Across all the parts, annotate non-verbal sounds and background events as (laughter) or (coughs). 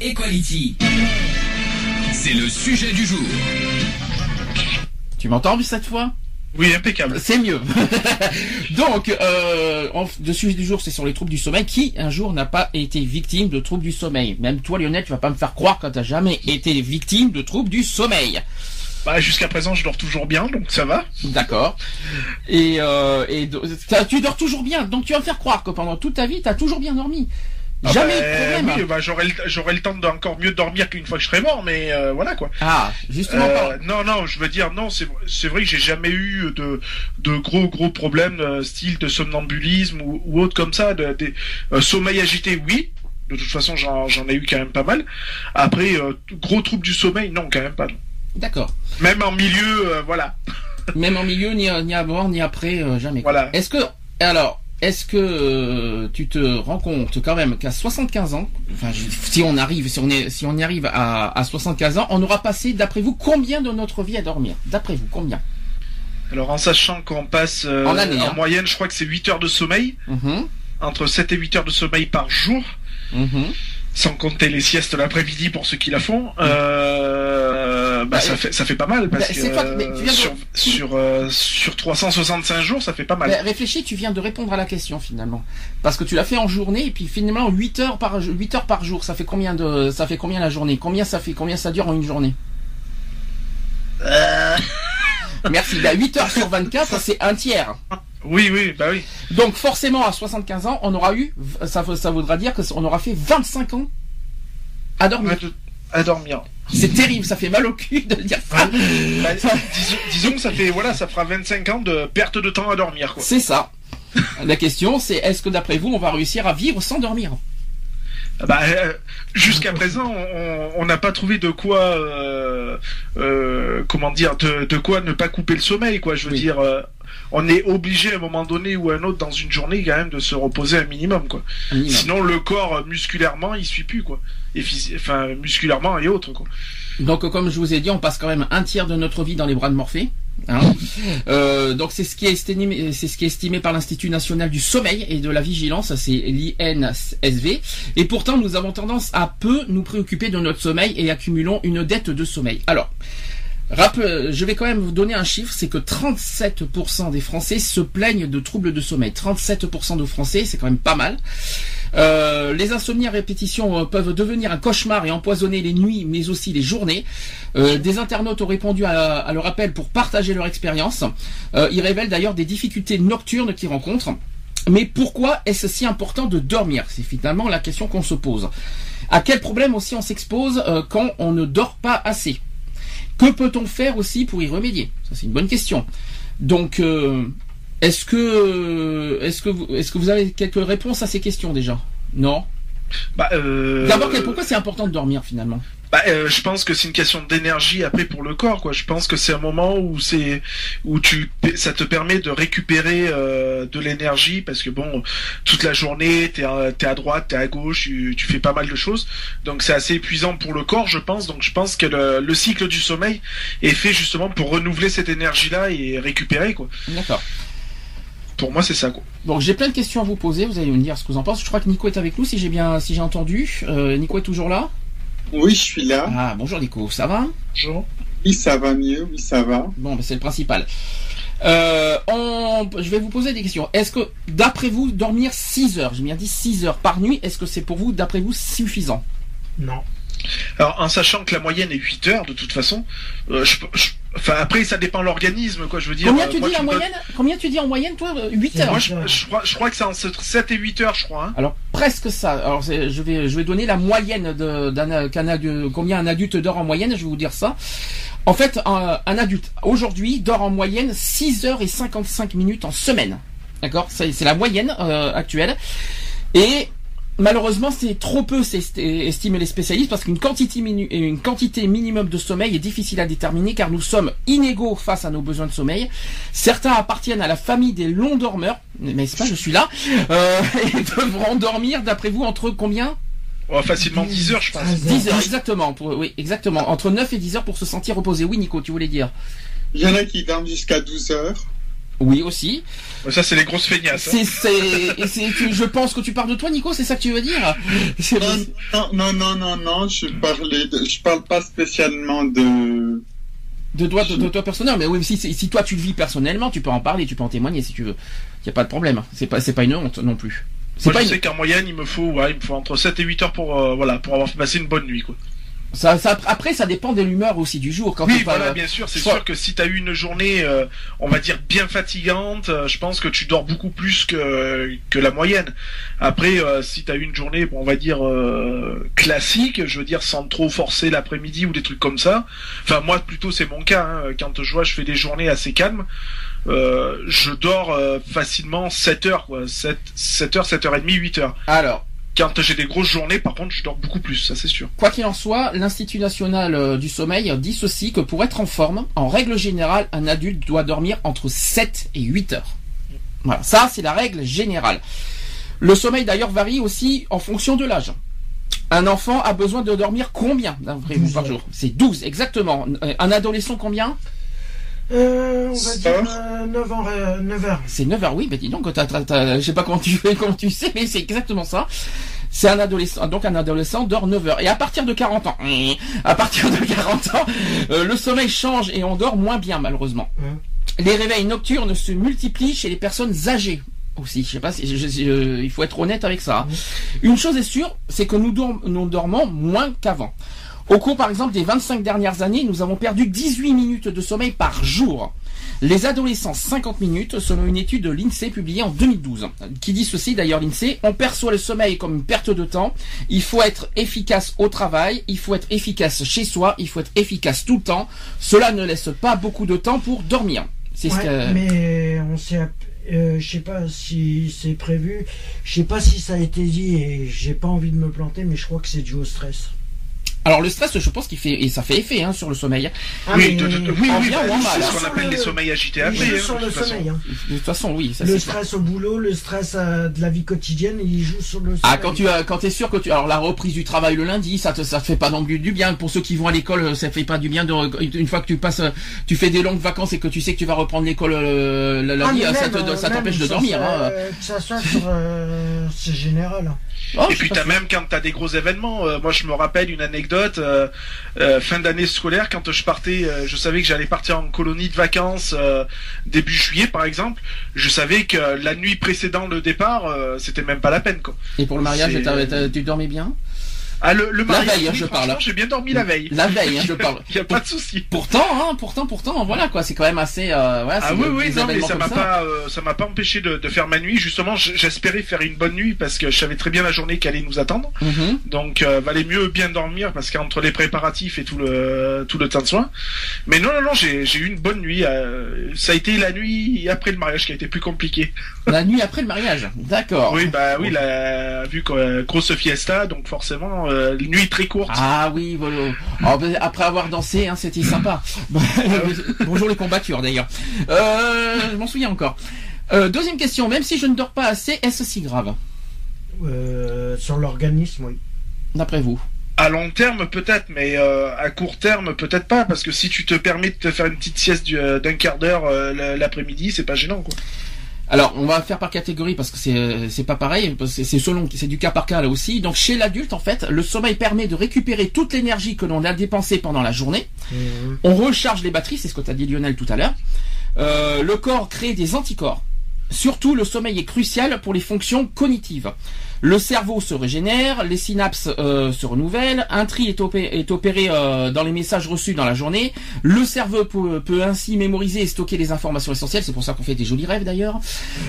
Equality. C'est le sujet du jour. Tu m'entends cette fois? Oui, impeccable. C'est mieux. (laughs) Donc, euh, en- le sujet du jour, c'est sur les troubles du sommeil. Qui, un jour, n'a pas été victime de troubles du sommeil? Même toi, Lionel, tu vas pas me faire croire que t'as jamais été victime de troubles du sommeil. Bah, jusqu'à présent, je dors toujours bien, donc ça va. D'accord. Et, euh, et tu dors toujours bien. Donc, tu vas me faire croire que pendant toute ta vie, t'as toujours bien dormi. Ah Jamais bah, de problème. Oui, bah, j'aurai le, j'aurai le temps d'encore mieux dormir qu'une fois que je serai mort, mais euh, voilà quoi. Ah, justement. Euh, non, non, je veux dire, non, c'est c'est vrai que j'ai jamais eu de, de gros gros problèmes, euh, style de somnambulisme ou, ou autre comme ça. De, des euh, sommeil agité, oui. De toute façon, j'en j'en ai eu quand même pas mal. Après, euh, gros trouble du sommeil, non, quand même pas. non. D'accord. Même en milieu, euh, voilà. Même en milieu, ni, ni avant, ni après, euh, jamais. Voilà. Est-ce que, alors, est-ce que euh, tu te rends compte quand même qu'à 75 ans, enfin, si on arrive, si on est, si on y arrive à, à 75 ans, on aura passé, d'après vous, combien de notre vie à dormir? D'après vous, combien? Alors, en sachant qu'on passe euh, En année, hein. moyenne, je crois que c'est 8 heures de sommeil, Mhm, entre 7 et 8 heures de sommeil par jour. mhm. sans compter les siestes l'après-midi pour ceux qui la font, euh, bah, Bah, ça, euh, fait, ça fait pas mal parce bah, que toi de- sur, sur, euh, sur 365 jours, ça fait pas mal. Ben, réfléchis, tu viens de répondre à la question finalement, parce que tu l'as fait en journée et puis finalement 8 heures par 8 heures par jour, ça fait combien de, ça fait combien la journée? Combien ça fait Combien ça dure en une journée? Euh. Merci. Ben, 8 heures sur 24, c'est un tiers. Oui, oui, bah oui. Donc forcément à 75 ans, on aura eu, ça, ça voudra dire que on aura fait 25 ans à dormir. De- À dormir. C'est terrible, ça fait mal au cul de dire ça. Bah, disons, disons que ça fait, voilà, ça fera 25 ans de perte de temps à dormir, quoi. C'est ça. La question c'est est-ce que d'après vous on va réussir à vivre sans dormir? Bah, euh, jusqu'à présent, on- n'a pas trouvé de quoi, euh, euh, comment dire, de, de quoi ne pas couper le sommeil, quoi. Je veux Oui. dire, on est obligé à un moment donné ou à un autre dans une journée quand même de se reposer un minimum, quoi. Minimum. Sinon, le corps musculairement, il suit plus, quoi. Et enfin, musculairement et autres, quoi. Donc comme je vous ai dit, on passe quand même un tiers de notre vie dans les bras de Morphée. hein. (laughs) Euh, donc c'est ce qui est estimé, c'est ce qui est estimé par l'Institut national du sommeil et de la vigilance, c'est l'INSV. Et pourtant, nous avons tendance à peu nous préoccuper de notre sommeil et accumulons une dette de sommeil. Alors. Rappel, je vais quand même vous donner un chiffre, c'est que 37% des Français se plaignent de troubles de sommeil. 37% de Français, c'est quand même pas mal. Euh, les insomnies à répétition euh, peuvent devenir un cauchemar et empoisonner les nuits, mais aussi les journées. Euh, des internautes ont répondu à, leur appel pour partager leur expérience. Ils révèlent d'ailleurs des difficultés nocturnes qu'ils rencontrent. Mais pourquoi est-ce si important de dormir? C'est finalement la question qu'on se pose. À quel problème aussi on s'expose quand on ne dort pas assez? Que peut-on faire aussi pour y remédier? Ça c'est une bonne question. Donc est-ce que est-ce que vous est-ce que vous avez quelques réponses à ces questions déjà? Non? Bah, euh, D'abord, pourquoi c'est important de dormir finalement? Bah, euh, je pense que c'est une question d'énergie après pour le corps, quoi. Je pense que c'est un moment où c'est où tu ça te permet de récupérer euh, de l'énergie parce que bon, toute la journée t'es à, t'es à droite, t'es à gauche, tu, tu fais pas mal de choses, donc c'est assez épuisant pour le corps, je pense. Donc je pense que le, le cycle du sommeil est fait justement pour renouveler cette énergie-là et récupérer, quoi. D'accord. Pour moi, c'est ça, quoi. Donc j'ai plein de questions à vous poser. Vous allez me dire ce que vous en pensez. Je crois que Nico est avec nous, si j'ai bien, si j'ai entendu. Euh, Nico est toujours là. Oui, je suis là. Ah bonjour Nico, ça va? Bonjour. Oui, ça va mieux, oui, ça va. Bon, ben, c'est le principal. Euh, on- je vais vous poser des questions. Est-ce que, d'après vous, dormir 6 heures, j'ai bien dit 6 heures par nuit, est-ce que c'est pour vous, d'après vous, suffisant? Non. Alors, en sachant que la moyenne est 8 heures, de toute façon, euh, je, je- enfin, après, ça dépend de l'organisme, quoi, je veux dire. Combien euh, tu moi, dis en me donnes- moyenne Combien tu dis en moyenne, toi 8 heures Moi, je, je crois, je crois que c'est entre 7 et 8 heures, je crois, hein. Alors presque ça. Alors je vais je vais donner la moyenne de d'un combien un adulte dort en moyenne. Je vais vous dire ça. En fait, un, un adulte aujourd'hui dort en moyenne 6 heures et 55 minutes en semaine. D'accord? C'est c'est la moyenne euh, actuelle. Et Malheureusement, c'est trop peu, estiment les spécialistes, parce qu'une quantité, minu- une quantité minimum de sommeil est difficile à déterminer, car nous sommes inégaux face à nos besoins de sommeil. Certains appartiennent à la famille des longs dormeurs, mais c'est pas, je suis là, euh, (laughs) et devront dormir, d'après vous, entre combien? Oh, facilement 10 heures, je pense. 10 heures, exactement, pour, oui, exactement, entre 9 et 10 heures pour se sentir reposé. Oui, Nico, tu voulais dire? Il y en a qui dorment jusqu'à 12 heures. Oui, aussi. Ça, c'est les grosses feignasses. hein. C'est, c'est, je pense que tu parles de toi, Nico, c'est ça que tu veux dire? Non, non, non, non, non, je parlais de, je parle pas spécialement de, De toi, de, de toi personnel, mais oui, si, si, si toi tu le vis personnellement, tu peux en parler, tu peux en témoigner si tu veux. Y a pas de problème. C'est pas, c'est pas une honte non plus. C'est Moi, pas je une- sais qu'en moyenne, il me faut, ouais, il me faut entre 7 et 8 heures pour, euh, voilà, pour avoir passé une bonne nuit, quoi. Ça, ça- après, ça dépend de l'humeur aussi du jour. Quand Oui, pas- voilà, bien sûr. C'est soit- sûr que si t'as eu une journée, euh, on va dire bien fatigante, euh, je pense que tu dors beaucoup plus que que la moyenne. Après, euh, si t'as eu une journée, on va dire euh, classique, je veux dire sans trop forcer l'après-midi ou des trucs comme ça. Enfin, moi plutôt c'est mon cas. hein. Quand je vois, je fais des journées assez calmes. euh, je dors euh, facilement 7 heures, quoi. 7, 7 heures, 7 heures et demie, 8 heures. Alors, Quand j'ai des grosses journées, par contre, je dors beaucoup plus, ça c'est sûr. quoi qu'il en soit, l'Institut national euh, du sommeil dit ceci que pour être en forme, en règle générale, un adulte doit dormir entre 7 et 8 heures. Voilà, ça c'est la règle générale. Le sommeil d'ailleurs varie aussi en fonction de l'âge. Un enfant a besoin de dormir combien d'après vous 12 par jour? C'est 12, exactement. Euh, Un adolescent combien? Euh, on va dire euh, 9 ans, euh, 9 heures. C'est 9 heures, oui, mais dis donc, t'as, t'as- t'as- je sais pas comment tu fais, comment tu sais, mais c'est exactement ça. C'est un adolescent, donc un adolescent dort 9 heures. Et à partir de 40 ans, (laughs) à partir de 40 ans, euh, le sommeil change et on dort moins bien, malheureusement. Les réveils nocturnes se multiplient chez les personnes âgées aussi. Je sais pas si, je- je- euh, il faut être honnête avec ça. Une chose est sûre, c'est que nous, dorm- nous dormons moins qu'avant. Au cours, par exemple, des 25 dernières années, nous avons perdu 18 minutes de sommeil par jour. Les adolescents 50 minutes, selon une étude de l'INSEE publiée en 2012, qui dit ceci d'ailleurs l'INSEE, on perçoit le sommeil comme une perte de temps, il faut être efficace au travail, il faut être efficace chez soi, il faut être efficace tout le temps, cela ne laisse pas beaucoup de temps pour dormir. C'est ce Ouais, que... Mais on s'est, app- euh, je sais pas si c'est prévu, je sais pas si ça a été dit et j'ai pas envie de me planter, mais je crois que c'est dû au stress. Alors le stress, je pense qu'il fait, et ça fait effet hein, sur le sommeil. Ah, oui, mais- de- de- de- oui, en oui, bah, c'est hein. ce qu'on appelle Sur les le- sommeils agités Il après. hein, sur de le toute façon. sommeil. hein. De toute façon, oui, ça Le stress au boulot, le stress euh, de la vie quotidienne, il joue sur le sommeil. Ah quand tu as, quand t'es sûr que tu alors la reprise du travail le lundi ça te ça te fait pas non plus du bien pour ceux qui vont à l'école ça fait pas du bien de une fois que tu passes euh, tu fais des longues vacances et que tu sais que tu vas reprendre l'école euh, le Ah, lundi euh, ça te- euh, t'empêche de dormir ça, hein. euh, Que ça soit sur, euh, c'est général. Oh, Et puis t'as même quand t'as des gros événements. euh, moi je me rappelle une anecdote euh, euh, fin d'année scolaire quand je partais, euh, je savais que j'allais partir en colonie de vacances début juillet par exemple. Je savais que la nuit précédant le départ, c'était même pas la peine quoi. Et pour le mariage tu dormais bien? Ah le, le mariage, veille, hein, oui, je parle. J'ai bien dormi la veille. La veille hein, je parle. (laughs) Il y a pas de souci. Pourtant hein, pourtant pourtant voilà quoi c'est quand même assez euh, voilà, Ah oui oui non mais ça m'a pas euh, ça m'a pas empêché de, de faire ma nuit justement j'espérais faire une bonne nuit parce que je savais très bien la journée qui allait nous attendre Mhm. donc euh, valait mieux bien dormir parce qu'entre les préparatifs et tout le tout le temps de soin mais non non non j'ai eu une bonne nuit euh, ça a été la nuit après le mariage qui a été plus compliqué La nuit après le mariage d'accord. oui bah oui la vu que euh, grosse fiesta donc forcément euh, nuit très courte Ah oui, voilà. Oh, ben, après avoir dansé, hein, c'était sympa. (laughs) Bonjour les combattures d'ailleurs. Euh, je m'en souviens encore. Euh, deuxième question, même si je ne dors pas assez, est-ce si grave? Euh, sur l'organisme, oui. D'après vous? À long terme peut-être, mais euh, à court terme peut-être pas, parce que si tu te permets de te faire une petite sieste du- d'un quart d'heure euh, l'après-midi, c'est pas gênant quoi. Alors, on va faire par catégorie parce que c'est c'est pas pareil, c'est selon c'est du cas par cas là aussi. Donc chez l'adulte en fait, le sommeil permet de récupérer toute l'énergie que l'on a dépensée pendant la journée. Mhm. On recharge les batteries, c'est ce que tu as dit Lionel tout à l'heure. Euh, le corps crée des anticorps. Surtout, le sommeil est crucial pour les fonctions cognitives. Le cerveau se régénère, les synapses euh, se renouvellent, un tri est, opé- est opéré euh, dans les messages reçus dans la journée. Le cerveau peut, peut ainsi mémoriser et stocker les informations essentielles. C'est pour ça qu'on fait des jolis rêves d'ailleurs.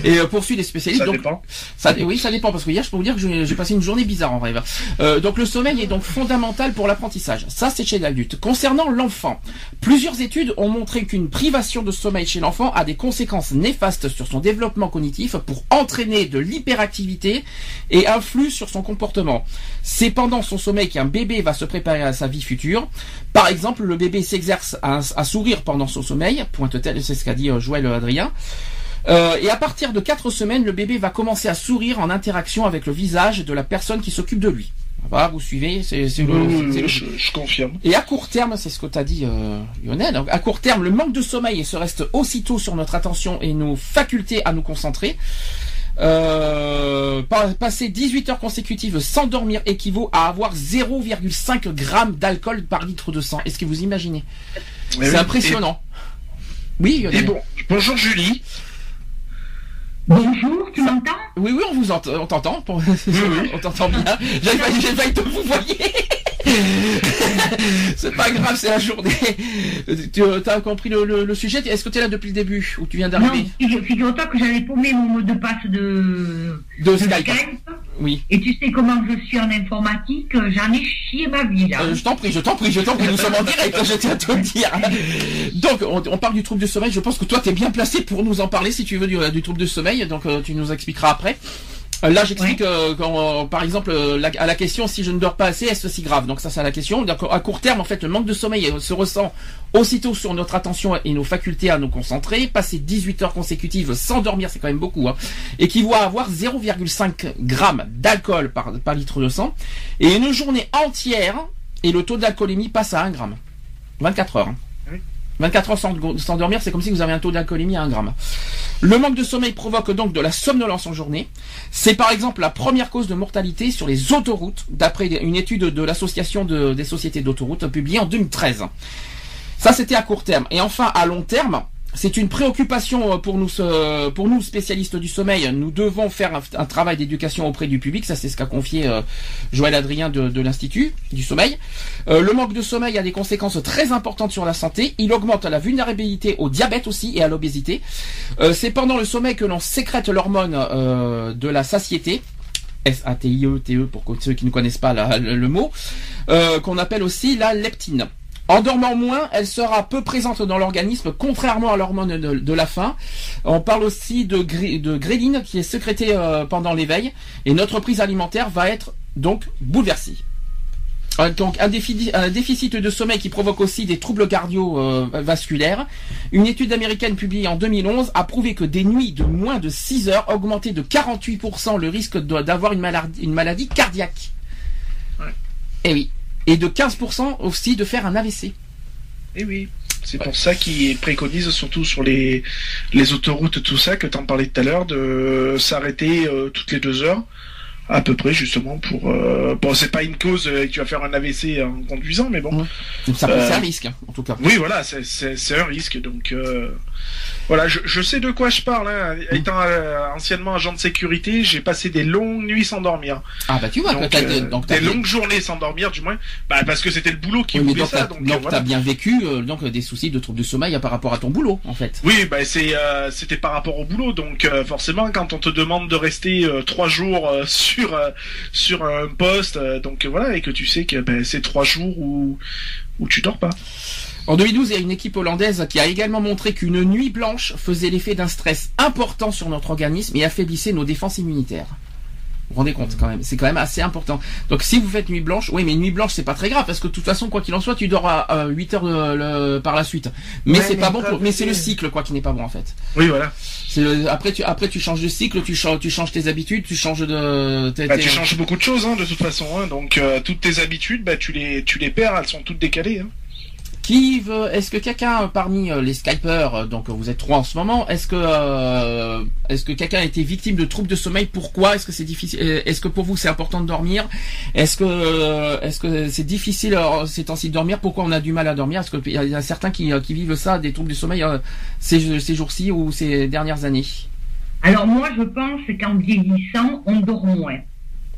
Et euh, poursuit les spécialistes. Ça Donc, dépend. ça, oui, ça dépend parce que hier, je peux vous dire que j'ai j'ai passé une journée bizarre en rêve. Euh, donc le sommeil est donc fondamental pour l'apprentissage. Ça, c'est chez l'adulte. Concernant l'enfant, plusieurs études ont montré qu'une privation de sommeil chez l'enfant a des conséquences néfastes sur son développement cognitif pour entraîner de l'hyperactivité et et influe sur son comportement. C'est pendant son sommeil qu'un bébé va se préparer à sa vie future. Par exemple, le bébé s'exerce à, à sourire pendant son sommeil, pointe-t-elle, c'est ce qu'a dit euh, Joël Adrien. Euh, et à partir de 4 semaines, le bébé va commencer à sourire en interaction avec le visage de la personne qui s'occupe de lui. Voilà, vous suivez, c'est le, le- je, je confirme. Et à court terme, c'est ce que t'as dit euh, Lionel, donc à court terme, le manque de sommeil se reste aussitôt sur notre attention et nos facultés à nous concentrer. Euh, pa- passer 18 heures consécutives sans dormir équivaut à avoir 0,5 grammes d'alcool par litre de sang. Est-ce que vous imaginez? Mais C'est oui. impressionnant. Oui, Et, bon, bonjour Julie. Bonjour, tu m'entends? Oui, oui, on vous ent- on t'entend. pour- (laughs) on t'entend bien. J'ai failli, j'ai failli te vous voyez. (laughs) c'est pas grave, c'est la journée. Tu as compris le, le- le sujet? Est-ce que tu es là depuis le début ou tu viens Non, d'arriver figure- figure-toi que j'avais paumé mon mot de passe de, De de Skype. Skype. Oui. Et tu sais comment je suis en informatique, euh, j'en ai chié ma vie là. Euh, je t'en prie, je t'en prie, je t'en prie, nous sommes en direct, je tiens à te dire. Donc, on, on parle du trouble de sommeil, je pense que toi, tu es bien placé pour nous en parler, si tu veux, du, du trouble de sommeil, donc euh, tu nous expliqueras après. Euh, Là, j'explique, euh, quand, euh, par exemple, la- à la question si je ne dors pas assez, est-ce si grave? Donc ça, c'est la question. Donc, à court terme, en fait, le manque de sommeil se ressent aussitôt sur notre attention et nos facultés à nous concentrer. Passer 18 heures consécutives sans dormir, c'est quand même beaucoup, hein, équivaut à avoir 0,5 grammes d'alcool par, par litre de sang. Et une journée entière, et le taux d'alcoolémie passe à 1 gramme. 24 heures. hein. Oui. 24 heures sans, sans dormir, c'est comme si vous avez un taux d'alcoolémie à 1 gramme. Le manque de sommeil provoque donc de la somnolence en journée. C'est par exemple la première cause de mortalité sur les autoroutes, d'après une étude de l'association de- des sociétés d'autoroutes publiée en 2013. Ça, c'était à court terme. Et enfin, à long terme, c'est une préoccupation euh, pour nous, pour nous spécialistes du sommeil. Nous devons faire un, travail d'éducation auprès du public. Ça, c'est ce qu'a confié euh, Joël Adrien de, l'Institut du sommeil. Euh, le manque de sommeil a des conséquences très importantes sur la santé. Il augmente la vulnérabilité au diabète aussi et à l'obésité. Euh, c'est pendant le sommeil que l'on sécrète l'hormone de la satiété. S-A-T-I-E-T-E E pour ceux qui ne connaissent pas le, mot, qu'on appelle aussi la leptine. En dormant moins, elle sera peu présente dans l'organisme, contrairement à l'hormone de, de la faim. On parle aussi de, gré- de gréline qui est sécrétée euh, pendant l'éveil, et notre prise alimentaire va être donc bouleversée. Euh, Donc un déficit, un déficit de sommeil qui provoque aussi des troubles cardiovasculaires. Une étude américaine publiée en 2011 a prouvé que des nuits de moins de 6 heures augmentaient de 48% le risque d'avoir une maladie, une maladie cardiaque. Ouais. Et oui. Et de 15% aussi de faire un AVC. Et Eh oui. C'est pour ça qu'ils préconisent surtout sur les, les autoroutes, tout ça, que t'en parlais tout à l'heure, de s'arrêter euh, toutes les deux heures, à peu près, justement, pour... euh, bon, c'est pas une cause euh, que tu vas faire un AVC en conduisant, mais bon. Ouais. Donc ça peut Euh, c'est un risque, hein, en tout cas. Oui, voilà, c'est un risque, donc... Voilà, je, je sais de quoi je parle. Hein. Étant euh, anciennement agent de sécurité, j'ai passé des longues nuits sans dormir. Ah bah tu vois, Donc, euh, donc des bien- longues journées sans dormir, du moins. Bah, parce que c'était le boulot qui Oui, voulait donc ça. Donc, donc voilà. t'as bien vécu euh, donc des soucis de troubles de sommeil par rapport à ton boulot, en fait. Oui, bah c'est euh, c'était par rapport au boulot, donc euh, forcément quand on te demande de rester euh, trois jours euh, (laughs) sur euh, sur un poste, euh, donc voilà et que tu sais que ben, c'est trois jours où où tu dors pas. En 2012, il y a une équipe hollandaise qui a également montré qu'une nuit blanche faisait l'effet d'un stress important sur notre organisme et affaiblissait nos défenses immunitaires. Vous vous rendez compte quand même, c'est quand même assez important. Donc si vous faites nuit blanche, oui mais nuit blanche c'est pas très grave parce que de toute façon quoi qu'il en soit tu dors à, à 8 heures euh, le- par la suite. Mais Ouais, c'est pas bon pour, mais c'est le cycle quoi qui n'est pas bon en fait. Oui, voilà. C'est le- après tu après tu changes de cycle, tu changes tu changes tes habitudes, tu changes de t'es- Bah, tu changes beaucoup de choses hein, de toute façon, hein, donc euh, toutes tes habitudes, bah tu les tu les perds, elles sont toutes décalées. Hein. Qui Est-ce que quelqu'un parmi euh, les Skypers, euh, donc vous êtes trois en ce moment, est-ce que euh, est-ce que quelqu'un a été victime de troubles de sommeil? Pourquoi? Est-ce que c'est difficile euh, Est-ce que pour vous c'est important de dormir? Est-ce que est-ce que c'est difficile ces temps-ci de dormir? Pourquoi on a du mal à dormir? Est-ce qu'il y, y a certains qui, qui vivent ça, des troubles de sommeil ces jours-ci ou ces dernières années? Alors moi, je pense qu'en vieillissant, on dort moins.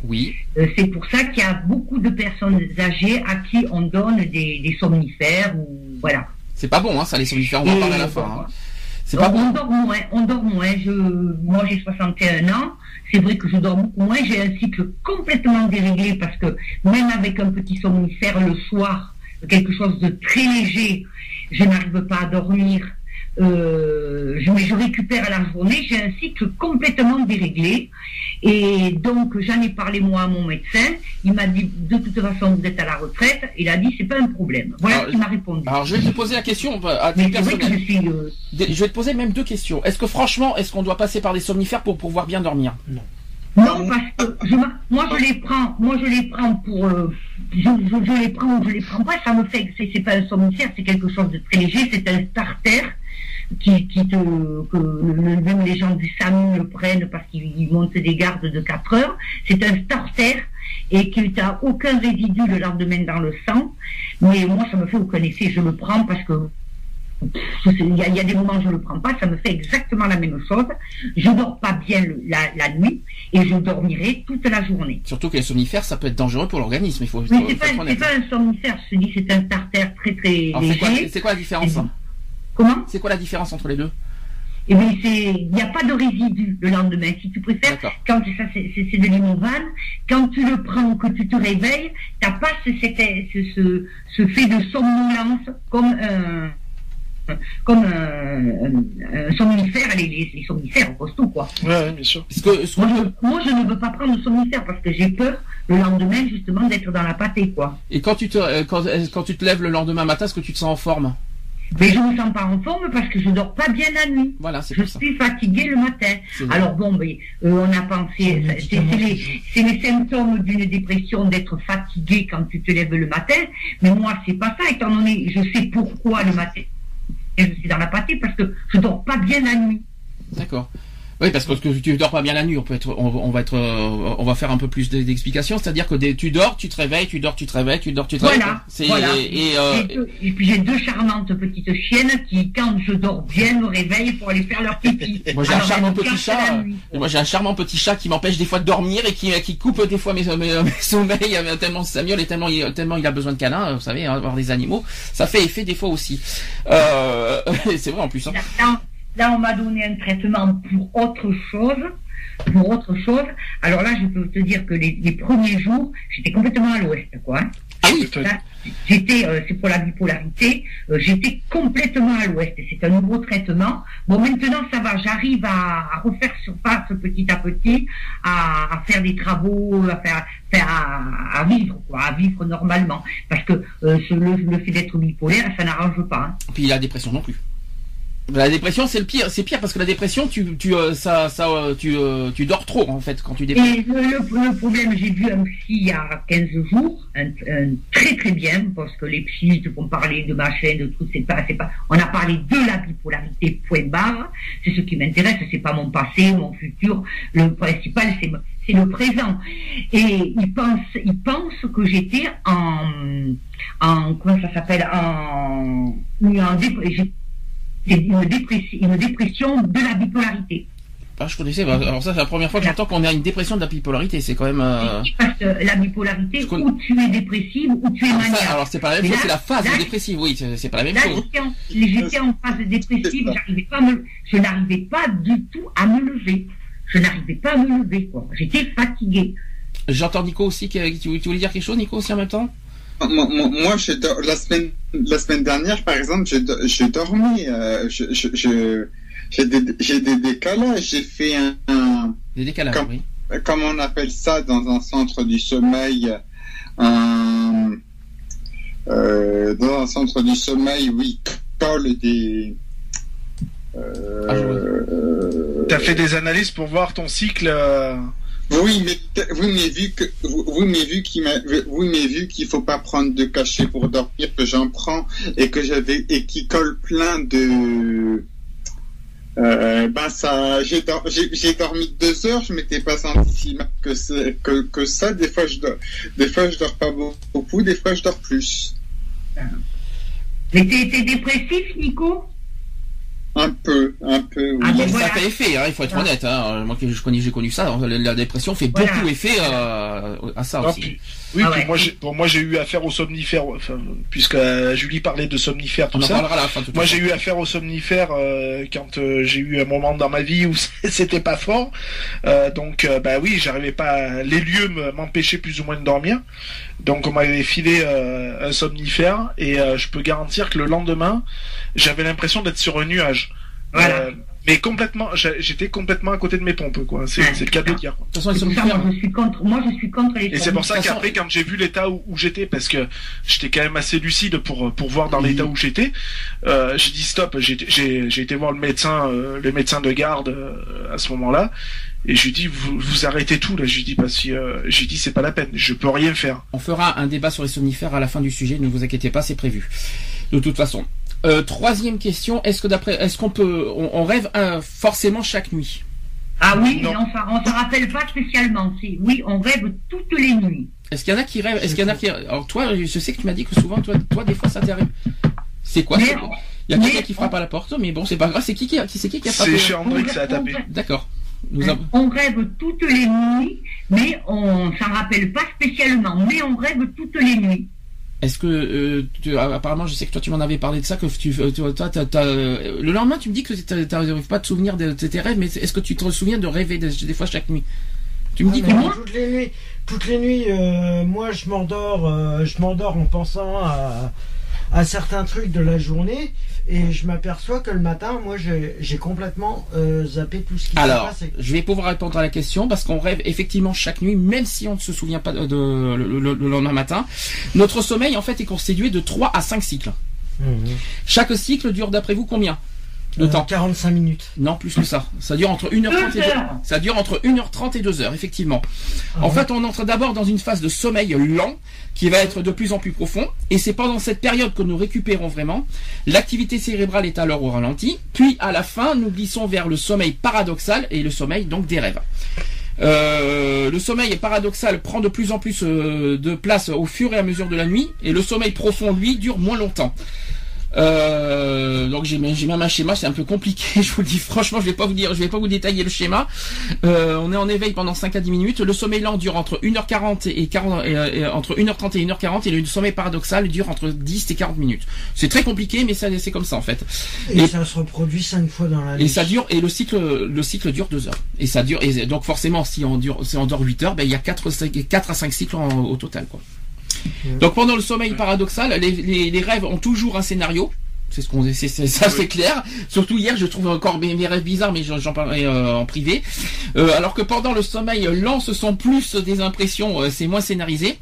Oui. Euh, c'est pour ça qu'il y a beaucoup de personnes âgées à qui on donne des, des somnifères ou voilà. C'est pas bon, hein, ça les somnifères. On va en parler à la fin. hein. C'est on dort moins, on dort moins. Je, moi, j'ai 61 ans. C'est vrai que je dors beaucoup moins. J'ai un cycle complètement déréglé parce que même avec un petit somnifère le soir, quelque chose de très léger, je n'arrive pas à dormir euh, je, mais je récupère à la journée, j'ai un cycle complètement déréglé. Et donc, j'en ai parlé moi à mon médecin. Il m'a dit, de toute façon, vous êtes à la retraite. Il a dit, c'est pas un problème. Voilà Alors, ce qu'il m'a répondu. Alors je vais te poser la question euh, à titre que personnel. je suis... euh, Je vais te poser même deux questions. Est-ce que franchement, est-ce qu'on doit passer par des somnifères pour pouvoir bien dormir? Non, parce que je, moi je les prends, moi je les prends pour, euh, je, je- je les prends ou je les prends pas, ça me fait, c'est, c'est pas un somnifère, c'est quelque chose de très léger, c'est un starter qui, qui te, que même les gens du SAMU le prennent parce qu'ils ils montent des gardes de 4 heures. C'est un starter et qui n'a aucun résidu le lendemain dans le sang. Mais moi ça me fait aucun effet, je le prends parce que Il y, a, il y a des moments où je le prends pas, ça me fait exactement la même chose. Je dors pas bien le- la, la nuit et je dormirai toute la journée. Surtout que les somnifères, ça peut être dangereux pour l'organisme. Il faut, Mais c'est faut pas, pas un somnifère, je te dis, c'est un starter très très c'est quoi, quoi la différence Comment C'est quoi la différence entre les deux Eh bien, c'est, il n'y a pas de résidu le lendemain. Si tu préfères, quand ça, c'est, de l'imovan, quand tu le prends, que tu te réveilles, t'as pas ce, cet- ce, ce, ce fait de somnolence comme un, comme un, un- un somnifère, les, les, les somnifères costauds, quoi. Ouais, ouais, bien sûr. Parce que, ce Moi je, moi, je ne veux pas prendre de somnifère parce que j'ai peur le lendemain, justement, d'être dans la pâtée, quoi. Et quand tu te, euh, quand, euh, quand tu te lèves le lendemain matin, est-ce que tu te sens en forme? Mais je me sens pas en forme parce que je dors pas bien la nuit. Voilà, c'est Je pour ça. suis fatiguée le matin. Alors bon, euh, on a pensé, c'est les, symptômes d'une dépression d'être fatigué quand tu te lèves le matin. Mais moi, c'est pas ça, étant donné, je sais pourquoi le matin. Et je suis dans la pâtée parce que je dors pas bien la nuit. D'accord. Oui, parce que tu dors pas bien la nuit. On peut être, on, on va être, euh, on va faire un peu plus d'explications. C'est-à-dire que des- tu dors, tu te réveilles, tu dors, tu te réveilles, tu dors, tu te réveilles. Voilà. Et, et, euh, deux- et puis j'ai deux charmantes petites chiennes qui, quand je dors bien, me réveillent pour aller faire leur pipi. (laughs) Moi j'ai un charmant petit chat. euh, nuit. Moi j'ai un charmant petit chat qui m'empêche des fois de dormir et qui, qui coupe des fois mes, mes, (laughs) mes sommeils euh, tellement Samuel et tellement il, tellement il a besoin de câlins. euh, Vous savez, hein, avoir des animaux, ça fait effet des fois aussi. Euh, (laughs) c'est vrai en plus. Hein. Là, on m'a donné un traitement pour autre chose. Pour autre chose. Alors là, je peux te dire que les, les premiers jours, j'étais complètement à l'ouest, quoi. hein. Ah oui. J'étais, euh, c'est pour la bipolarité, euh, j'étais complètement à l'ouest. et C'est un nouveau traitement. Bon, maintenant, ça va. J'arrive à, à refaire surface petit à petit, à, à faire des travaux, à faire, faire à, à vivre, quoi, à vivre normalement. Parce que euh, ce- le, le fait d'être bipolaire, ça n'arrange pas. hein. Puis la dépression non plus. La dépression c'est le pire, c'est pire parce que la dépression tu tu euh, ça ça euh, tu euh, tu dors trop en fait quand tu dépresses. Et le, le- problème, j'ai vu un psy il y a 15 jours, un, un très très bien, parce que les psys te font parler de machin, de tout, c'est pas, c'est pas, on a parlé de la bipolarité, point barre, c'est ce qui m'intéresse, c'est pas mon passé, mon futur, le principal, c'est, c'est le présent. Et il pense, il pense que j'étais en, en, comment ça s'appelle, en, en j'ai- c'est une dépression, une dépression de la bipolarité. Ah, je connaissais. bah, Alors ça c'est la première fois que j'entends qu'on a une dépression de la bipolarité. C'est quand même. euh, Parce que la bipolarité, ou tu es dépressive, ou tu es Alors, maniaque. alors c'est pas la même chose, c'est la phase là- dépressive. Oui, c'est pas la même Là, chose. j'étais en, phase dépressive, j'arrivais pas à me, je n'arrivais pas du tout à me lever. Je n'arrivais pas à me lever. J'étais fatiguée. J'entends Nico aussi. qui- tu voulais dire quelque chose, Nico, aussi en même temps? Moi, moi, je dors- la semaine la semaine dernière, par exemple, je, do- je dormais. euh, je, je, je- j'ai des, j'ai des décalages. J'ai fait un, un- Des décalages, Comme- oui. comment on appelle ça dans un centre du sommeil un, euh, dans un centre du sommeil oui colle des euh, Ah, euh, T'as fait des analyses pour voir ton cycle. Oui mais oui mais vu que oui mais vu qu'il faut pas prendre de cachet pour dormir que j'en prends et que j'avais et qui colle plein de euh, ben ça, j'ai, dor- j'ai, j'ai dormi deux heures, je m'étais pas senti si mal que, que, ça. Des fois, je dors, des fois, je dors pas beaucoup, des fois, je dors plus. Mais t'es dépressif, Nico? Un peu, un peu, oui. Ah, mais Ça voilà. fait effet, hein, il faut être honnête. Hein. Moi, que je connais, j'ai connu ça. La, la dépression fait Voilà. beaucoup effet euh, à ça non, aussi. Oui, Ah puis ouais. moi, j'ai, pour moi, j'ai eu affaire aux somnifères, enfin, puisque euh, Julie parlait de somnifères, tout On en ça. parlera à la fin. Moi, j'ai eu affaire aux somnifères euh, quand euh, j'ai eu un moment dans ma vie où (laughs) c'était pas fort. Euh, donc, euh, bah oui, j'arrivais pas. Les lieux me- m'empêchaient plus ou moins de dormir. Donc, on m'avait filé euh, un somnifère et euh, je peux garantir que le lendemain, j'avais l'impression d'être sur un nuage. Voilà. Mais complètement, j'étais complètement à côté de mes pompes, quoi. C'est le cas de le dire. De toute façon, somnifères. moi, je suis contre, moi, je suis contre les Et c'est pour ça qu'après, quand j'ai vu l'état où, où j'étais, parce que j'étais quand même assez lucide pour pour voir dans Oui. l'état où j'étais, euh, j'ai dit stop. J'ai j'ai j'ai été voir le médecin, euh, le médecin de garde euh, à ce moment-là, et je lui dis vous vous arrêtez tout là. Je lui dis parce que euh, j'ai dit c'est pas la peine, je peux rien faire. On fera un débat sur les somnifères à la fin du sujet, ne vous inquiétez pas, c'est prévu. De toute façon. Euh, troisième question, est-ce que d'après, est-ce qu'on peut, on, on rêve euh, forcément chaque nuit? Ah oui, Non. mais on on s'en rappelle pas spécialement. C'est, oui, on rêve toutes les nuits. Est-ce qu'il y en a qui rêvent Est-ce qu'il y en a qui Alors toi, je sais que tu m'as dit que souvent, toi, toi des fois, ça t'arrive. C'est quoi Mais Il y a quelqu'un qui frappe on- à la porte, mais bon, c'est pas grave. C'est qui qui, c'est qui qui a frappé C'est chez André que ça a tapé. D'accord. Nous avons- on rêve toutes les nuits, mais on s'en rappelle pas spécialement. Mais on rêve toutes les nuits. Est-ce que euh, tu- apparemment, je sais que toi, tu m'en avais parlé de ça, que tu, euh, tu- toi, euh, le lendemain, tu me dis que tu n'arrives pas à te souvenir de, de tes rêves, mais est-ce que tu te souviens de rêver des, des fois chaque nuit? Tu me dis Ah, que mais oui. toutes les nuits, toutes les nuits, euh, moi je m'endors, euh, je m'endors en pensant à, à certains trucs de la journée et je m'aperçois que le matin, moi j'ai complètement euh, zappé tout ce qui s'est Alors, passé. je vais pouvoir répondre à la question parce qu'on rêve effectivement chaque nuit, même si on ne se souvient pas de, de- le, le- le lendemain matin. Notre sommeil, en fait, est constitué de 3 à 5 cycles. Mhm. Chaque cycle dure, d'après vous, combien? De Euh, temps 45 minutes. Non, plus que ça. Ça dure entre 1h30 et Deux 2 heures. Ça dure entre 1h30 et 2 heures, effectivement. Ah En ouais. fait, on entre d'abord dans une phase de sommeil lent qui va être de plus en plus profond. Et c'est pendant cette période que nous récupérons vraiment. L'activité cérébrale est alors au ralenti. Puis, à la fin, nous glissons vers le sommeil paradoxal et le sommeil donc des rêves. Euh, le sommeil paradoxal prend de plus en plus euh, de place au fur et à mesure de la nuit. Et le sommeil profond, lui, dure moins longtemps. Euh, donc j'ai même j'ai même un schéma, c'est un peu compliqué. (laughs) Je vous le dis franchement, je vais pas vous dire, je vais pas vous détailler le schéma. Euh, on est en éveil pendant 5 à 10 minutes. Le sommeil lent dure entre 1h40 et 40 et, euh, et entre 1h30 et 1h40 et le sommeil paradoxal dure entre 10 et 40 minutes. C'est très compliqué, mais ça c'est comme ça en fait. Et, Et- ça se reproduit 5 fois dans la nuit. Et ça dure et le cycle le cycle dure 2 heures. Et ça dure et donc forcément si on dure si on dort 8 heures, ben il y a 4 4 à 5 cycles en- au total quoi. Donc pendant le sommeil paradoxal, les, les, les rêves ont toujours un scénario. C'est ce qu'on c'est ça c'est clair. Surtout hier, je trouve encore mes, mes rêves bizarres, mais j'en parlerai euh, en privé. Euh, alors que pendant le sommeil lent, ce sont plus des impressions, euh, c'est moins scénarisé.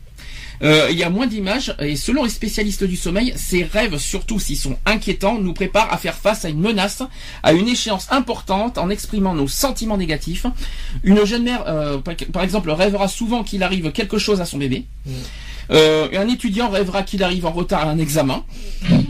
Euh, il y a moins d'images et selon les spécialistes du sommeil, ces rêves, surtout s'ils sont inquiétants, nous préparent à faire face à une menace, à une échéance importante en exprimant nos sentiments négatifs. Une jeune mère, euh, par- par exemple, rêvera souvent qu'il arrive quelque chose à son bébé. Euh, un étudiant rêvera qu'il arrive en retard à un examen.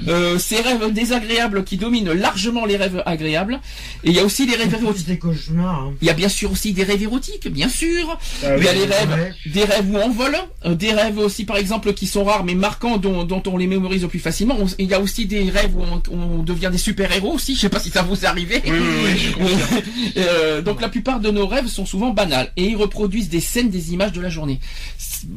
Euh, ces rêves désagréables qui dominent largement les rêves agréables. Et il y a aussi les rêves érotiques. des cauchemars. hein. Il y a bien sûr aussi des rêves érotiques, bien sûr. Ah il y a oui. les rêves, des rêves où on vole, euh, des rêves aussi par exemple qui sont rares mais marquants dont, dont on les mémorise le plus facilement. On- il y a aussi des rêves où on, on devient des super héros aussi. Je sais pas si ça vous est arrivé. Oui, oui, oui, je confirme. (laughs) Euh, donc la plupart de nos rêves sont souvent banals et ils reproduisent des scènes, des images de la journée.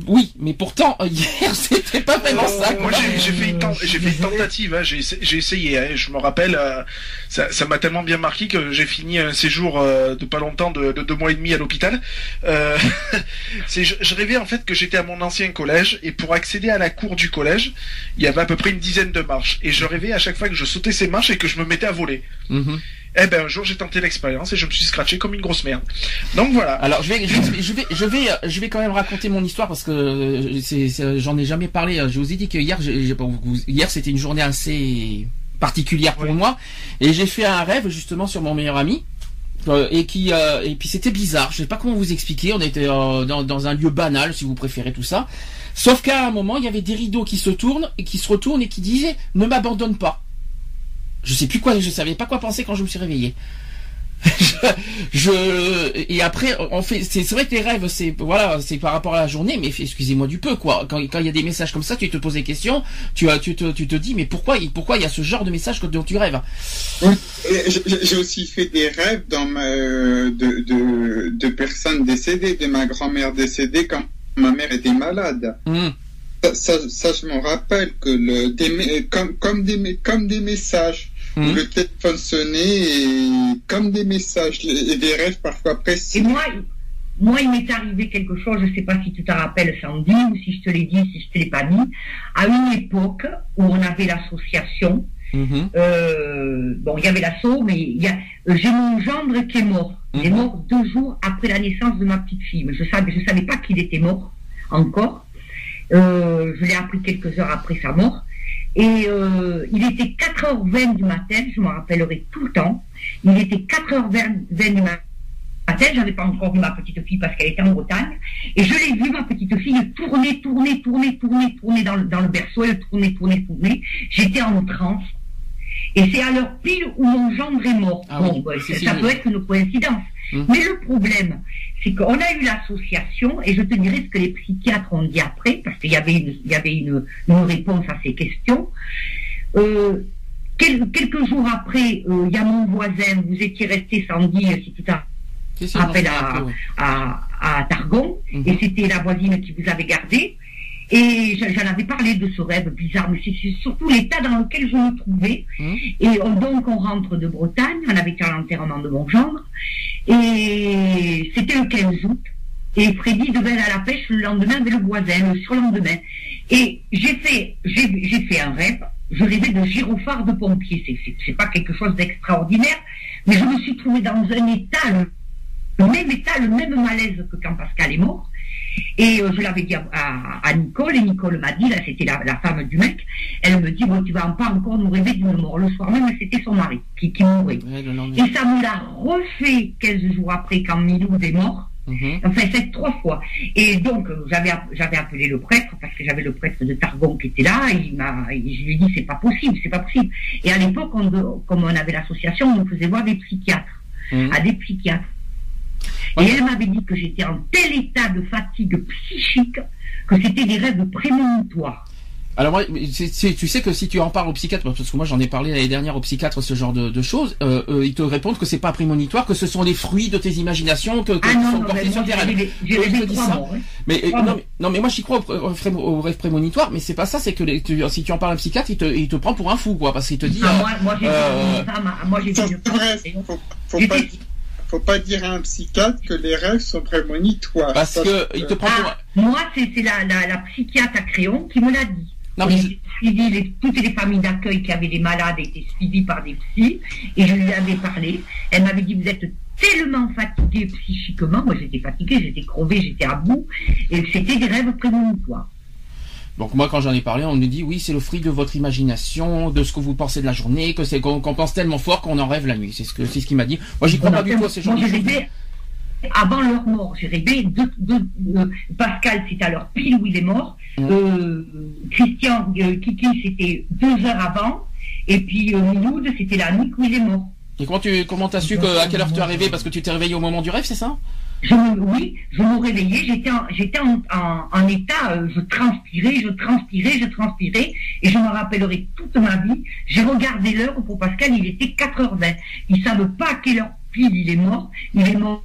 Oui, mais pourtant hier (laughs) c'était pas vraiment ça. Moi, j'ai j'ai fait une, j'ai fait une tentative, hein, j'ai essa- j'ai essayé. hein, je me rappelle, euh, ça ça m'a tellement bien marqué que j'ai fini un séjour euh, de pas longtemps, de, de deux mois et demi à l'hôpital. Euh, (laughs) c'est- je, je rêvais en fait que j'étais à mon ancien collège et pour accéder à la cour du collège, il y avait à peu près une dizaine de marches. Et je rêvais à chaque fois que je sautais ces marches et que je me mettais à voler. Mhm. Eh ben un jour j'ai tenté l'expérience et je me suis scratché comme une grosse merde. Donc voilà. Alors je vais, je vais, je vais, je vais, je vais quand même raconter mon histoire parce que euh, c'est, j'en ai jamais parlé. Je vous ai dit que hier, j'ai- hier c'était une journée assez particulière pour Oui. moi et j'ai fait un rêve justement sur mon meilleur ami. euh, et qui euh, et puis c'était bizarre. Je sais pas comment vous expliquer. On était euh, dans, dans un lieu banal, si vous préférez tout ça. Sauf qu'à un moment, il y avait des rideaux qui se tournent et qui se retournent et qui disaient "Ne m'abandonne pas." Je sais plus quoi. Je savais pas quoi penser quand je me suis réveillé. (laughs) je et après on fait c'est vrai que les rêves c'est voilà c'est par rapport à la journée mais excusez-moi du peu quoi quand quand il y a des messages comme ça tu te poses des questions tu tu te tu te dis mais pourquoi pourquoi il y a ce genre de message dont tu rêves? J'ai aussi fait des rêves dans ma, de, de, de personnes décédées, de ma grand-mère décédée quand ma mère était malade. Hum. Ça, ça, ça, je m'en rappelle que le, des, comme, comme, des, comme des messages. Le téléphone sonnait et comme des messages et des rêves parfois Et précis. moi, moi, il m'est arrivé quelque chose, je ne sais pas si tu te rappelles, Sandy, ou si je te l'ai dit, si je te l'ai pas dit, à une époque où on avait l'association, Mhm. euh, bon, il y avait l'assaut, mais il y a, euh, j'ai mon gendre qui est mort. Il est Mhm. mort deux jours après la naissance de ma petite fille. Mais je savais, je savais pas qu'il était mort encore. Euh, je l'ai appris quelques heures après sa mort. Et euh, il était 4h20 du matin, je me rappellerai tout le temps. Il était 4h20 du matin. J'avais pas encore vu ma petite fille parce qu'elle était en Bretagne. Et je l'ai vu, ma petite fille, tourner, tourner, tourner, tourner, tourner dans le, dans le berceau. Elle tournait, tourner, tourner. J'étais en transe. Et c'est à l'heure pile où mon gendre est mort. Ah bon, oui, bah, ça, peut être une coïncidence. Mhm. Mais le problème, c'est qu'on a eu l'association, et je te dirai ce que les psychiatres ont dit après, parce qu'il y avait une, il y avait une, une réponse à ces questions. Euh, quel- quelques jours après, euh, il y a mon voisin, vous étiez resté sans dire si tu si, rappelles à, à Targon, Mhm. et c'était la voisine qui vous avait gardé. Et je- j'en avais parlé de ce rêve bizarre, mais c'est surtout l'état dans lequel je me trouvais. Mhm. Et on- donc on rentre de Bretagne, on avait à l'enterrement de mon gendre, et c'était le 15 août. Et Freddy devait aller à la pêche le lendemain avec le voisin, le surlendemain. Et j'ai fait, j'ai fait un rêve, je rêvais de gyrophare de pompier. C'est- pas quelque chose d'extraordinaire, mais je me suis trouvée dans un état, le même état, le même malaise que quand Pascal est mort. Et euh, je l'avais dit à, à- à Nicole, et Nicole m'a dit, là c'était la, la femme du mec, elle me dit, bon tu vas pas encore nous rêver d'une mort. Le soir même, c'était son mari qui, qui mourait. Ouais. Et ça me l'a refait 15 jours après quand Milou est mort. Mhm. Enfin, c'est trois fois. Et donc, euh, j'avais, app- j'avais appelé le prêtre, parce que j'avais le prêtre de Targon qui était là, et il m'a, et je lui ai dit, c'est pas possible, c'est pas possible. Et à l'époque, on comme on avait l'association, on faisait voir des psychiatres, Mhm. à des psychiatres. Ouais. Et elle m'avait dit que j'étais en tel état de fatigue psychique que c'était des rêves prémonitoires. Alors moi, tu sais que si tu en parles au psychiatre, parce que moi j'en ai parlé l'année dernière au psychiatre ce genre de, de choses, euh, euh, ils te répondent que c'est pas prémonitoire, que ce sont les fruits de tes imaginations que, que Ah qui non, sont non, portés mais sur moi, tes rêves. hein. Mais euh, non, mais, non, mais moi j'y crois au, au rêve- au rêve prémonitoire, mais c'est pas ça, c'est que les- tu- si tu en parles à un psychiatre, il te, il te prend pour un fou, quoi, parce qu'il te dit. Ah, euh, moi, moi, j'ai euh, vu une femme, moi, j'ai vu Ça, faut, faut pas dire, faut pas dire à un psychiatre que les rêves sont prémonitoires. parce Ça, que il te prend pour. Ah, moi, c'est c'est la, la, la psychiatre à Créon qui me l'a dit. Non, mais J'ai suivi les- toutes les familles d'accueil qui avaient des malades étaient suivies par des psys et je lui avais parlé. Elle m'avait dit vous êtes tellement fatigué psychiquement, moi j'étais fatiguée, j'étais crevée, j'étais à bout et c'était des rêves prémonitoires. Donc moi quand j'en ai parlé, on me dit oui c'est le fruit de votre imagination, de ce que vous pensez de la journée, que c'est qu'on pense tellement fort qu'on en rêve la nuit. C'est ce que c'est ce qu'il m'a dit. Moi j'y crois pas du tout à ces gens. Moi j'ai rêvé avant leur mort, j'ai rêvé de, de- euh, Pascal c'était à l'heure pile où il est mort, euh, Christian euh, Kiki c'était deux heures avant et puis euh, Miloud c'était la nuit où il est mort. Et comment tu comment t'as su que, à quelle heure tu es arrivé? Parce que tu t'es réveillé au moment du rêve, c'est ça? Je me, oui, je me réveillais, j'étais en, j'étais en, en, en état, euh, je transpirais, je transpirais, je transpirais, et je me rappellerai toute ma vie. J'ai regardé l'heure pour Pascal, il était 4h20. Ils savent pas à quelle heure pile il est mort. Il est mort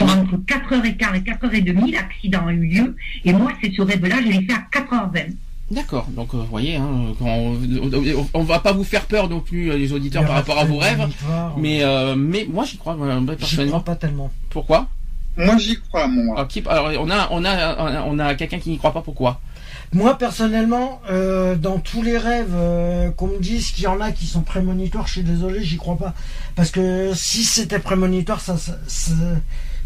entre 4h15 et 4h30, l'accident a eu lieu, et moi, c'est ce rêve-là, je l'ai fait à 4h20. D'accord. Donc euh, vous voyez, hein, quand on, on, on va pas vous faire peur non plus euh, les auditeurs par rapport à vos rêves, mais euh, mais moi j'y crois euh, j'y crois personnellement. pas tellement. Pourquoi? Moi, j'y crois, moi. Alors, qui- alors, on a on a on a quelqu'un qui n'y croit pas. Pourquoi? Moi personnellement, euh, dans tous les rêves euh, qu'on me dise qu'il y en a qui sont prémonitoires, je suis désolé, j'y crois pas. Parce que si c'était prémonitoire, ça, ça, ça,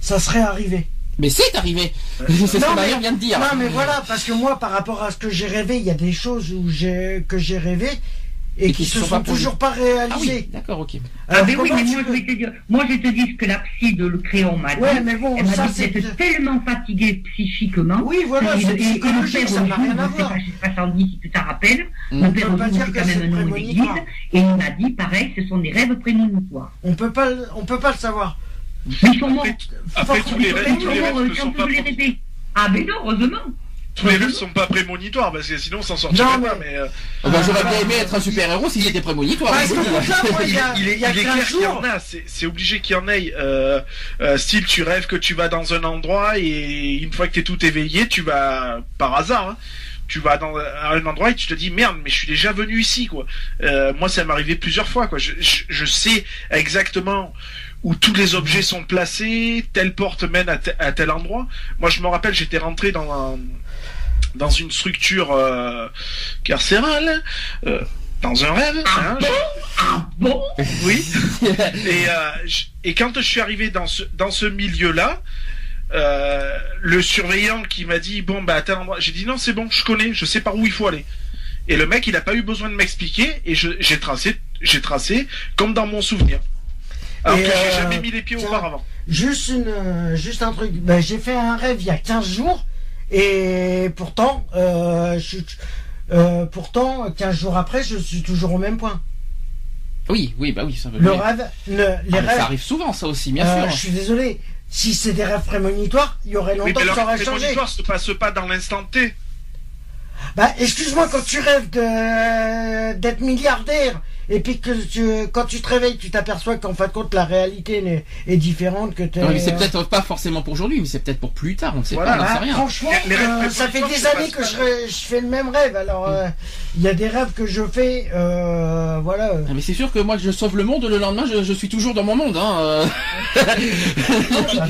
ça serait arrivé. Mais c'est arrivé. (laughs) c'est ce que vient de dire. Non mais voilà, parce que moi par rapport à ce que j'ai rêvé, il y a des choses où j'ai que j'ai rêvé et, Et qui qui se sont sont, pas produites. toujours pas Ah oui, réalisées. d'accord, ok. Ah, mais oui, mais moi, je vais te dire, moi, je te dis ce que la psy de le crayon m'a dit. Ouais, mais bon, Elle m'a dit c'est. que vous êtes tellement fatigué psychiquement. Oui, voilà, Et- c'est et- et le psychologique, père ça n'a rien à je sais voir. pas, je sais pas Sandy si tu t'en rappelles. Mm. Mon On père c'est que quand même un homme d'église. Et il m'a dit, pareil, ce sont des rêves prémonitoires. On peut pas, le- on peut pas le savoir. Mais ils sont morts. Après, tous les rêves, tous les rêves ne sont pas. Ah, mais non, heureusement. Tous les rêves sont pas prémonitoires parce que sinon on s'en sortirait Non, pas. mais- euh, Ah bah, J'aurais bien aimé être un super-héros s'il était prémonitoire. Parce que donc là, moi, il y a, il est, il il est 15 clair qu'il y en a. C'est obligé qu'il y en ait. Euh, euh, style, tu rêves que tu vas dans un endroit et une fois que t'es tout éveillé, tu vas par hasard. hein, tu vas dans à un endroit et tu te dis merde mais je suis déjà venu ici quoi. Euh, moi ça m'est arrivé plusieurs fois quoi. Je, je, je sais exactement où tous les objets sont placés, telle porte mène à, à tel endroit. Moi je me rappelle j'étais rentré dans un, dans une structure euh, carcérale, euh, dans un rêve. hein, Bon, oui. (laughs) et, euh, je- et quand je suis arrivé dans ce, dans ce milieu-là, euh, le surveillant qui m'a dit bon bah à tel endroit, j'ai dit non c'est bon, je connais, je sais par où il faut aller. Et le mec il a pas eu besoin de m'expliquer et je- j'ai tracé, j'ai tracé comme dans mon souvenir. Alors Et, que j'ai euh, jamais mis les pieds tiens, auparavant. Juste une, euh, juste un truc. Ben, j'ai fait un rêve il y a 15 jours et pourtant, euh, je, euh, pourtant, 15 jours après, je suis toujours au même point. Oui, oui, bah oui, ça veut Le dire- rêve, le- les Ah, mais rêves. Ça arrive souvent, ça aussi, bien euh, sûr. Je suis désolé. Si c'est des rêves prémonitoires, il y aurait Oui, longtemps mais que ça aurait changé. prémonitoire se passe pas dans l'instant T. Bah, excuse-moi, quand tu rêves de d'être milliardaire et puis que tu, quand tu te réveilles, tu t'aperçois qu'en fin de compte la réalité est différente que. Non, mais c'est peut-être pas forcément pour aujourd'hui, mais c'est peut-être pour plus tard, on ne sait Voilà. pas, on n'en Ah, sait rien. franchement, Les- les rêves euh, ça fait des années que je, fais le même rêve. Alors, euh, il y a des rêves que je fais, euh, voilà. Ah, mais c'est sûr que moi je sauve le monde, le lendemain je, je suis toujours dans mon monde. Hein. euh.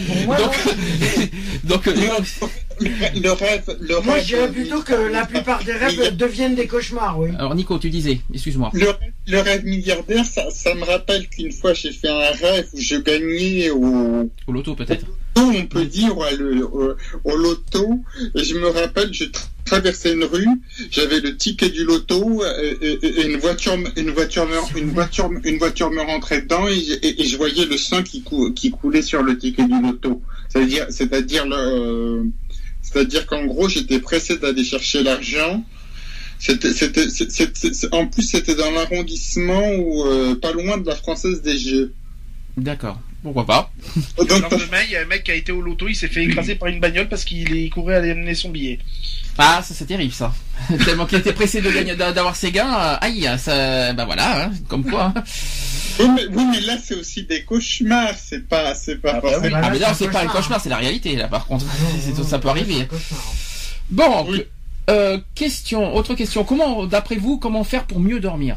Pour moi, (laughs) donc, euh, (laughs) Le, le rêve, le Moi, rêve, je dirais plutôt que la plupart des rêves deviennent des cauchemars, oui. alors Nico, tu disais, excuse-moi. Le, le rêve milliardaire, ça, ça me rappelle qu'une fois j'ai fait un rêve où je gagnais au, Au loto peut-être. on peut dire, ouais, le- au, au loto. Et je me rappelle, je tra- traversais une rue, j'avais le ticket du loto et, et- et une voiture, me- une voiture, me- une voiture, une voiture me rentrait dedans et, et- et je voyais le sang qui, cou- qui coulait sur le ticket du loto. C'est-à-dire, c'est-à-dire le, euh, c'est-à-dire qu'en gros, j'étais pressé d'aller chercher l'argent. C'était, en plus, c'était dans l'arrondissement où, euh, pas loin de la Française des Jeux. D'accord. Pourquoi pas? Le Donc, lendemain, il y a un mec qui a été au loto, il s'est fait écraser par une bagnole parce qu'il il courait à aller amener son billet. Ah, ça c'est terrible ça. (laughs) Tellement qu'il était pressé de gagner, d'a- d'avoir ses gains. euh, aïe, ça, bah voilà, hein, comme quoi. hein. Oui, mais, oui, mais là, c'est aussi des cauchemars. C'est pas, c'est pas Ah bah forcément. Ah mais c'est non, un c'est pas un cauchemar. c'est la réalité là. Par contre, Ah ça peut arriver. Bon, Oui. euh, question, autre question. Comment, d'après vous, comment faire pour mieux dormir?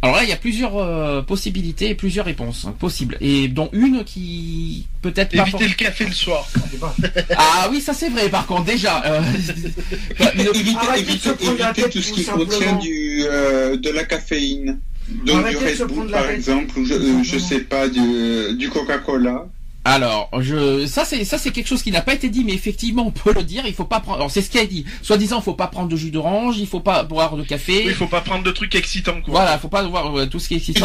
Alors là, il y a plusieurs euh, possibilités et plusieurs réponses hein, possibles, et dont une qui peut-être pas. Éviter le café le soir. (laughs) Ah oui, ça c'est vrai. Par contre, déjà. euh, une- (laughs) Éviter, tout ce qui contient du, euh, de la caféine. Donc Arrêtez du Red Bull, par exemple, ou je, je sais pas, du, du Coca-Cola. Alors, je, ça c'est, ça c'est quelque chose qui n'a pas été dit, mais effectivement, on peut le dire. Il faut pas prendre. Alors, c'est ce qui a dit. Soit-disant, il faut pas prendre de jus d'orange, il faut pas boire de café. Oui, il faut pas prendre de trucs excitants, quoi. Voilà, faut pas boire euh, tout ce qui est excitant.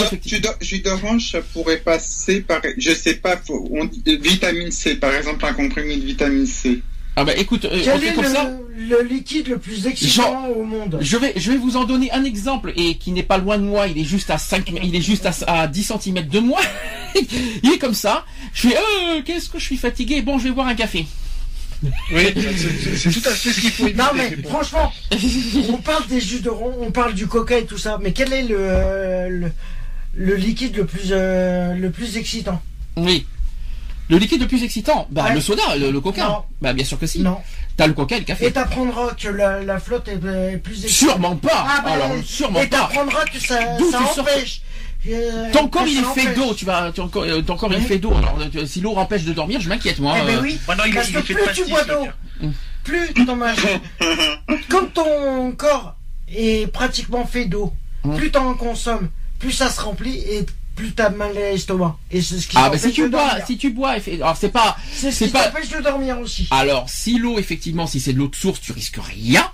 Jus d'orange, ça pourrait passer par, je sais pas, faut- on dit- euh, vitamine C, par exemple, un comprimé de vitamine C. Ah bah écoute, euh, on Quel fait est comme le, ça. le liquide le plus excitant au monde? Je vais, je vais vous en donner un exemple et qui n'est pas loin de moi. Il est juste à 5, il est juste à, à 10 cm de moi. (laughs) il est comme ça. Je fais, euh, qu'est-ce que je suis fatigué. Bon, je vais boire un café. Oui, c'est- tout à fait ce qu'il faut. Non mais franchement, on parle des jus d'orange, on parle du coca et tout ça, mais quel est le le, le liquide le plus euh, le plus excitant? Oui. Le liquide le plus excitant, bah Ouais. le soda, le, le coca. Non. Bah bien sûr que si. Non. T'as le coca et le café. Et t'apprendras que la, la flotte est, est plus excitante. Sûrement pas. Ah, bah, Alors sûrement et pas. t'apprendras que ça, D'où ça empêche. euh, Ton corps il est fait d'eau, tu vas, ton corps, euh, ton corps il est fait d'eau. Alors euh, si l'eau empêche de dormir, je m'inquiète moi. Eh ben euh. oui, Maintenant, il, parce il que est fait de plus tu bois d'eau, gars. plus ton comme ton corps est pratiquement fait d'eau, Mm. plus t'en consommes, plus ça se remplit et plus t'as mal à l'estomac. Et c'est ce qui Ah bah si tu de bois, dormir. si tu bois, alors c'est pas. c'est ce c'est qui pas- t'empêche de dormir aussi. Alors si l'eau effectivement, si c'est de l'eau de source, tu risques rien.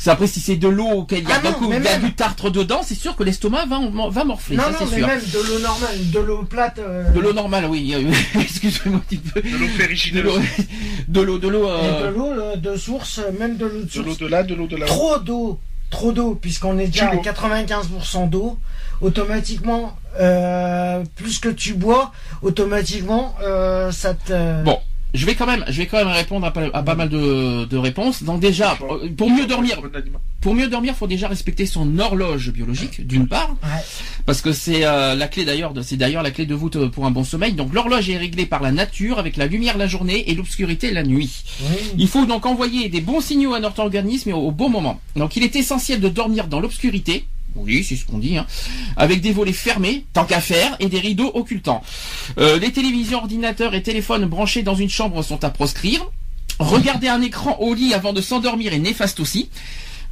C'est après si c'est de l'eau auquel il y a, Ah non, coup, il y a même- du tartre dedans, c'est sûr que l'estomac va, va morfler, non, ça non, c'est mais sûr. même de l'eau normale, de l'eau plate. euh, De l'eau normale, oui. (laughs) Excuse-moi un petit peu. De l'eau De ferrigineuse. l'eau, de l'eau, de l'eau. euh, de l'eau euh, de source, même de l'eau de De source. l'eau de là, de l'eau de là. trop d'eau, trop d'eau, puisqu'on est déjà à l'eau. 95% d'eau, automatiquement, euh, plus que tu bois, automatiquement, euh, ça te... Bon. je vais quand même, je vais quand même répondre à, pas- à pas mal de, de réponses. Donc déjà, pour mieux dormir, pour mieux dormir, faut déjà respecter son horloge biologique, d'une part, Ouais. parce que c'est euh, la clé d'ailleurs, c'est d'ailleurs la clé de voûte euh, pour un bon sommeil. Donc l'horloge est réglée par la nature avec la lumière la journée et l'obscurité la nuit. Il faut donc envoyer des bons signaux à notre organisme au, au bon moment. Donc il est essentiel de dormir dans l'obscurité. Oui, c'est ce qu'on dit, hein, avec des volets fermés, tant qu'à faire, et des rideaux occultants. Euh, les télévisions, ordinateurs et téléphones branchés dans une chambre sont à proscrire. Regarder un écran au lit avant de s'endormir est néfaste aussi.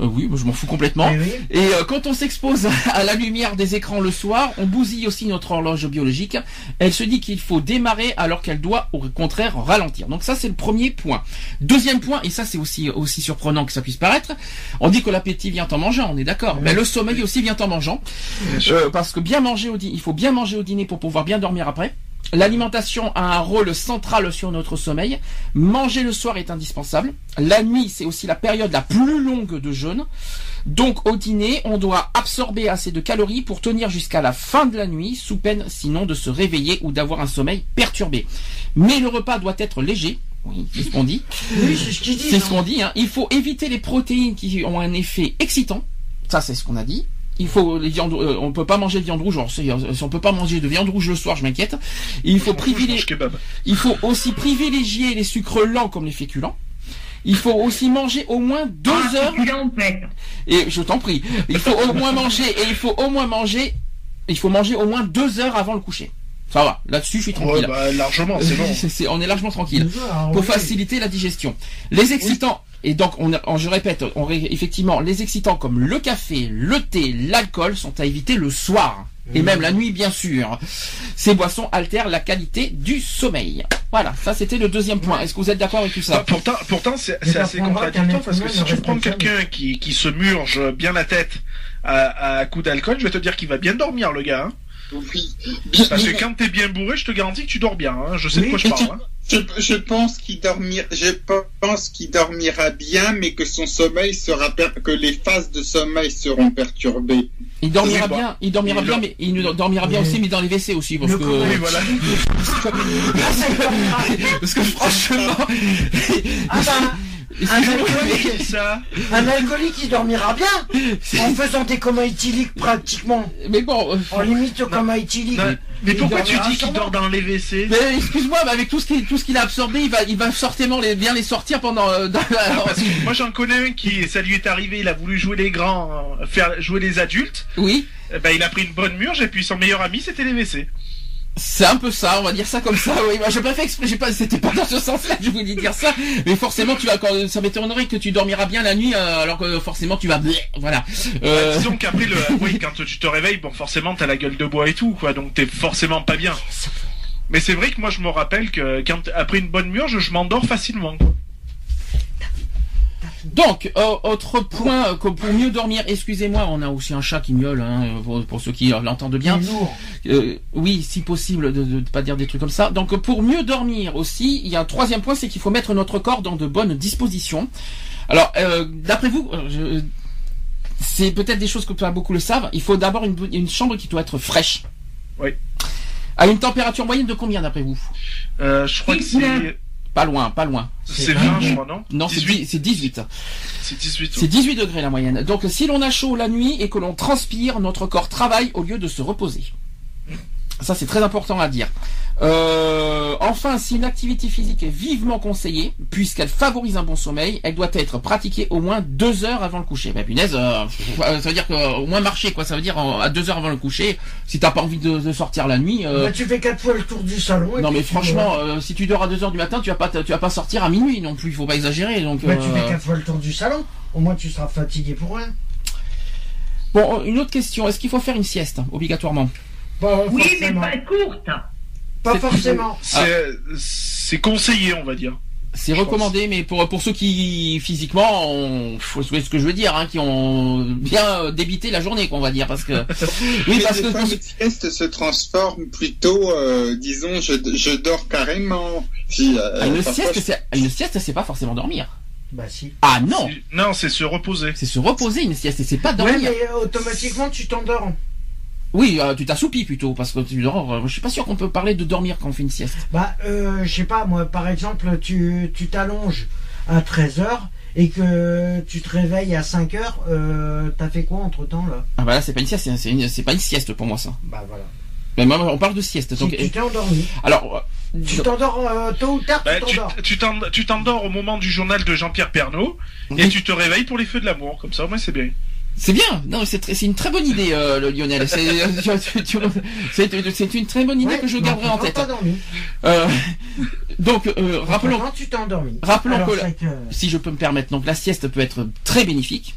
Euh, oui, je m'en fous complètement. Eh oui. Et euh, quand on s'expose à la lumière des écrans le soir, on bousille aussi notre horloge biologique. Elle se dit qu'il faut démarrer alors qu'elle doit au contraire ralentir. Donc ça c'est le premier point. Deuxième point, et ça c'est aussi aussi surprenant que ça puisse paraître, on dit que l'appétit vient en mangeant, on est d'accord. Mais le sommeil aussi vient en mangeant. Euh, parce que bien manger au dîner, il faut bien manger au dîner pour pouvoir bien dormir après. L'alimentation a un rôle central sur notre sommeil. Manger le soir est indispensable. La nuit, c'est aussi la période la plus longue de jeûne. Donc au dîner, on doit absorber assez de calories pour tenir jusqu'à la fin de la nuit, sous peine sinon de se réveiller ou d'avoir un sommeil perturbé. Mais le repas doit être léger. Oui, c'est ce qu'on dit. Oui, c'est ce ce hein. qu'on dit. Hein. Il faut éviter les protéines qui ont un effet excitant. Ça, c'est ce qu'on a dit. Il faut les viandes. euh, on peut pas manger de viande rouge. Alors, si, euh, si on peut pas manger de viande rouge le soir, je m'inquiète. Il faut privilégier. Il faut aussi privilégier les sucres lents comme les féculents. Il faut aussi manger au moins deux Ah, heures. Et je t'en prie. Il faut au moins manger et il faut au moins manger. Il faut manger au moins deux heures avant le coucher. Ça va. Là-dessus, je suis Ouais, tranquille. bah, largement, c'est bon. (laughs) On est largement tranquille Ah, pour oui. faciliter la digestion. Les excitants, et donc on, je répète, on, effectivement, les excitants comme le café, le thé, l'alcool sont à éviter le soir. Et même la nuit, bien sûr. Ces boissons altèrent la qualité du sommeil. Voilà, ça c'était le deuxième point. Est-ce que vous êtes d'accord avec tout Bah, ça pourtant, pourtant c'est assez contradictoire parce que si tu prends quelqu'un qui, qui se murge bien la tête à, à coup d'alcool, je vais te dire qu'il va bien dormir, le gars. hein. Oui. Parce que quand t'es bien bourré, je te garantis que tu dors bien. Hein. Je sais de quoi je parle. tu- hein. Je, je pense qu'il dormir, je pense qu'il dormira bien, mais que son sommeil sera per- que les phases de sommeil seront perturbées. Il dormira Oui, bah, bien, il dormira il bien, mais il dormira bien Oui. aussi, mais dans les WC aussi, parce Le que, Oui, voilà. (laughs) parce que franchement, Ah bah, (laughs) un alcoolique, ça. un alcoolique, il dormira bien (laughs) en faisant des comas éthyliques pratiquement. mais bon, euh, En limite au coma éthylique. Mais pourquoi tu dis qu'il dort dans les WC mais excuse-moi, mais avec tout ce qu'il a absorbé, il va il va certainement les, bien les sortir pendant. euh, dans la- Parce que moi j'en connais un qui, ça lui est arrivé, il a voulu jouer les grands, euh, faire jouer les adultes. Oui. Eh ben, il a pris une bonne murge et puis son meilleur ami c'était les WC. C'est un peu ça, on va dire ça comme ça. (laughs) Oui, moi, j'ai pas fait exprès, j'ai pas, c'était pas dans ce sens-là que je voulais dire ça. Mais forcément, tu vas, quand, ça m'étonnerait que tu dormiras bien la nuit, euh, alors que forcément tu vas, voilà. Euh, Bah, disons qu'après le, oui, quand tu te réveilles, bon, forcément, t'as la gueule de bois et tout, quoi, donc t'es forcément pas bien. Mais c'est vrai que moi, je me rappelle que quand, après une bonne murge, je m'endors facilement. Donc, euh, autre point, euh, que pour mieux dormir, excusez-moi, on a aussi un chat qui miaule, hein, pour, pour ceux qui l'entendent bien. Euh, oui, si possible, de ne pas dire des trucs comme ça. Donc, pour mieux dormir aussi, il y a un troisième point, c'est qu'il faut mettre notre corps dans de bonnes dispositions. Alors, euh, d'après vous, je- c'est peut-être des choses que pas beaucoup le savent. Il faut d'abord une, une chambre qui doit être fraîche. Oui. À une température moyenne de combien d'après vous? Euh, je crois que c'est, Pas loin, pas loin. c'est 20, je crois, non? Non, c'est 18. dix- c'est 18. C'est 18. C'est 18 degrés la moyenne. Donc si l'on a chaud la nuit et que l'on transpire, notre corps travaille au lieu de se reposer. Ça c'est très important à dire. Euh, enfin, si une activité physique est vivement conseillée, puisqu'elle favorise un bon sommeil, elle doit être pratiquée au moins deux heures avant le coucher. Ben punaise, euh, euh, ça veut dire que au moins marcher quoi. Ça veut dire euh, à deux heures avant le coucher. Si t'as pas envie de, de sortir la nuit. euh, Bah, tu fais quatre fois le tour du salon. et non mais franchement, si tu dors à 2 heures du matin, tu vas pas, tu vas pas sortir à minuit non plus. Il faut pas exagérer. Donc. Bah, tu fais quatre fois le tour du salon. Au moins, tu seras fatigué pour rien. Bon, une autre question. Est-ce qu'il faut faire une sieste obligatoirement? Oui, mais pas courte. Pas forcément. C'est, c'est conseillé, on va dire. C'est recommandé, mais pour pour ceux qui physiquement, ont, faut ce que je veux dire, hein, qui ont bien euh, débité la journée, qu'on va dire, parce que (laughs) oui, Mais parce que le sieste se transforme plutôt, euh, disons, je, je dors carrément. Puis, euh, Ah, une sieste, je- c'est une sieste, c'est pas forcément dormir. Bah si. Ah non, C'est- Non, c'est se reposer. c'est se reposer une sieste, et c'est pas Ouais, dormir. mais euh, automatiquement, tu t'endors. Oui, euh, tu t'assoupis plutôt parce que tu dors. euh, je suis pas sûr qu'on peut parler de dormir quand on fait une sieste. Bah, euh, je sais pas, moi, par exemple, tu tu t'allonges à 13h et que tu te réveilles à 5h, euh, t'as fait quoi entre temps là? Ah bah là c'est pas une sieste, c'est- c'est une- c'est pas une sieste pour moi ça. Bah voilà. Mais moi, on parle de sieste. Tu t'es endormi. alors, euh, Tu t'endors euh, tôt ou tard, Bah, tu tu t'endors. tu t'en- tu t'endors au moment du journal de Jean-Pierre Pernaud et Oui. tu te réveilles pour les feux de l'amour. Comme ça, au moins, c'est bien. C'est bien. Non, c'est une très bonne idée, euh, le Lionel. C'est (laughs) tu- c'est- une très bonne idée Ouais, que je garderai en tête. Euh, donc, euh, rappelons, tu t'es endormi. rappelons Alors, que- si je peux me permettre, donc la sieste peut être très bénéfique.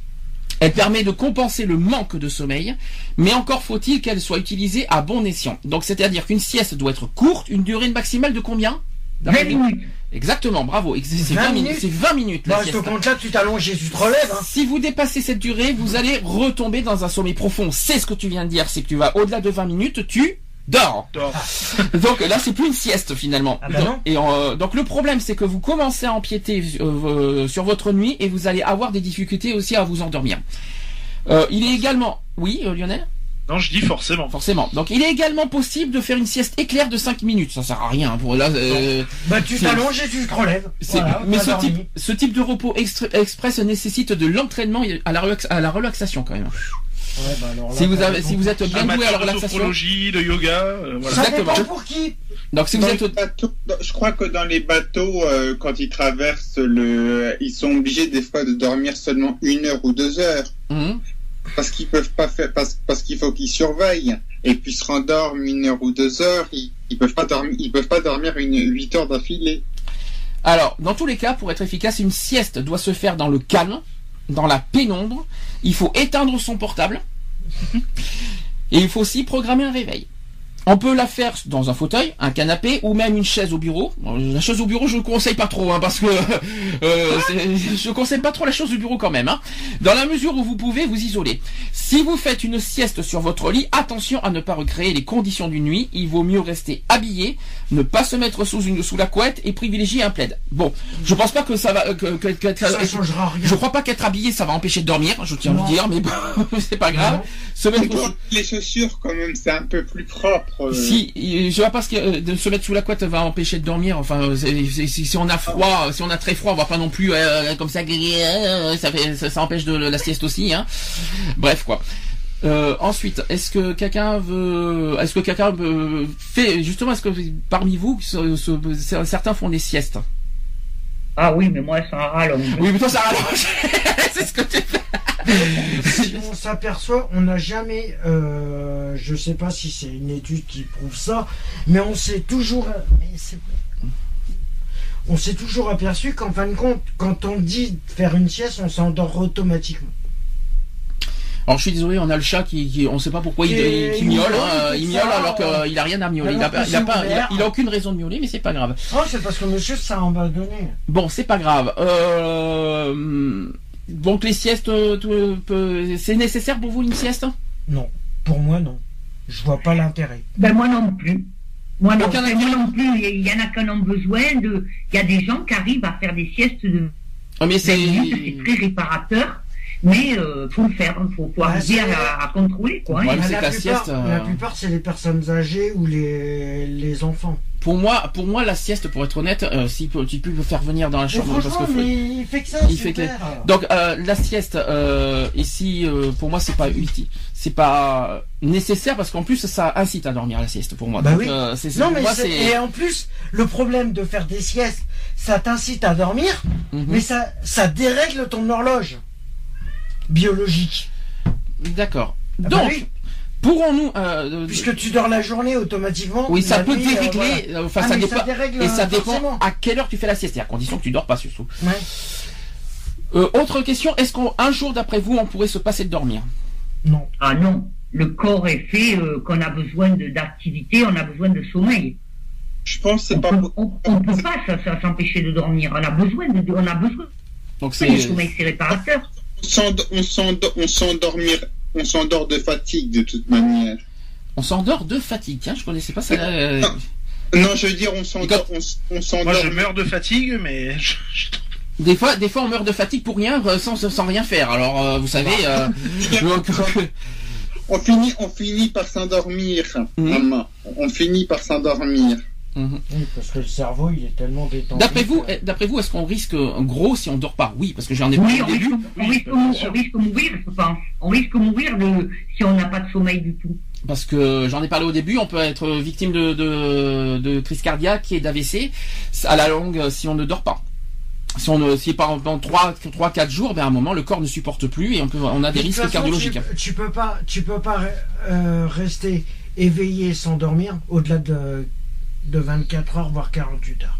Elle permet de compenser le manque de sommeil, mais encore faut-il qu'elle soit utilisée à bon escient. Donc c'est-à-dire qu'une sieste doit être courte, une durée maximale de combien? 20 minutes. Exactement, bravo. C'est c'est 20 20 minutes. C'est 20 minutes Bah, ce sieste. compte-là, tu t'allonges et tu te relèves. Hein. Si vous dépassez cette durée, vous allez retomber dans un sommeil profond. C'est ce que tu viens de dire, c'est que tu vas au-delà de 20 minutes, tu dors. Dors. (laughs) Donc là, c'est plus une sieste finalement. Ah bah donc, et euh, donc le problème, c'est que vous commencez à empiéter euh, euh, sur votre nuit et vous allez avoir des difficultés aussi à vous endormir. Euh, il est également, oui, euh, Lionel, Non, je dis forcément. forcément. Donc il est également possible de faire une sieste éclair de 5 minutes. Ça sert à rien. Pour là, euh, Bah, tu t'allonges et tu te relèves. Voilà, mais ce dormi. type, ce type de repos express nécessite de l'entraînement à la, relax- à la relaxation quand même. Ouais, bah, alors là, Si vous avez, si vous êtes bien doué à la relaxation, de yoga, euh, voilà. Ça Exactement. dépend pour qui. donc si vous êtes bateaux- je crois que dans les bateaux, euh, quand ils traversent le, ils sont obligés des fois de dormir seulement une heure ou deux heures Mhm. Parce qu'ils peuvent pas faire, parce, parce qu'il faut qu'ils surveillent et puis se rendorment une heure ou deux heures. Ils, ils peuvent pas dormir, ils peuvent pas dormir une huit heures d'affilée. Alors, dans tous les cas, pour être efficace, une sieste doit se faire dans le calme, dans la pénombre. Il faut éteindre son portable. (laughs) Et il faut aussi programmer un réveil. On peut la faire dans un fauteuil, un canapé ou même une chaise au bureau. La chaise au bureau, je ne conseille pas trop, hein, parce que (laughs) euh, je conseille pas trop la chaise au bureau quand même. Hein, dans la mesure où vous pouvez vous isoler. Si vous faites une sieste sur votre lit, attention à ne pas recréer les conditions d'une nuit. Il vaut mieux rester habillé, ne pas se mettre sous une sous la couette et privilégier un plaid. Bon, je pense pas que ça va. Que, que- que- que- Ça changera rien. je crois pas qu'être habillé ça va empêcher de dormir. Je tiens à le dire, mais bon, (laughs) c'est pas grave. Se mettre les chaussures, quand même, c'est un peu plus propre. Euh. si, euh, je vois pas ce que euh, de se mettre sous la couette va empêcher de dormir. Enfin, si, si on a froid, si on a très froid, on va pas non plus euh, comme ça. Ça, fait, ça, ça empêche de la sieste aussi. Hein. Bref, quoi. Euh, ensuite, est-ce que quelqu'un veut, est-ce que quelqu'un veut- fait justement, est-ce que parmi vous, ce- ce- certains font des siestes? Ah oui, mais moi, ça rallonge. Oui, mais toi ça rallonge. (laughs) c'est ce que tu fais. Si on s'aperçoit, on n'a jamais, euh, je sais pas si c'est une étude qui prouve ça, mais on s'est toujours, mais on s'est toujours aperçu qu'en fin de compte, quand on dit faire une sieste, on s'endort automatiquement. Alors je suis désolé, on a le chat qui, qui on sait pas pourquoi il, qui miaule, hein, il miaule alors qu'il a rien à miauler. Il a, il a pas, il a aucune raison de miauler, mais c'est pas grave. Oh, c'est parce que monsieur, ça en va donner. Bon, c'est pas grave. Euh, donc les siestes, euh, peu- c'est nécessaire pour vous une sieste? Non, pour moi, non. Je vois pas l'intérêt. Ben moi non plus. Moi non, moi non plus. Il y en a qui en ont besoin. De... Il y a des gens qui arrivent à faire des siestes de Ah, Mais 20 c'est minutes, c'est très réparateur. Mais euh, faut le faire, faut, faut Ah, arriver à, à contrôler quoi. Ouais, hein. la, plupart, sieste, euh, la plupart, c'est les personnes âgées ou les, les enfants. pour moi, pour moi la sieste, pour être honnête, euh, si tu peux le faire venir dans la chambre parce que mais il fait que ça, il fait que-. Donc euh, la sieste euh, ici euh, pour moi c'est pas utile, c'est pas nécessaire parce qu'en plus ça incite à dormir la sieste pour moi. Bah Donc, oui. euh, c'est, Non, pour mais moi, c'est- c'est et en plus, le problème de faire des siestes, ça t'incite à dormir, Mhm. mais ça, ça dérègle ton horloge biologique. d'accord. Ah bah Donc oui, pourrons-nous euh, puisque tu dors la journée automatiquement. oui ça peut nuit, euh, dérégler, voilà. euh, enfin Ah, ça dépend dérègle, et ça euh, dépend à quelle heure tu fais la sieste, à condition que tu dors pas surtout. Ouais. Euh, autre question, est-ce qu'un jour d'après vous on pourrait se passer de dormir? Non. Ah non, le corps est fait euh, qu'on a besoin de- d'activité, on a besoin de sommeil. Je pense que c'est On pas. peut, on, on peut pas s'empêcher de dormir. On a besoin de, on a besoin. Donc Oui, le c'est sommeil c'est réparateur. On s'endort de fatigue de toute manière. on s'endort de fatigue. Tiens, je connaissais pas ça. euh, Non, je veux dire, on s'endort, on, s- on Moi, s'endort. je meurs de fatigue, mais (laughs) Des fois, des fois, on meurt de fatigue pour rien, euh, sans, sans rien faire. Alors, euh, vous savez. euh, (laughs) donc, on finit, on finit par s'endormir, maman. On finit par s'endormir. Mhm. Oui, parce que le cerveau, il est tellement détendu. D'après vous, que- d'après vous, est-ce qu'on risque un gros si on dort pas? Oui, parce que j'en ai Oui, parlé on au risque, début. on risque, Oui, on risque mourir, je pense. On risque mourir de, si on n'a pas de sommeil du tout. Parce que j'en ai parlé au début, on peut être victime de, de, de crise cardiaque et d'AVC à la longue si on ne dort pas. Si on ne, si pendant 3, 3 4 jours, ben à un moment le corps ne supporte plus et on peut on a des De risques façon, cardiologiques. Tu, tu peux pas, tu peux pas euh, rester éveillé sans dormir au-delà de, de 24 heures voire 48 heures.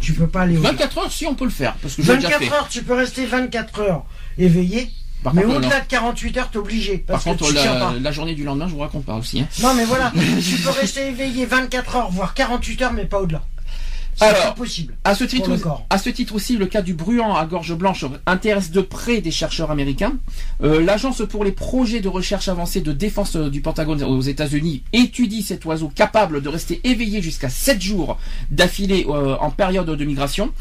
Tu peux pas aller au-delà. 24 heures si on peut le faire parce que j'ai déjà 24 fait. heures, tu peux rester 24 heures éveillé, Par mais au-delà de 48 heures, t'es obligé. Par Parce que contre tu tiens la, pas. la journée du lendemain, je vous raconte pas aussi. hein. Non, mais voilà, (laughs) tu peux rester éveillé 24 heures, voire 48 heures, mais pas au-delà. Alors, impossible. À ce, titre, à ce aussi, le cas du bruant à gorge blanche intéresse de près des chercheurs américains. Euh, L'Agence pour les projets de recherche avancée de défense euh, du Pentagone aux États-Unis étudie cet oiseau capable de rester éveillé jusqu'à 7 jours d'affilée euh, en période de migration.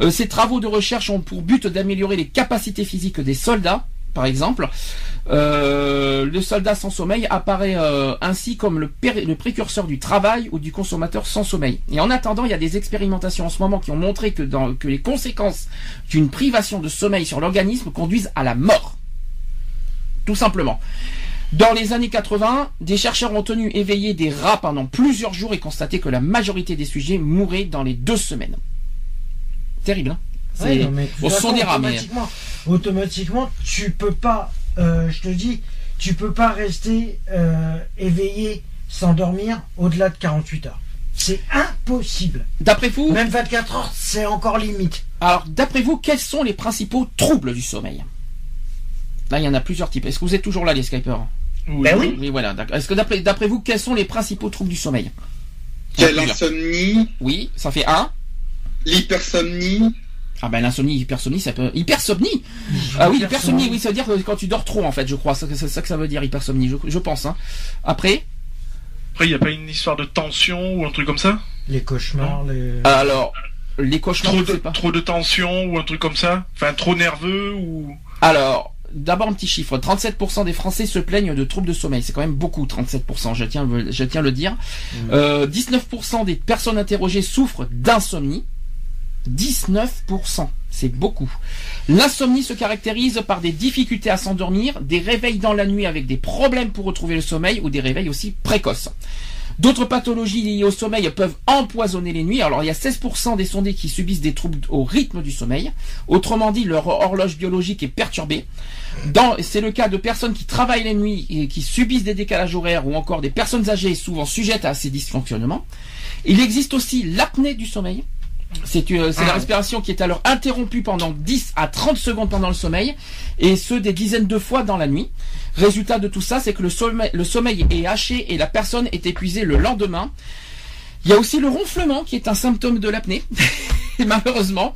Euh, ces travaux de recherche ont pour but d'améliorer les capacités physiques des soldats. Par exemple, Euh, le soldat sans sommeil apparaît euh, ainsi comme le, précurseur du travail ou du consommateur sans sommeil. Et en attendant, il y a des expérimentations en ce moment qui ont montré que les conséquences d'une privation de sommeil sur l'organisme conduisent à la mort. Tout simplement. Dans les années 80, des chercheurs ont tenu éveillés des rats pendant plusieurs jours et constaté que la majorité des sujets mouraient dans les deux semaines. Terrible, hein? Ouais, C'est- non, mais de toute Bon, ce sont façon, des rats, mais- automatiquement, automatiquement, tu peux pas, euh, je te dis, tu peux pas rester euh, éveillé sans dormir au-delà de 48 heures. C'est impossible. D'après vous, Même 24 heures, c'est encore limite. alors d'après vous, quels sont les principaux troubles du sommeil? Là, il y en a plusieurs types. Est-ce que vous êtes toujours là, les Skypers? Oui. Ben oui. Oui, voilà. d'accord. Est-ce que d'après d'après vous, quels sont les principaux troubles du sommeil? L'insomnie, Oui, ça fait un. l'hypersomnie, Ah ben l'insomnie, hypersomnie, ça peut... Hypersomnie Ah oui, hypersomnie, oui, ça veut dire que quand tu dors trop, en fait, je crois. C'est c'est ça que ça veut dire, hypersomnie, je, je pense. Hein. Après, Après, il n'y a pas une histoire de tension ou un truc comme ça? Les cauchemars, les. alors, les cauchemars, trop je de, sais pas. trop de tension ou un truc comme ça? Enfin, trop nerveux ou... Alors, d'abord un petit chiffre. 37% des Français se plaignent de troubles de sommeil. C'est quand même beaucoup, 37%, je tiens, je tiens à le dire. Euh, 19% des personnes interrogées souffrent d'insomnie. 19%, c'est beaucoup. L'insomnie se caractérise par des difficultés à s'endormir, des réveils dans la nuit avec des problèmes pour retrouver le sommeil ou des réveils aussi précoces. D'autres pathologies liées au sommeil peuvent empoisonner les nuits. Alors il y a 16% des sondés qui subissent des troubles au rythme du sommeil. Autrement dit, leur horloge biologique est perturbée. C'est le cas de personnes qui travaillent les nuits et qui subissent des décalages horaires ou encore des personnes âgées souvent sujettes à ces dysfonctionnements. Il existe aussi l'apnée du sommeil. C'est c'est la respiration qui est alors interrompue pendant 10 à 30 secondes pendant le sommeil, et ce des dizaines de fois dans la nuit. Résultat de tout ça, c'est que le sommeil, le sommeil est haché et la personne est épuisée le lendemain. Il y a aussi le ronflement qui est un symptôme de l'apnée, (laughs) malheureusement.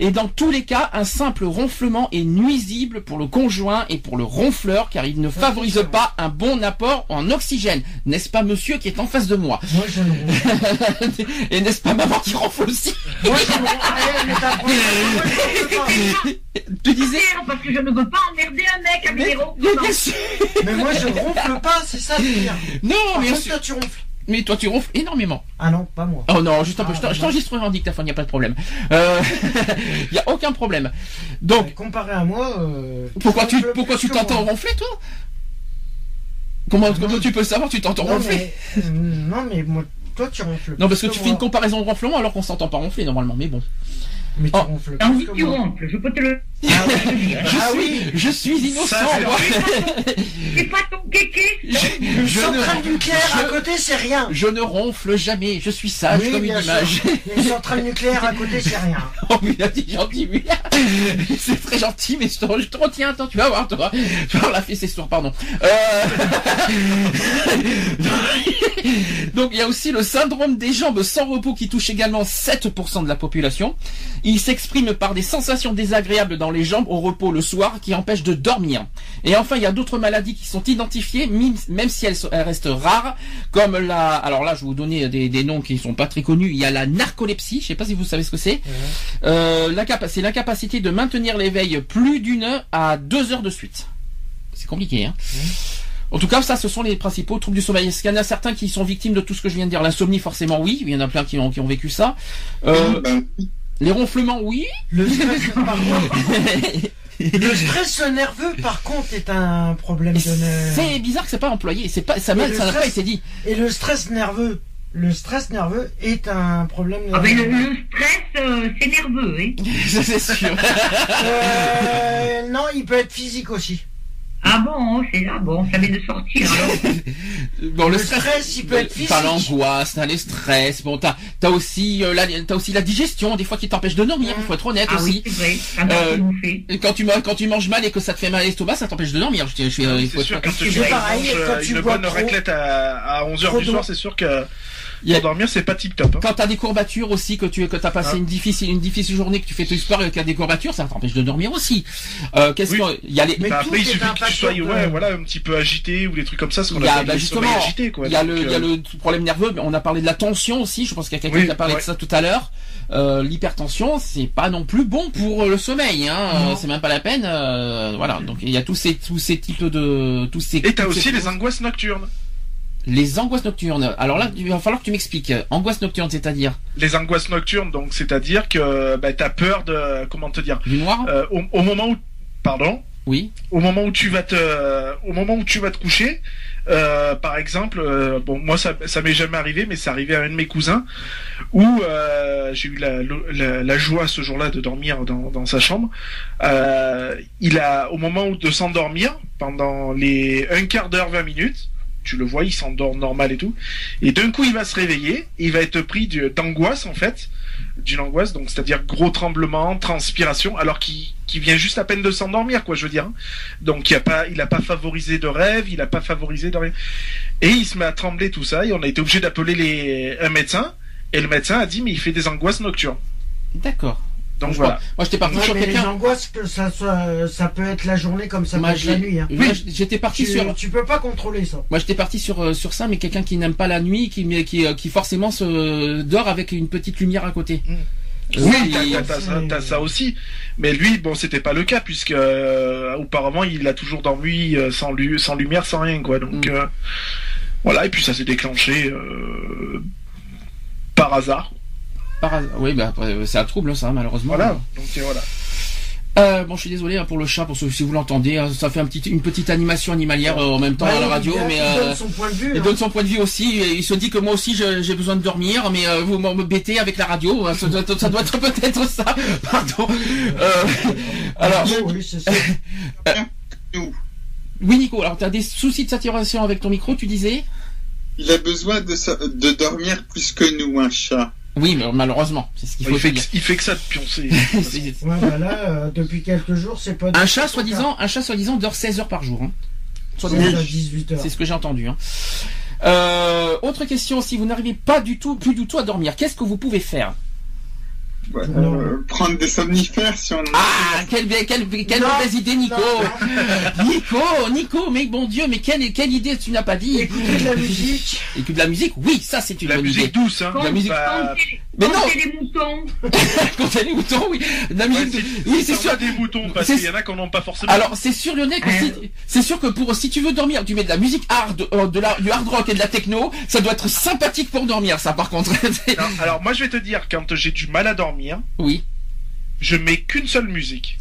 Et dans tous les cas, un simple ronflement est nuisible pour le conjoint et pour le ronfleur car il ne favorise pas un bon apport en oxygène. N'est-ce pas monsieur qui est en face de moi Moi, je ronfle (laughs) Et n'est-ce pas maman qui ronfle aussi Moi, je ronfle pas. mais t'as- moi, je ronfle Tu disais parce que je ne veux pas emmerder un mec à mais, mais sûr. pas. Mais moi, je ronfle pas, c'est ça le pire. Non, Par bien sûr. tu ronfles. Mais toi, tu ronfles énormément. Ah non, pas moi. Oh non, juste un peu. Ah, Je bah. t'enregistrerai en dictaphone, il n'y a pas de problème. Euh, (laughs) Il n'y a aucun problème. Donc, Mais comparé à moi. euh, pourquoi tu, pourquoi tu t'entends ronfler, toi? Comment, Ah, comment tu peux savoir tu t'entends ronfler? mais, euh, non, mais moi, toi, tu ronfles. Non, parce que tu fais une comparaison de ronflement alors qu'on s'entend pas ronfler normalement, mais bon. Mais tu Oh. ronfles Ah oui, que tu ronfles, je peux te le Je Ah suis, oui. je suis innocent, c'est. C'est pas ton kéké Je, centrale ne, nucléaire à je- côté, c'est rien. je ne ronfle jamais, je suis sage Oui, comme une image. Une centrale nucléaire à côté, c'est rien. (laughs) Oh, mais il a dit gentil, lui. (laughs) C'est très gentil, mais je te, je te retiens, attends, tu vas voir, toi. Tu vas voir la fesse histoire, pardon. Euh... (laughs) Donc, il y a aussi le syndrome des jambes sans repos qui touche également 7% de la population. Il s'exprime par des sensations désagréables dans les jambes au repos le soir qui empêchent de dormir. Et enfin, il y a d'autres maladies qui sont identifiées, même si elles, sont- elles restent rares, comme la, alors là, je vais vous donner des, des noms qui sont pas très connus. Il y a la narcolepsie, je sais pas si vous savez ce que c'est. Euh, c'est l'incapacité de maintenir l'éveil plus d'une à deux heures de suite. C'est compliqué, hein. En tout cas, ça, ce sont les principaux troubles du sommeil. Est-ce qu'il y en a certains qui sont victimes de tout ce que je viens de dire? L'insomnie, forcément, oui. Il y en a plein qui ont, qui ont vécu ça. Euh, Ben, les ronflements, oui. Le stress, par contre, (laughs) le stress nerveux, par contre, est un problème de nerfs. C'est bizarre que c'est pas employé. C'est pas, ça m'a- pas été dit. Et le stress nerveux, le stress nerveux est un problème. Ah ben, le, stress, euh, c'est nerveux, hein. (laughs) Ça, c'est sûr. Euh, non, il peut être physique aussi. Ah bon, c'est là, bon, ça vient de sortir. alors. (laughs) Bon, Le stress, il peut être physique. T'as l'angoisse, t'as les stress. Bon, t'as, t'as aussi, euh, la, t'as aussi la digestion, des fois qui t'empêche de dormir. Il faut être honnête Ah aussi. oui, c'est vrai. Quand Euh, Quand tu, quand tu manges mal et que ça te fait mal à l'estomac, ça t'empêche de dormir. Je, je, je- il faut C'est sûr, être- quand tu C'est manges pareil, euh, quand tu une bois bonne raclette à, à 11h trop du soir, c'est sûr que y a- pour dormir, c'est pas tip top. Hein. Quand t'as des courbatures aussi, que tu que t'as passé Ah. une difficile une difficile journée, que tu fais ton sport et qu'il y a des courbatures, ça t'empêche de dormir aussi. Euh, qu'est-ce Oui. que il y a les Mais Bah, tout après, il suffit que tu sois de- ouais, voilà, un petit peu agité ou des trucs comme ça, ce qu'on appelle bah, justement agité. Quoi. il y a le il y a euh, le problème nerveux, mais on a parlé de la tension aussi, je pense qu'il y a quelqu'un Oui, qui a parlé ouais. de ça tout à l'heure. Euh, l'hypertension, c'est pas non plus bon pour le sommeil hein. Euh, c'est même pas la peine euh, voilà. Donc il y a tous ces tous ces types de tous ces Et t'as aussi les angoisses nocturnes. Les angoisses nocturnes. Alors là, il va falloir que tu m'expliques. Angoisse nocturne, c'est-à-dire Les angoisses nocturnes, donc c'est-à-dire que bah, t'as peur de comment te dire du noir euh, au, au moment où pardon Oui. au moment où tu vas te au moment où tu vas te coucher euh, par exemple euh, bon moi ça ça m'est jamais arrivé mais c'est arrivé à un de mes cousins où euh, j'ai eu la, la, la joie ce jour-là de dormir dans, dans sa chambre il a au moment où de s'endormir pendant les un quart d'heure 20 minutes tu le vois il s'endort normal et tout et d'un coup il va se réveiller il va être pris d'angoisse en fait d'une angoisse, donc c'est-à-dire gros tremblement, transpiration, alors qu'il vient juste à peine de s'endormir, quoi, je veux dire. hein. Donc il a pas, pas favorisé de rêve, il a pas favorisé de rien. Et il se met à trembler tout ça, et on a été obligé d'appeler un médecin, et le médecin a dit mais il fait des angoisses nocturnes. D'accord. Donc voilà. crois- Moi, j'étais parti Ouais, sur mais les quelqu'un. angoisses, que ça, soit, ça peut être la journée comme ça Moi, peut être la nuit. Hein. moi, j'étais parti Tu, sur. tu peux pas contrôler ça. Moi, j'étais parti sur euh, sur ça, mais quelqu'un qui n'aime pas la nuit, qui mais qui, euh, qui forcément se dort avec une petite lumière à côté. Mm. Euh, Oui, il- t'as, t'as- t'as ça, aussi. Mais lui, bon, c'était pas le cas puisque euh, auparavant, il a toujours dormi euh, sans, lu- sans lumière, sans rien, quoi. Donc Mm. euh, voilà, et puis ça s'est déclenché euh, par hasard. Par. Oui, bah, euh, c'est un trouble, ça, malheureusement. Voilà. Donc euh, voilà. Euh, bon, je suis désolé hein, pour le chat, pour ceux, si vous l'entendez, hein, ça fait un petit, une petite animation animalière euh, en même temps Ouais, à la il- radio, il, mais il euh, donne son point de vue. il hein. donne son point de vue aussi. Et il se dit que moi aussi j'ai besoin de dormir, mais euh, vous me bêtez avec la radio. hein, Ça doit, ça doit être (laughs) peut-être ça. Pardon. Euh, alors, Oui, Nico. Alors, tu as des soucis de saturation avec ton micro, tu disais? Il a besoin de, sa- de dormir plus que nous, un chat. Oui, mais malheureusement, c'est ce qu'il faut Il fait, dire. que, il fait que ça de pioncer. (laughs) Ouais, bah là, euh, depuis quelques jours, c'est pas. un chat, soi-disant, un chat, soi-disant, dort 16 heures par jour. Hein. Soi-disant. à 18 heures. C'est ce que j'ai entendu. Hein. Euh, autre question, si vous n'arrivez pas du tout, plus du tout à dormir, qu'est-ce que vous pouvez faire? Ouais, euh, prendre des somnifères si on Ah, quelle, quelle, quelle Non, mauvaise idée, Nico non, (laughs) Nico, Nico, mais bon Dieu, mais quelle, quelle idée tu n'as pas dit Écouter de la (laughs) musique. Écoute de la musique, oui, ça c'est une La bonne musique idée. douce, hein. La musique- Bah, Mais non. les moutons. (laughs) Quand t'as les moutons, oui. La ouais, musique, si- oui, c'est sûr. des boutons, parce C'est- qu'il y en a qui n'en ont pas forcément. Alors, c'est sûr, Lionel, que si, c'est sûr que pour, si tu veux dormir, tu mets de la musique hard, euh, de la, du hard rock et de la techno, ça doit être sympathique pour dormir, ça, par contre. Non, alors moi je vais te dire, quand j'ai du mal à dormir, oui. je mets qu'une seule musique.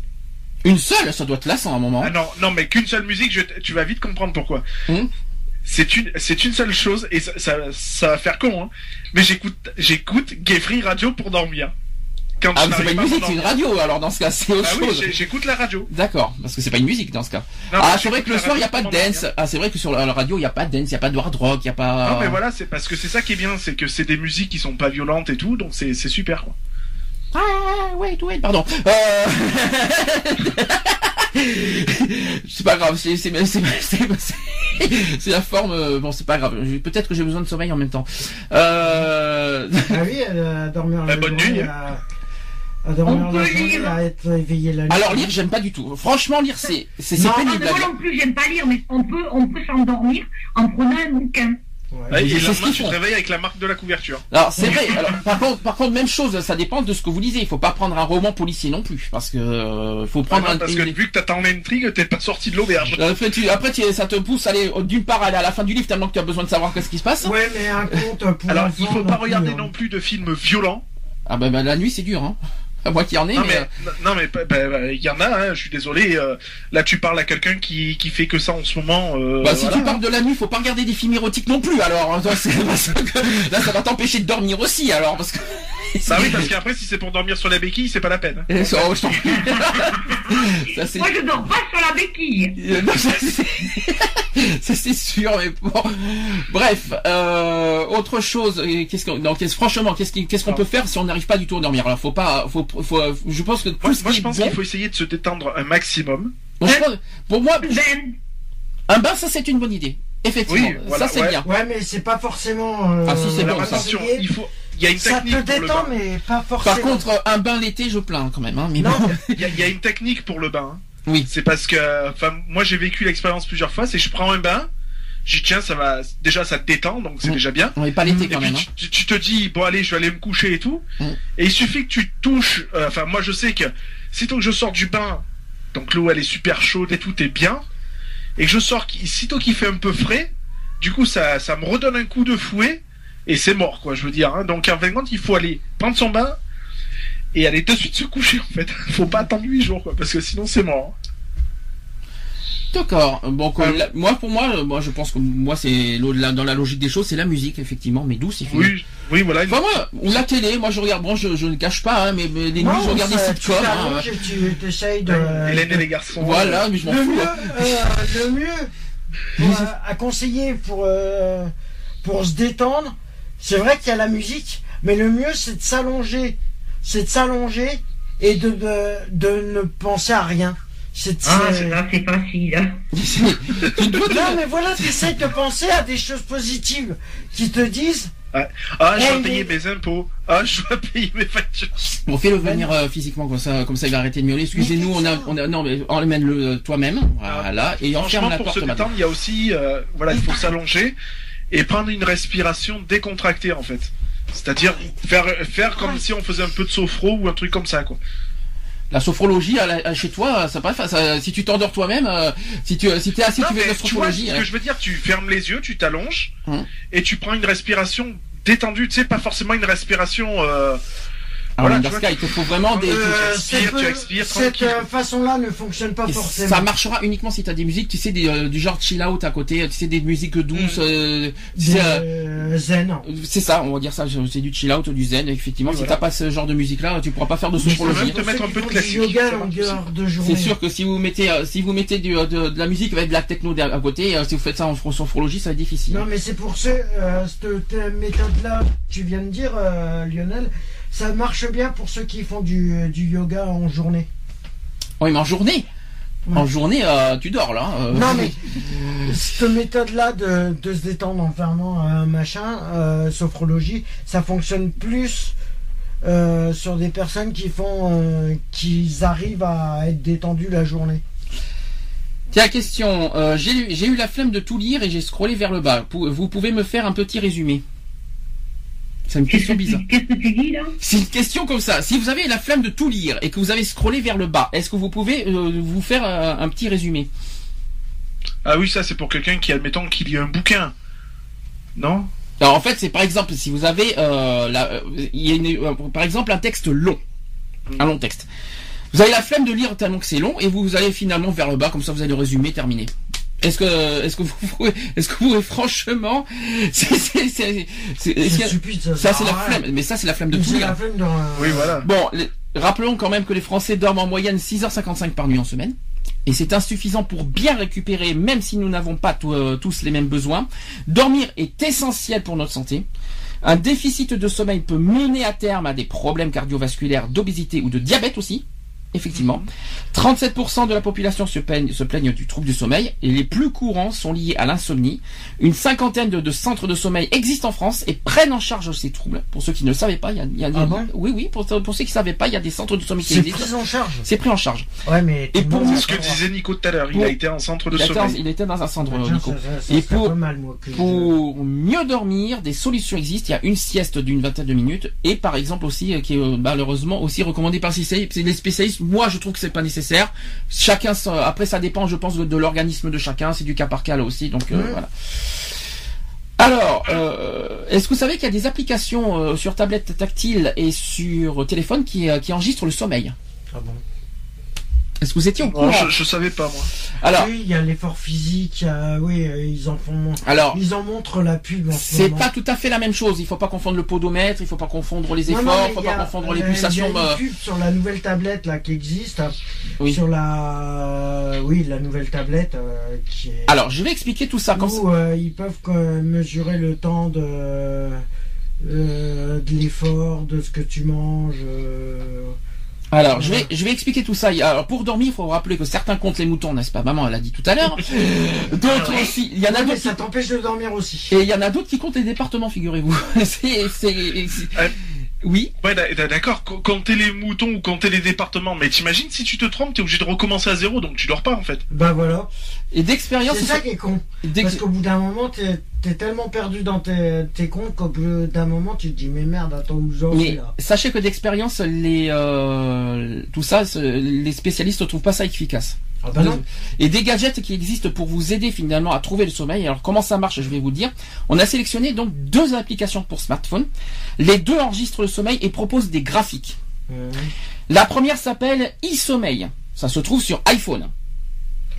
Une seule, ça doit être lassant à un moment. Ah non, non, mais qu'une seule musique, je, tu vas vite comprendre pourquoi. Hum. C'est une, c'est une seule chose et ça, ça, ça va faire con, hein. Mais j'écoute, j'écoute Gay Free Radio pour dormir. Quand Ah, mais c'est pas une musique, c'est une radio, alors dans ce cas, c'est autre Ah oui, chose. j'ai- j'écoute la radio. D'accord, parce que c'est pas une musique dans ce cas. Non, ah, c'est vrai que le soir, il n'y a pas de dance. Ah, c'est vrai que sur la la radio, il n'y a pas de dance, il n'y a pas de hard rock, il n'y a pas. Non, mais voilà, c'est parce que c'est ça qui est bien, c'est que c'est des musiques qui sont pas violentes et tout, donc c'est, c'est super, quoi. Ah, wait, wait, pardon. Euh... (laughs) c'est pas grave, c'est c'est c'est c'est- c'est- c'est la forme. euh, Bon, c'est pas grave. Peut-être que j'ai besoin de sommeil en même temps. Euh... Ah oui, elle a dormir La la bonne nuit. À, à dormir On la peut journée, lire. à être éveillé la nuit. Alors lire, j'aime pas du tout. Franchement, lire, c'est c'est c'est Non, Ah, pénible. moi non plus, j'aime pas lire, mais on peut, on peut s'endormir en prenant un bouquin. Ouais, et C'est le ce lendemain, qu'ils tu te font. réveilles avec la marque de la couverture. Alors c'est vrai. Alors, par contre, par contre, même chose. Ça dépend de ce que vous lisez. Il faut pas prendre un roman policier non plus, parce que euh, faut prendre Ah non, un. parce que vu que t'attends l'intrigue, t'es pas sorti de l'auberge. Après, tu, après tu- ça te pousse à aller d'une part à aller à la fin du livre tellement que tu as besoin de savoir qu'est-ce qui se passe. Ouais, mais un conte pour Alors, il faut pas plus, regarder hein. non plus de films violents. Ah bah, bah, la nuit c'est dur hein. À moi qui en ai. Non mais, mais non mais bah, bah, bah, il y en a. Hein, je suis désolé. euh, là, tu parles à quelqu'un qui qui fait que ça en ce moment. euh, bah, si voilà. tu parles de la nuit, faut pas regarder des films érotiques non plus. Alors hein, (laughs) là, ça va t'empêcher de dormir aussi. Alors parce que. Bah oui, parce qu'après, si c'est pour dormir sur la béquille, c'est pas la peine. Et ça, oh, je. (laughs) Ça, Moi, je dors pas sur la béquille. (laughs) Non, (laughs) ça, c'est- sûr, mais bon. Bref, euh, autre chose. euh, Qu'est-ce qu'on, non, qu'est-ce- franchement, qu'est-ce qu'on peut faire si on n'arrive pas du tout à dormir? Alors, faut pas, faut, faut, je pense que tout Moi, ce moi, qui je pense bon- qu'il faut essayer de se détendre un maximum. Bon, pense- pour moi, Ben, un bain, ça c'est une bonne idée. Effectivement, Oui, voilà, ça c'est ouais. bien. Ouais, mais c'est pas forcément. euh, Ah, si, c'est bon, ça. attention, il faut. Il y a une Ça technique te pour le détend, bain. mais pas forcément. Par contre, un bain l'été, je plains quand même. Hein, mais Non, bon. (laughs) Il y, a- il y a une technique pour le bain. hein. Oui. C'est parce que, enfin, moi j'ai vécu l'expérience plusieurs fois. C'est je prends un bain, j'y tiens, ça va. Déjà, ça te détend, donc c'est Mm. déjà bien. On est pas l'été Et quand puis même. Hein. tu, tu te dis bon allez je vais aller me coucher et tout Mm. et il suffit que tu touches euh, enfin moi je sais que sitôt que je sors du bain donc l'eau elle est super chaude et tout est bien et que je sors sitôt qu'il fait un peu frais du coup ça ça me redonne un coup de fouet et c'est mort quoi je veux dire hein. donc en fin de compte il faut aller prendre son bain et aller de suite se coucher en fait (laughs) faut pas attendre 8 jours quoi parce que sinon c'est mort D'accord. Donc, euh, Euh, la- moi, pour moi, euh, moi, je pense que moi, c'est dans la logique des choses, c'est la musique, effectivement, mais douce. oui oui voilà Enfin, moi, ou la télé, moi, je regarde. Bon, je, je ne cache pas, hein, mais, mais les nuits, je regarde des sitcoms. hein, tu t'essayes de. Hélène et les garçons Voilà, mais je m'en Le fous. mieux, hein. euh, le mieux pour, euh, à conseiller pour, euh, pour se détendre, c'est vrai qu'il y a la musique, mais le mieux c'est de s'allonger, c'est de s'allonger et de, de, de ne penser à rien. C'est de- ah, c'est- là, c'est facile. hein. Non mais voilà, tu essaies de penser à des choses positives qui te disent ah je Eh, dois mais- payer mes impôts ah je dois payer mes factures Bon, fais-le venir euh, physiquement comme ça, comme ça il va arrêter de miauler. Excusez-nous, on a, on a, non mais emmène-le euh, toi-même, voilà, et enferme Franchement, la pour porte se détendre, il y a aussi, euh, voilà, il faut s'allonger et prendre une respiration décontractée en fait. C'est-à-dire faire faire comme si on faisait un peu de sophro ou un truc comme ça quoi. La sophrologie à la- à chez toi, ça passe. Ça, si tu t'endors toi-même, euh, si tu, si t'es assis, Non, tu fais de la tu vois sophrologie. ce hein. que je veux dire, tu fermes les yeux, tu t'allonges Hum. et tu prends une respiration détendue. Tu sais, pas forcément une respiration. Euh, Ah, voilà, tu cas, il te faut vraiment des. euh, expires, cette- tu expires, cette tranquille. euh, façon-là ne fonctionne pas Et forcément. ça marchera uniquement si t'as des musiques, tu sais, des, euh, du genre chill out à côté, tu sais, des musiques douces. euh, tu sais, Des, euh, euh, zen. c'est ça, on va dire ça, c'est du chill out, du zen, effectivement. Oui, si voilà. t'as pas ce genre de musique là, tu pourras pas faire de Tu peux sophrologie. même te mettre un peu de Pour classique. Ça. C'est sûr que si vous mettez, euh, si vous mettez du, euh, de, de la musique avec de la techno derrière- à côté, euh, si vous faites ça en sophrologie, ça va être difficile. Non, mais c'est pour euh, cette méthode-là que tu viens de dire, euh, Lionel, ça marche bien pour ceux qui font du, euh, du yoga en journée. Oui, mais en journée, Ouais. en journée, euh, tu dors là. euh. Non, mais cette méthode-là de, de se détendre en fermant un machin, euh, sophrologie, ça fonctionne plus euh, sur des personnes qui font, euh, qui arrivent à être détendues la journée. Tiens, question. Euh, j'ai eu la flemme de tout lire et j'ai scrollé vers le bas. Vous pouvez me faire un petit résumé? C'est une question que, bizarre. tu, qu'est-ce que tu dis là C'est une question comme ça. Si vous avez la flemme de tout lire et que vous avez scrollé vers le bas, est-ce que vous pouvez euh, vous faire euh, un petit résumé? Ah oui, ça c'est pour quelqu'un qui admettons qu'il lit un bouquin. Non? Alors en fait, c'est par exemple si vous avez euh, la- euh, il y a une- euh, par exemple un texte long, un long texte. Vous avez la flemme de lire tellement que c'est long et vous allez finalement vers le bas comme ça vous allez le résumer terminé. Est-ce que est-ce que vous pouvez est-ce que vous pouvez franchement (laughs) c'est c'est c'est c'est- est-ce qu'il y C'est a- stupide, ça. ça c'est la flemme mais ça c'est la flemme de tout C'est lire. la flemme de. Oui, voilà. Bon, les- rappelons quand même que les Français dorment en moyenne 6h55 par nuit en semaine. Et c'est insuffisant pour bien récupérer, même si nous n'avons pas tout- euh, tous les mêmes besoins. Dormir est essentiel pour notre santé. Un déficit de sommeil peut mener à terme à des problèmes cardiovasculaires, d'obésité ou de diabète aussi. Effectivement. 37% de la population se plaignent, se plaignent du trouble du sommeil et les plus courants sont liés à l'insomnie. Une cinquantaine de, de centres de sommeil existent en France et prennent en charge ces troubles. Pour ceux qui ne le savaient pas, il y a, il y a des- Ah bon? Oui, oui, pour, pour ceux qui ne savaient pas, il y a des centres de sommeil qui C'est existent. pris en charge. C'est pris en charge. Ouais, mais. Et pour- C'est ce que disait Nico tout à l'heure. Il a été en centre de Il était, sommeil. il était dans un centre, Tiens, Nico. ça- ça- ça Et pour- pas mal, moi, que je- Pour mieux dormir, des solutions existent. Il y a une sieste d'une vingtaine de minutes et par exemple aussi euh, qui est euh, malheureusement aussi recommandée par les spécialistes. Moi je trouve que c'est pas nécessaire. Chacun, après ça dépend, je pense, de, de l'organisme de chacun. C'est du cas par cas là aussi. Donc euh, voilà. Alors, euh, est-ce que vous savez qu'il y a des applications euh, sur tablette tactile et sur téléphone qui, euh, qui enregistrent le sommeil? Ah bon? Est-ce que vous étiez au Oh, courant je, je savais pas moi. Alors, Oui, il y a l'effort physique, oui, euh, ils en font. alors. Ils en montrent la pub C'est pas tout à fait la même chose. Il faut pas confondre le podomètre, il faut pas confondre les Non, efforts, non, mais il faut y pas a- confondre les euh, pulsations. Il y a euh, une pub sur la nouvelle tablette là qui existe. euh, Oui. Sur la, euh, oui, la nouvelle tablette euh, qui est. Alors, je vais expliquer tout ça. Où euh, ils peuvent euh, mesurer le temps de, euh, de l'effort, de ce que tu manges. Alors, je vais, je vais expliquer tout ça. Alors, pour dormir, il faut rappeler que certains comptent les moutons, n'est-ce pas Maman, elle a dit tout à l'heure. (laughs) D'autres aussi. Il y en a Ouais, d'autres. ça t'empêche de dormir aussi. Et il y en a d'autres qui comptent les départements, figurez-vous. (laughs) c'est, c'est, c'est- Euh, Oui. Ouais, d'a- d'a- d'accord. co- Compter les moutons ou compter les départements. Mais t'imagines si tu te trompes, t'es obligé de recommencer à zéro, donc tu dors pas en fait. Bah voilà. Et d'expérience, C'est ça qui est con. Parce qu'au bout d'un moment, t'es es tellement perdu dans tes, tes comptes qu'au bout d'un moment, tu te dis, mais merde, attends, où j'en suis là sachez que d'expérience, les, euh, tout ça, les spécialistes ne trouvent pas ça efficace. Ah bah non. Et des gadgets qui existent pour vous aider finalement à trouver le sommeil. Alors comment ça marche Je vais vous dire. On a sélectionné donc deux applications pour smartphone. Les deux enregistrent le sommeil et proposent des graphiques. Mhm. La première s'appelle e-sommeil. Ça se trouve sur iPhone.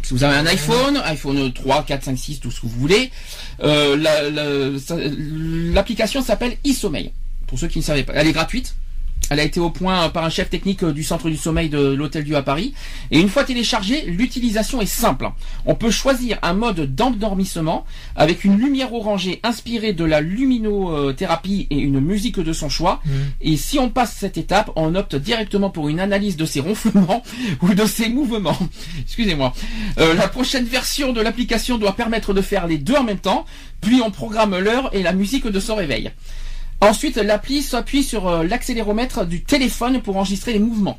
Si vous avez un iPhone, iPhone 3, 4, 5, 6, tout ce que vous voulez, euh, l'application s'appelle e-sommeil. Pour ceux qui ne savaient pas, elle est gratuite. Elle a été au point par un chef technique du centre du sommeil de l'Hôtel Dieu à Paris. Et une fois téléchargée, l'utilisation est simple. On peut choisir un mode d'endormissement avec une lumière orangée inspirée de la luminothérapie et une musique de son choix. Et si on passe cette étape, on opte directement pour une analyse de ses ronflements (laughs) ou de ses mouvements. (laughs) Excusez-moi. Euh, la prochaine version de l'application doit permettre de faire les deux en même temps, puis on programme l'heure et la musique de son réveil. Ensuite, l'appli s'appuie sur euh, l'accéléromètre du téléphone pour enregistrer les mouvements.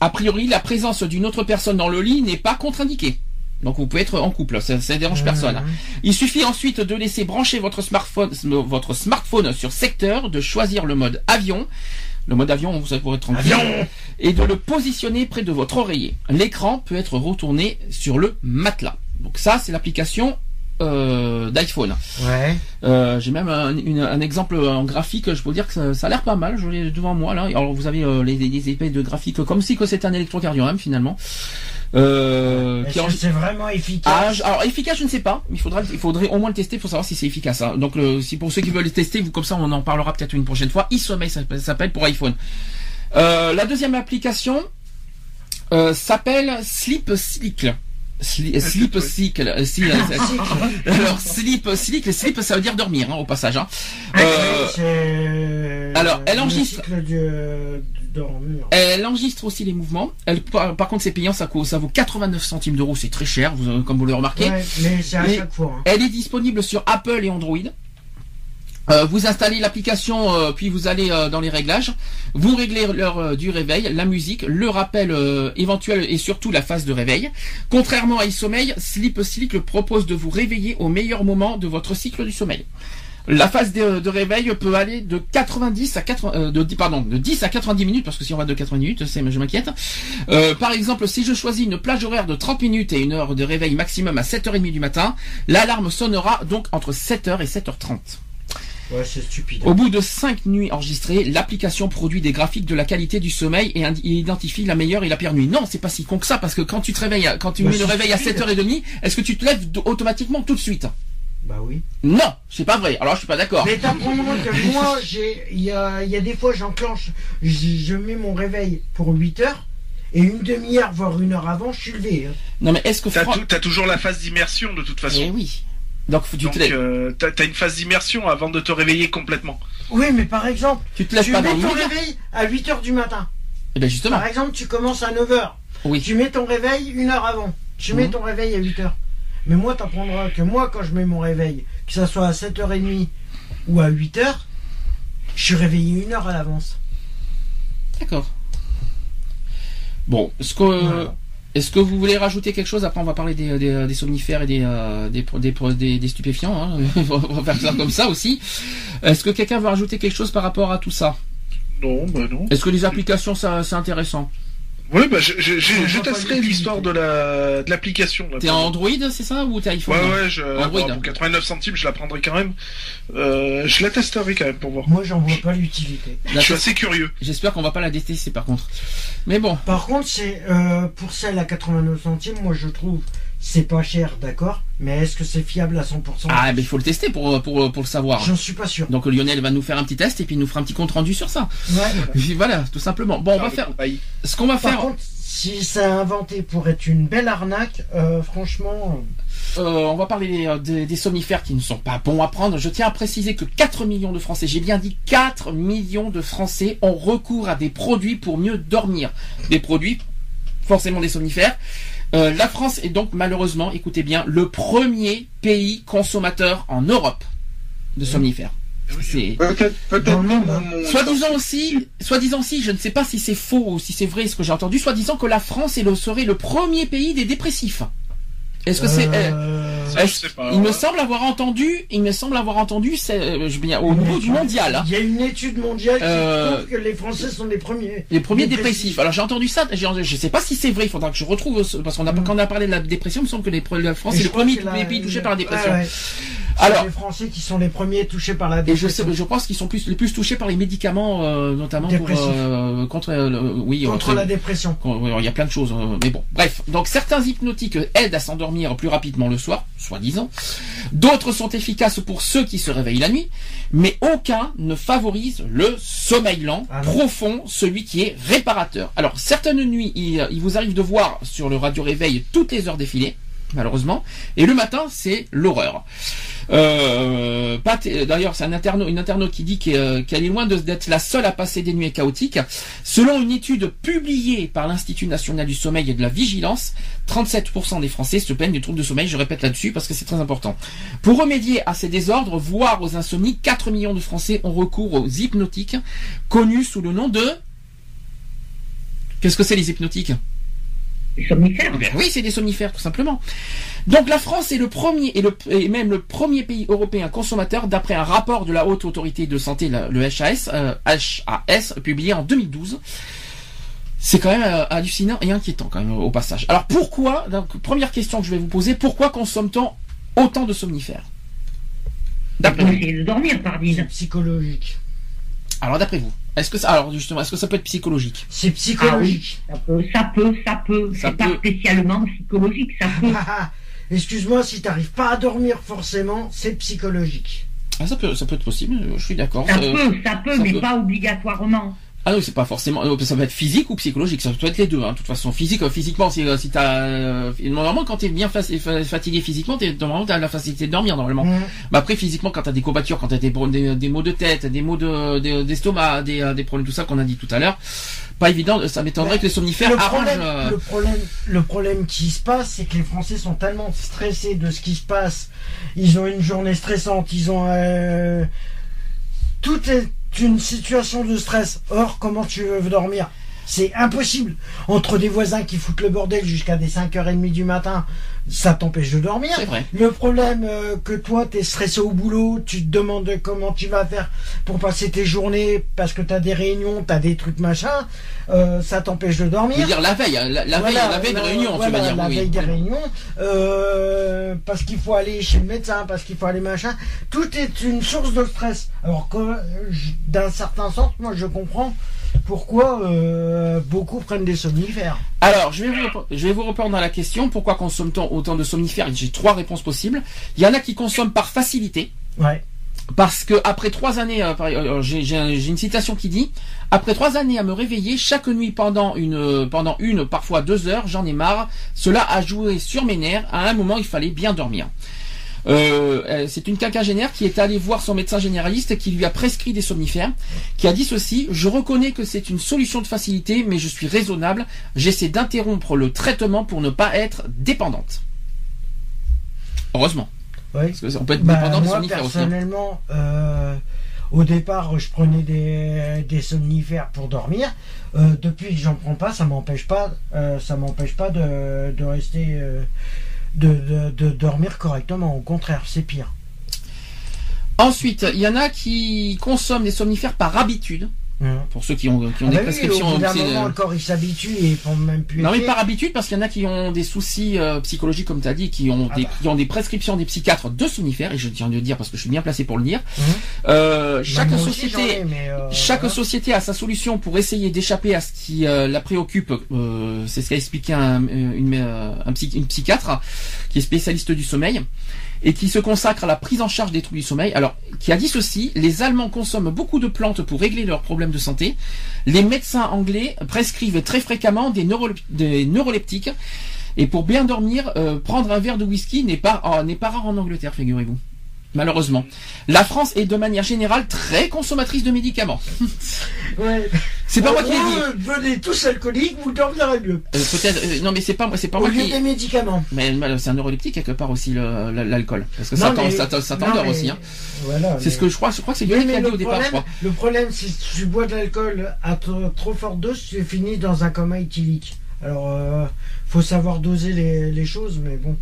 A priori, la présence d'une autre personne dans le lit n'est pas contre-indiquée. Donc vous pouvez être en couple, ça, ça dérange personne. Il suffit ensuite de laisser brancher votre smartphone, votre smartphone sur secteur, de choisir le mode avion. Le mode avion, vous pour être tranquille. Et de le positionner près de votre oreiller. L'écran peut être retourné sur le matelas. Donc ça, c'est l'application euh, d'iPhone. Ouais. Euh, J'ai même un, une- un exemple en graphique, je peux vous dire que ça, ça a l'air pas mal, je l'ai devant moi là. Alors vous avez euh, les, les épées de graphique comme si que c'était un électrocardiogramme finalement. Euh, qui Est-ce que c'est vraiment ah, efficace je- alors efficace, je ne sais pas. Il faudra, il faudrait au moins le tester pour savoir si c'est efficace. hein. Donc, le, si pour ceux qui veulent le tester, vous comme ça, on en parlera peut-être une prochaine fois. e-sommeil, ça s'appelle- pour iPhone. La deuxième application s'appelle Sleep Cycle. Sli- Sleep Cycle. euh, si, euh, (laughs) alors Sleep Cycle, Sleep, ça veut dire dormir, hein, au passage. hein. Euh, alors, elle le enregistre-. Elle enregistre aussi les mouvements. Elle, par, par contre, c'est payant, ça, coûte- ça vaut 89 centimes d'euros, c'est très cher, vous- comme vous le remarquez. Ouais, mais c'est à Mais- chaque fois. hein. Elle est disponible sur Apple et Android. Euh, vous installez l'application, euh, puis vous allez euh, dans les réglages. Vous réglez l'heure du réveil, la musique, le rappel éventuel et surtout la phase de réveil. Contrairement à e-sommeil, Sleep Cycle propose de vous réveiller au meilleur moment de votre cycle du sommeil. La phase de, réveil peut aller de 90 à 80, euh, de, pardon, de 10 à 90 minutes, parce que si on va de 90 minutes, c'est, je m'inquiète. Par exemple, si je choisis une plage horaire de 30 minutes et une heure de réveil maximum à 7h30 du matin, l'alarme sonnera donc entre 7h et 7h30. Ouais, c'est stupide. Au bout de 5 nuits enregistrées, l'application produit des graphiques de la qualité du sommeil et identifie la meilleure et la pire nuit. Non, c'est pas si con que ça, parce que quand tu te réveilles, à- quand tu Bah, mets le réveil à stupide. 7h30, est-ce que tu te lèves automatiquement tout de suite? Bah oui. Non, c'est pas vrai. Alors je suis pas d'accord. Mais t'apprends-moi que moi, j'ai, il y a, il y a des fois, j'enclenche, je, je mets mon réveil pour 8 heures, et une demi-heure, voire une heure avant, je suis levé. hein. Non mais est-ce que T'as Fran- tou- t'as toujours la phase d'immersion de toute façon. Eh oui. Donc tu Donc te lèves, euh, t'as une phase d'immersion avant de te réveiller complètement. Oui, mais par exemple, tu te lèves tu pas mets ton réveil à 8 heures du matin. Eh ben justement. Par exemple, tu commences à 9h. Oui. Tu mets ton réveil une heure avant. Tu mets Mhm. ton réveil à 8h. Mais moi, t'apprendras que moi, quand je mets mon réveil, que ça soit à 7h30 ou à 8h, je suis réveillé une heure à l'avance. D'accord. Bon, est-ce que, Voilà. Est-ce que vous voulez rajouter quelque chose? Après, on va parler des, des, des somnifères et des, euh, des, des, stupéfiants. Hein. (laughs) on va faire ça comme ça aussi. Est-ce que quelqu'un veut rajouter quelque chose par rapport à tout ça? Non, bah non. Est-ce que les applications, ça, c'est intéressant? Oui, bah je, je, l'histoire de la de l'application. T'es Android, c'est ça Ou t'es iPhone Ouais, ouais, je, Android. bon, pour 89 centimes, je la prendrai quand même. Euh, je la testerai quand même pour voir. Moi, j'en vois pas l'utilité. Je suis assez curieux. J'espère qu'on va pas la détester par contre. Mais bon, Par contre, c'est euh, pour celle à 89 centimes, moi je trouve c'est pas cher, d'accord, mais est-ce que c'est fiable à 100% ah, mais il faut le tester pour, pour, pour le savoir. J'en suis pas sûr. Donc Lionel va nous faire un petit test et puis il nous fera un petit compte rendu sur ça. Ouais. (laughs) Voilà, tout simplement. Bon, on va faire. Ce qu'on va Par faire. contre, si c'est inventé pour être une belle arnaque, euh, franchement, Euh, on va parler des, euh, des- des somnifères qui ne sont pas bons à prendre. Je tiens à préciser que 4 millions de Français, j'ai bien dit 4 millions de Français ont recours à des produits pour mieux dormir. Des produits, forcément des somnifères. Euh, la France est donc malheureusement, écoutez bien, le premier pays consommateur en Europe de somnifères. Peut-être, peut-être même. Soi-disant aussi, soi-disant aussi, je ne sais pas si c'est faux ou si c'est vrai ce que j'ai entendu, soi-disant que la France est le, serait le premier pays des dépressifs. Est-ce que c'est... euh, Ça, je est-ce- sais pas. il me semble avoir entendu, il me semble avoir entendu, c'est, euh, je veux dire, au niveau du mondial, hein, Il y a une étude mondiale qui Euh, prouve que les Français sont les premiers. les premiers dépressifs. Alors j'ai entendu ça, j'ai- je sais pas si c'est vrai, il faudra que je retrouve, ce- parce qu'on a, Mm. quand on a parlé de la dépression, il me semble que les, la France Et est le premier pays touché par la dépression. Ouais, ouais. Alors- les Français qui sont les premiers touchés par la Et je, dépression. sais, je pense qu'ils sont plus, les plus touchés par les médicaments, euh, notamment pour, euh, contre, euh, le- oui, Contre euh, la dépression. Il y a plein de choses, euh, mais bon, bref. Donc certains hypnotiques aident à s'endormir plus rapidement le soir, soi-disant. D'autres sont efficaces pour ceux qui se réveillent la nuit, mais aucun ne favorise le sommeil lent, Ah profond, celui qui est réparateur. Alors certaines nuits, il, il vous arrive de voir sur le radio réveil toutes les heures défiler, malheureusement, et le matin, c'est l'horreur. Euh, euh, d'ailleurs, c'est un internaute, une internaute qui dit qu'elle euh, qu'elle est loin d'être la seule à passer des nuits chaotiques. Selon une étude publiée par l'Institut national du sommeil et de la vigilance, 37% des Français se plaignent du trouble de sommeil. Je répète là-dessus parce que c'est très important. Pour remédier à ces désordres, voire aux insomnies, 4 millions de Français ont recours aux hypnotiques, connus sous le nom de... Qu'est-ce que c'est les hypnotiques? Les somnifères. oui, c'est des somnifères, tout simplement. Donc la France est le premier et, le, et même le premier pays européen consommateur d'après un rapport de la Haute Autorité de Santé, le HAS, euh, HAS, publié en 2012. C'est quand même euh, hallucinant et inquiétant quand même au passage. Alors pourquoi, donc première question que je vais vous poser, pourquoi consomme-t-on autant de somnifères? D'après vous. dormir, pardine. psychologique. Alors d'après vous, est-ce que ça, alors justement, est-ce que ça peut être psychologique? C'est Ah oui, psychologique. ça peut, ça peut, ça peut. Ça C'est pas spécialement psychologique, ça peut. (laughs) Excuse-moi, si t'arrives pas à dormir forcément, c'est psychologique. ah, ça peut, ça peut être possible. Je suis d'accord. Ça peut, ça peut, ça mais peut. pas obligatoirement. Ah non, c'est pas forcément. Ça peut être physique ou psychologique. Ça peut être les deux. Hein. De toute façon, physique, euh, physiquement, si, euh, si t'as euh, normalement quand t'es bien fa- fa- fatigué physiquement, t'es normalement t'as la facilité de dormir normalement. Mmh. Mais après, physiquement, quand t'as des courbatures, quand t'as des, des des maux de tête, des maux de des- d'estomac, des, des problèmes tout ça qu'on a dit tout à l'heure, pas évident. Ça m'étonnerait que les somnifères Le arrangent. problème, euh, le, problème, le problème qui se passe, c'est que les Français sont tellement stressés de ce qui se passe. Ils ont une journée stressante, ils ont... euh, Tout est une situation de stress. Or, comment tu veux dormir? C'est impossible. Entre des voisins qui foutent le bordel jusqu'à des 5h30 du matin, ça t'empêche de dormir. C'est vrai. Le problème euh, que toi, t'es stressé au boulot, tu te demandes comment tu vas faire pour passer tes journées parce que t'as des réunions, t'as des trucs machin, euh, ça t'empêche de Je dormir. veux dire la veille, hein, la, la veille, Voilà, la veille de la- réunion, tu voilà, vas dire. La oui, veille oui. des réunions, euh, parce qu'il faut aller chez le médecin, parce qu'il faut aller machin. Tout est une source de stress. Alors que, je- d'un certain sens, moi je comprends pourquoi euh, beaucoup prennent des somnifères. Alors, je vais, vous, répondre- je vais vous répondre à la question pourquoi consomme-t-on autant de somnifères? J'ai trois réponses possibles. Il y en a qui consomment par facilité. Ouais. Parce que après trois années, euh, euh, j'ai j'ai un- j'ai une citation qui dit après trois années à me réveiller chaque nuit pendant une, pendant une, parfois deux heures, j'en ai marre. Cela a joué sur mes nerfs. À un moment, il fallait bien dormir. Euh, euh, c'est une quinquagénaire qui est allée voir son médecin généraliste qui lui a prescrit des somnifères, qui a dit ceci Je reconnais que c'est une solution de facilité, mais je suis raisonnable. J'essaie d'interrompre le traitement pour ne pas être dépendante. Heureusement. Oui. Parce que on peut être Bah, dépendant des moi, somnifères aussi. hein. personnellement, euh, au départ, je prenais des, des somnifères pour dormir. Euh, depuis que j'en prends pas, ça m'empêche pas, ça m'empêche pas de, de rester, de, dormir correctement. Au contraire, c'est pire. Ensuite, il y en a qui consomment des somnifères par habitude. Hum. Pour ceux qui ont, qui ont Ah des bah oui, prescriptions. c'est, moment, euh, le corps il s'habitue et ils font même plus. Non mais par habitude parce qu'il y en a qui ont des soucis euh, psychologiques comme tu as dit, qui ont Ah des bah. qui ont des prescriptions des psychiatres de somnifères et je tiens à le dire parce que je suis bien placé pour le dire. Mhm. Euh, chaque ai, société euh, chaque voilà. société a sa solution pour essayer d'échapper à ce qui euh, la préoccupe. Euh, c'est ce qu'a expliqué un, euh, une, euh, un psy- une psychiatre qui est spécialiste du sommeil et qui se consacre à la prise en charge des troubles du sommeil. Alors, qui a dit ceci les Allemands consomment beaucoup de plantes pour régler leurs problèmes de santé. Les médecins anglais prescrivent très fréquemment des, neuro- des neuroleptiques. Et pour bien dormir, euh, prendre un verre de whisky n'est pas pas rare en Angleterre, figurez-vous. Malheureusement, la France est de manière générale très consommatrice de médicaments. (laughs) Ouais. C'est pas En moi qui l'ai dit. euh, Venez tous alcooliques, vous dormirez mieux. Euh, Peut-être. euh, non, mais c'est pas moi. C'est pas Au moi lieu qui. des médicaments. Mais c'est un neuroleptique quelque part aussi l'alcool, parce que ça Non, t'en- mais- ça t'en- ça non, t'endort mais- aussi. Hein. Voilà. C'est mais- ce que je crois. Je crois que c'est le au départ, je problème, crois. le problème, c'est si tu bois de l'alcool à trop, trop forte dose, tu finis dans un coma éthylique. Alors, euh, faut savoir doser les, choses, mais bon.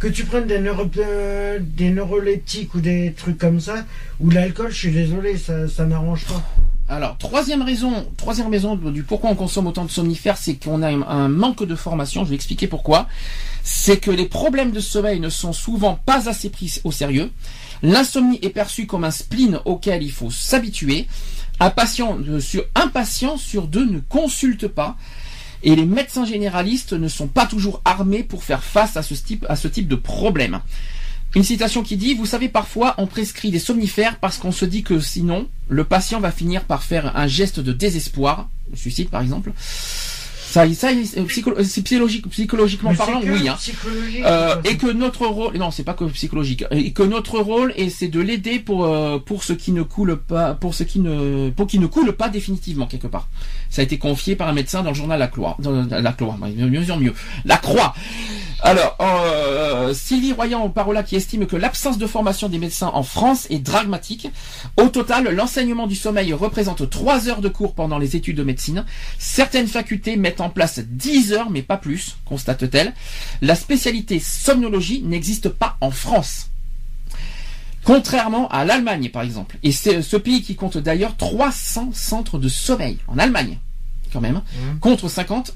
Que tu prennes euh, des neuroleptiques ou des trucs comme ça, ou l'alcool, je suis désolé, ça, n'arrange pas. Alors, troisième raison, troisième raison du pourquoi on consomme autant de somnifères, c'est qu'on a un, manque de formation. Je vais expliquer pourquoi. C'est que les problèmes de sommeil ne sont souvent pas assez pris au sérieux. L'insomnie est perçue comme un spleen auquel il faut s'habituer. Un patient sur un patient sur deux ne consulte pas. Et les médecins généralistes ne sont pas toujours armés pour faire face à ce type, à ce type de problème. Une citation qui dit, vous savez, parfois on prescrit des somnifères parce qu'on se dit que sinon, le patient va finir par faire un geste de désespoir, le suicide par exemple. Ça, ça c'est psycholo- c'est psychologique, psychologiquement Mais parlant, que oui. Hein. Euh, et que notre rôle, non, c'est pas que psychologique, et que notre rôle, et c'est de l'aider pour euh, pour ce qui ne coule pas, pour ce qui ne pour qui ne coule pas définitivement quelque part. Ça a été confié par un médecin dans le journal La Croix, dans La Croix, mieux mieux en mieux, La Croix. Alors, euh, Sylvie Royan Parola qui estime que l'absence de formation des médecins en France est dramatique. Au total, l'enseignement du sommeil représente 3 heures de cours pendant les études de médecine. Certaines facultés mettent en place 10 heures, mais pas plus, constate-t-elle. La spécialité somnologie n'existe pas en France. Contrairement à l'Allemagne, par exemple. Et c'est ce pays qui compte d'ailleurs 300 centres de sommeil en Allemagne, quand même, Mmh. contre 50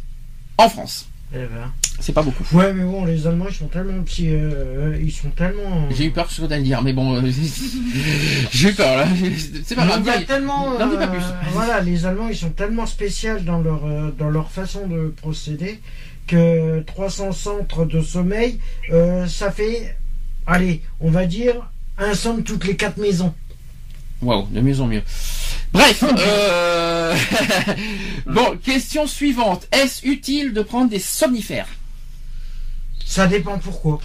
en France. Eh ben. C'est pas beaucoup. Ouais, mais bon, les Allemands, ils sont tellement petits, euh, ils sont tellement. J'ai eu peur ce que t'allais dire, mais bon, euh, (laughs) j'ai eu peur là. C'est pas Il grave. y a dis- tellement, dis pas euh, plus. voilà, les Allemands, ils sont tellement spéciaux dans leur euh, dans leur façon de procéder que 300 centres de sommeil, euh, ça fait, allez, on va dire un centre toutes les quatre maisons. Waouh, de mieux en mieux. Bref, euh... (laughs) bon, question suivante. Est-ce utile de prendre des somnifères? Ça dépend pourquoi.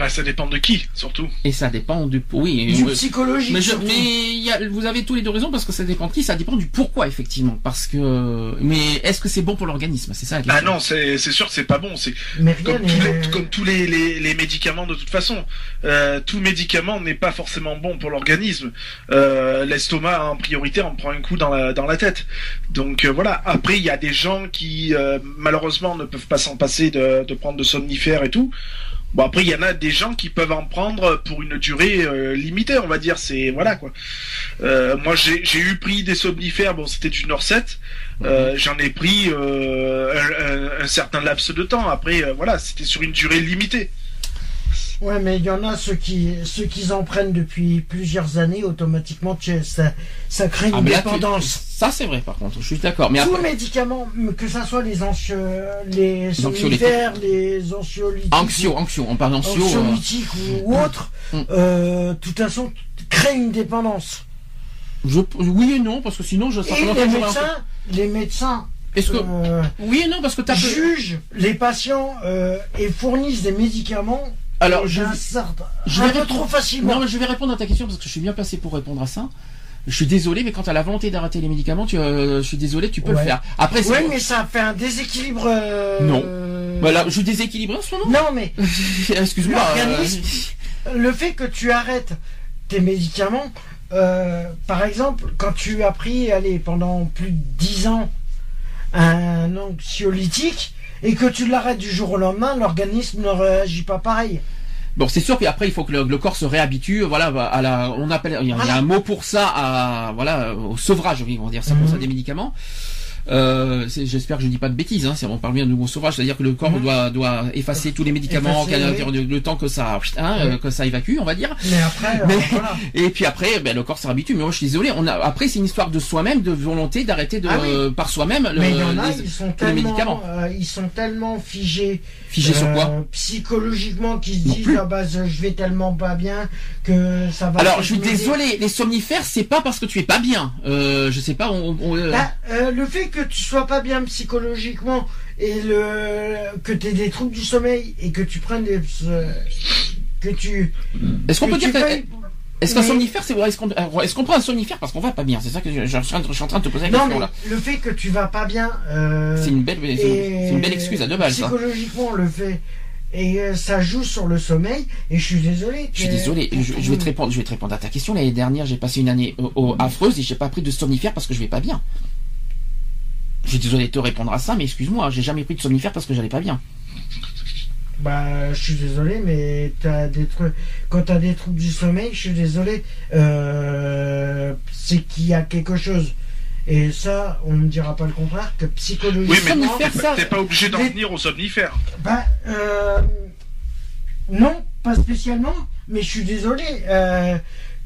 Bah, ça dépend de qui, surtout. Et ça dépend du... Oui, Du euh, psychologique. Mais, je- mais il y a- vous avez tous les deux raisons parce que ça dépend de qui, ça dépend du pourquoi effectivement. Parce que, mais est-ce que c'est bon pour l'organisme? C'est ça la question. Ah non, c'est c'est sûr que c'est pas bon. C'est Mais rien comme tous, les, comme tous les, les, les médicaments de toute façon. Euh, tout médicament n'est pas forcément bon pour l'organisme. Euh, L'estomac, en priorité, en prend un coup dans la, dans la tête. Donc euh, voilà. Après, il y a des gens qui, euh, malheureusement, ne peuvent pas s'en passer de, de prendre de somnifères et tout. Bon après il y en a des gens qui peuvent en prendre pour une durée euh, limitée on va dire c'est voilà quoi. Euh, moi j'ai j'ai eu pris des somnifères bon c'était du Norset euh, j'en ai pris euh, un, un- un certain laps de temps après voilà c'était sur une durée limitée. Ouais, mais il y en a ceux qui ceux qui en prennent depuis plusieurs années, automatiquement, tu- ça, ça crée une Ah, tu- dépendance. Ça c'est vrai par contre, je suis d'accord. Mais Tout après, médicament, que ça soit les anxio, les somnifères, les anxiolytiques, anxio, anxio, on parle euh, anxiolytiques ou, ou autres, Mm. euh, de toute façon, crée une dépendance. je, oui et non parce que sinon je Et les un- médecins, les médecins Est-ce que euh, oui et non parce que t'as jugent les patients euh, et fournissent des médicaments Alors, je, je vais trop facilement. Non, mais je vais répondre à ta question parce que je suis bien placé pour répondre à ça. Je suis désolé, mais quand tu as la volonté d'arrêter les médicaments, tu, euh, je suis désolé, tu peux Ouais. le faire. Après, Ouais, mais ça fait un déséquilibre. euh, Non. Voilà, je suis déséquilibré en ce moment. Non, mais (laughs) Excuse-moi. euh, le fait que tu arrêtes tes médicaments, euh, par exemple, quand tu as pris, allez, pendant plus de 10 ans, un anxiolytique, et que tu l'arrêtes du jour au lendemain, l'organisme ne réagit pas pareil. Bon, c'est sûr qu'après il faut que le, le corps se réhabitue, voilà, à la, on appelle, il y, a, il y a un mot pour ça, à, voilà, au sevrage, on va dire ça pour ça des médicaments. Euh, J'espère que je dis pas de bêtises. Hein, c'est- on parle bien de mot sauvage, c'est-à-dire que le corps Mhm. doit doit effacer tous les médicaments, Effacer, qu'à- oui. le temps que ça hein, Oui. euh, que ça évacue, on va dire. Mais après, euh, Mais- voilà. (laughs) Et puis après, ben, le corps se réhabitue. Mais moi, je suis désolé. On a après, c'est une histoire de soi-même, de volonté d'arrêter de Ah oui. par soi-même le- les, ils sont les tellement, médicaments. euh, ils sont tellement figés, Figés sur quoi psychologiquement, qu'ils se Non disent plus. ah bah je vais tellement pas bien que ça va. Alors, je suis désolé. Les somnifères, c'est pas parce que tu es pas bien. Je sais pas. On, on, Bah, le fait que tu sois pas bien psychologiquement et le que tu aies des troubles du sommeil et que tu prennes des euh, que tu Est-ce qu'on que peut dire que- Est-ce qu'un somnifère, c'est est-ce qu'on est-ce qu'on prend un somnifère parce qu'on va pas bien C'est ça que je, je suis en train- je suis en train de te poser la non question mais là. le fait que tu vas pas bien euh, C'est une belle, c'est une, excuse à deux balles. Ça. psychologiquement le fait et euh, ça joue sur le sommeil et je suis désolé Je suis désolé. Je, je vais te répondre. Je vais te répondre à ta question. L'année dernière, j'ai passé une année au- affreuse et j'ai pas pris de somnifère parce que je vais pas bien. Je suis désolé de te répondre à ça, mais excuse-moi, j'ai jamais pris de somnifère parce que j'allais pas bien. Bah, je suis désolé, mais t'as des trucs. Quand t'as des troubles du sommeil, je suis désolé. Euh, c'est qu'il y a quelque chose. Et ça, on ne dira pas le contraire que psychologiquement. Oui, mais t'es ça- pas- t'es pas obligé d'en venir au somnifère. Bah, euh, non, pas spécialement. Mais je suis désolé. Euh,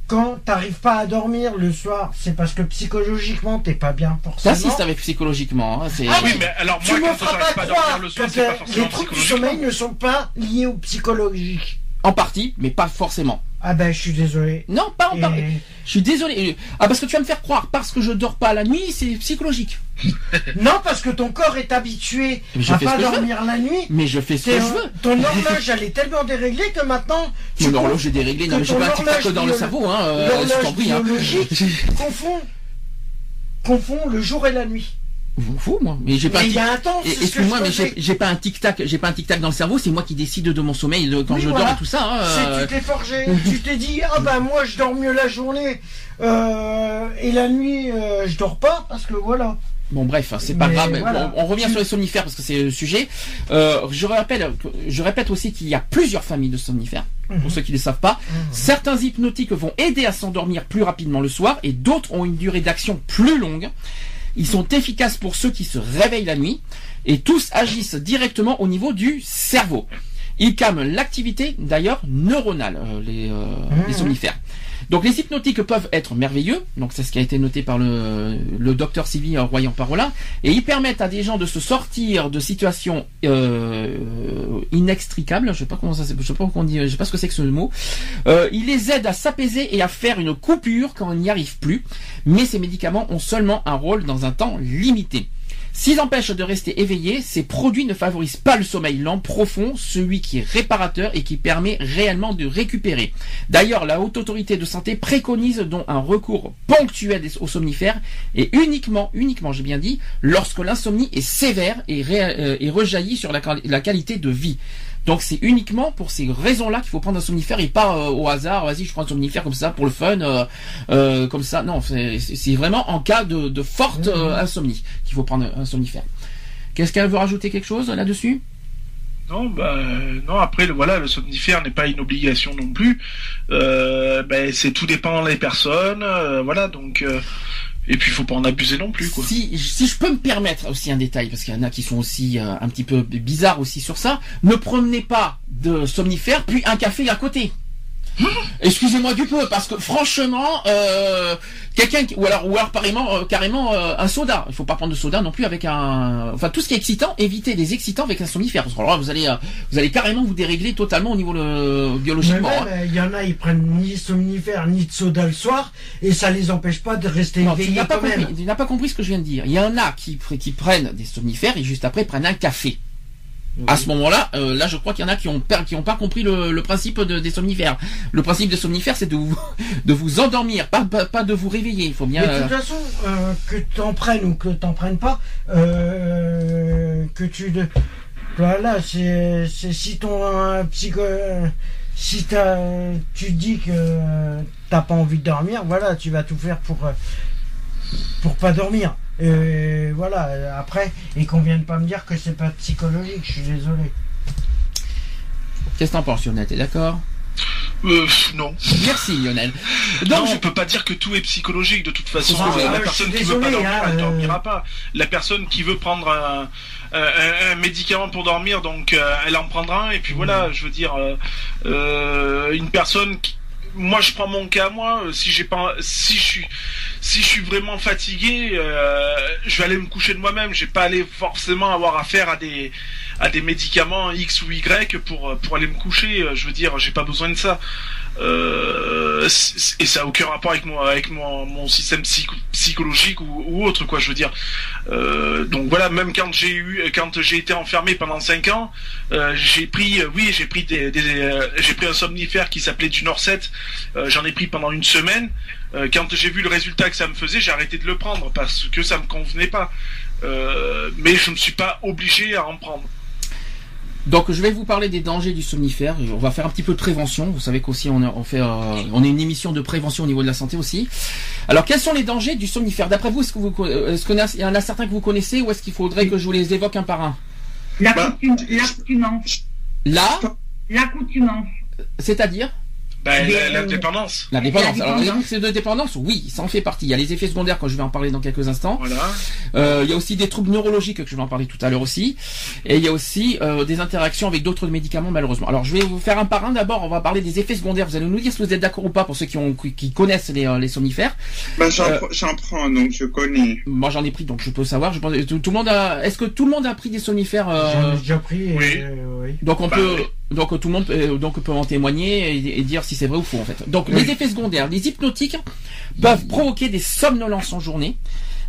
quand t'arrives pas à dormir le soir, c'est parce que psychologiquement t'es pas bien forcément. T'assistes avec psychologiquement. Hein, Ah Oui, mais alors Tu moi, me quand feras pas pas à dormir croire le que soir, pas forcément les troubles du sommeil ne sont pas liés au psychologique. En partie, mais pas forcément. Ah ben, je suis désolé. Non, pas en Et- partie. Je suis désolé. Euh, Ah, parce que tu vas me faire croire, parce que je dors pas la nuit, c'est psychologique. (laughs) Non, parce que ton corps est habitué à pas dormir la nuit. Mais je fais ce que je veux. Ton horloge, elle est tellement déréglée que maintenant, tu Mon horloge est déréglée. Non, mais j'ai pas un dans le cerveau, hein. euh, l'horloge hein. biologique (laughs) confond, confond le jour et la nuit. Je m'en fous, moi. Mais j'ai pas Mais un y tic- a un temps, Excuse-moi, mais j'ai pas un tic tac, j'ai pas un tic tac dans le cerveau. C'est moi qui décide de mon sommeil, de quand Oui, je voilà. dors et tout ça. hein, euh, tu t'es forgé, tu t'es dit ah ben moi je dors mieux la journée euh, et la nuit euh, je dors pas parce que voilà. Bon bref, hein, c'est pas Mais grave. mais voilà. on revient sur les somnifères parce que c'est le sujet. Euh, je rappelle, je répète aussi qu'il y a plusieurs familles de somnifères. Mhm. Pour ceux qui ne le savent pas, certains hypnotiques vont aider à s'endormir plus rapidement le soir et d'autres ont une durée d'action plus longue. Ils sont efficaces pour ceux qui se réveillent la nuit et tous agissent directement au niveau du cerveau. Ils calment l'activité d'ailleurs neuronale, euh, les, euh, les somnifères. Donc les hypnotiques peuvent être merveilleux, donc c'est ce qui a été noté par le, le docteur Sylvie euh, Royan-Parola, et ils permettent à des gens de se sortir de situations euh, inextricables, je sais pas comment ça, je sais pas sais pas ce que c'est que ce mot. Euh, ils les aident à s'apaiser et à faire une coupure quand on n'y arrive plus, mais ces médicaments ont seulement un rôle dans un temps limité. S'ils empêchent de rester éveillé, ces produits ne favorisent pas le sommeil lent profond, celui qui est réparateur et qui permet réellement de récupérer. D'ailleurs, la haute autorité de santé préconise donc un recours ponctuel aux somnifères et uniquement, uniquement, j'ai bien dit, lorsque l'insomnie est sévère et, euh, rejaillit sur la qualité de vie. Donc c'est uniquement pour ces raisons-là qu'il faut prendre un somnifère et pas euh, au hasard, vas-y je prends un somnifère comme ça pour le fun, euh, euh, comme ça. Non, c'est vraiment en cas de, de forte euh, insomnie qu'il faut prendre un somnifère. Qu'est-ce qu'elle veut rajouter quelque chose là-dessus? Non, bah, non. Après, le, voilà, le somnifère n'est pas une obligation non plus. Euh, ben, c'est tout dépend des personnes. euh, voilà, donc. euh, et puis, il faut pas en abuser non plus, quoi. Si, si je peux me permettre aussi un détail, parce qu'il y en a qui sont aussi euh, un petit peu bizarres aussi sur ça, ne prenez pas de somnifère puis un café à côté. Excusez-moi du peu, parce que franchement, euh, quelqu'un qui- ou alors ou alors carrément euh, carrément euh, un soda. Il faut pas prendre de soda non plus avec un, enfin tout ce qui est excitant, évitez les excitants avec un somnifère, parce que alors vous allez vous allez carrément vous dérégler totalement au niveau le, biologiquement. même, hein. il y en a, ils prennent ni somnifère ni de soda le soir et ça les empêche pas de rester Non, tu éveillés n'as pas, quand même. compris- tu n'as pas compris ce que je viens de dire. Il y en a qui, qui prennent des somnifères et juste après prennent un café. À ce moment-là, euh, là, je crois qu'il y en a qui ont per- qui ont pas compris le, le principe de- des somnifères. Le principe des somnifères, c'est de vous (laughs) de vous endormir, pas, pas pas de vous réveiller. Il faut bien. Mais de euh, toute façon, euh, que t'en prennes ou que t'en prennes pas, euh, que tu de, voilà, c'est si ton psycho, si t'as, tu dis que t'as pas envie de dormir, voilà, tu vas tout faire pour pour pas dormir. Et voilà. euh, Après, et qu'on vienne pas me dire que c'est pas psychologique. Je suis désolé. Qu'est-ce que t'en penses, Lionel T'es d'accord? Euh, non. Merci, Lionel. (laughs) non, Donc, on peut pas dire que tout est psychologique. De toute façon, euh, euh, la je personne qui veut pas dormir, hein, elle euh. dormira pas. La personne qui veut prendre un, un- un médicament pour dormir, donc euh, elle en prendra un. Et puis voilà, je veux dire, euh, euh, une personne qui moi je prends mon cas moi. Euh, si j'ai pas si je suis si je suis vraiment fatigué euh, je vais aller me coucher de moi-même. Je vais pas aller forcément avoir affaire à des à des médicaments X ou Y pour pour aller me coucher. Euh, je veux dire j'ai pas besoin de ça euh, et ça a aucun rapport avec moi avec mon, mon système psycho- psychologique ou, ou autre quoi je veux dire. Euh, donc voilà même quand j'ai eu quand j'ai été enfermé pendant 5 ans euh, j'ai pris euh, oui j'ai pris des, des euh, j'ai pris un somnifère qui s'appelait du Norset Euh, j'en ai pris pendant une semaine. Quand j'ai vu le résultat que ça me faisait j'ai arrêté de le prendre parce que ça me convenait pas. Mais je me suis pas obligé à en prendre donc, je vais vous parler des dangers du somnifère. On va faire un petit peu de prévention. Vous savez qu'aussi on, on fait, euh, on est une émission de prévention au niveau de la santé aussi. Alors, quels sont les dangers du somnifère? D'après vous, est-ce que vous, euh, est-ce qu'il y en a- il y en a certains que vous connaissez ou est-ce qu'il faudrait que je vous les évoque un par un? L'accoutum- L'accoutumance. Là, L'accoutumance. c'est-à-dire? Ben, Mais, la, la euh, dépendance la dépendance. La Alors, les de dépendance, oui, ça en fait partie. Il y a les effets secondaires, quand je vais en parler dans quelques instants. voilà Euh, il y a aussi des troubles neurologiques que je vais en parler tout à l'heure aussi. Et il y a aussi euh, des interactions avec d'autres médicaments malheureusement. Alors je vais vous faire un par un d'abord. On va parler des effets secondaires. Vous allez nous dire si vous êtes d'accord ou pas pour ceux qui, ont, qui, qui connaissent les, euh, les somnifères. Bah, j'en, Euh, j'en prends, donc je connais. Moi j'en ai pris donc je peux savoir. Je pense, tout, tout le monde a. Est-ce que tout le monde a pris des somnifères euh, J'en ai déjà pris. et, oui. euh, oui. Donc on Bah, peut oui. Donc tout le monde euh, donc peut en témoigner et, et dire si c'est vrai ou faux en fait. Donc les effets secondaires, les hypnotiques peuvent provoquer des somnolences en journée,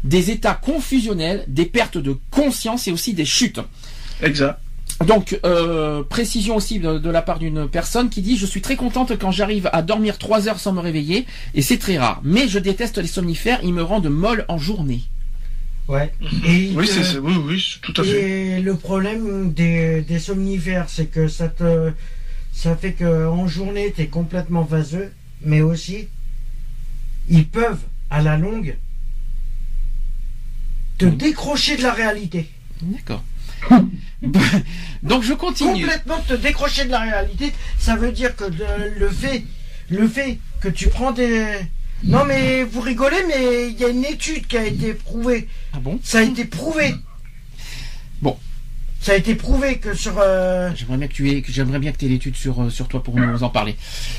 des états confusionnels, des pertes de conscience et aussi des chutes. exact Donc, euh, précision aussi de, de la part d'une personne qui dit Je suis très contente quand j'arrive à dormir 3 heures sans me réveiller, et c'est très rare. Mais je déteste les somnifères, ils me rendent molle en journée. Ouais. Et, oui c'est oui tout à fait Et le problème des, des somnifères, c'est que ça te, ça fait que en journée, tu es complètement vaseux, mais aussi, ils peuvent, à la longue, te décrocher de la réalité. D'accord. (laughs) Donc je continue. Complètement te décrocher de la réalité, ça veut dire que le, le fait, le fait que tu prends des... Non mais vous rigolez, mais il y a une étude qui a été prouvée. Ah bon? Ça a été prouvé. Bon. Ça a été prouvé que sur... euh, J'aimerais bien que tu aies, que j'aimerais bien que aies l'étude sur, euh, sur toi pour nous en parler,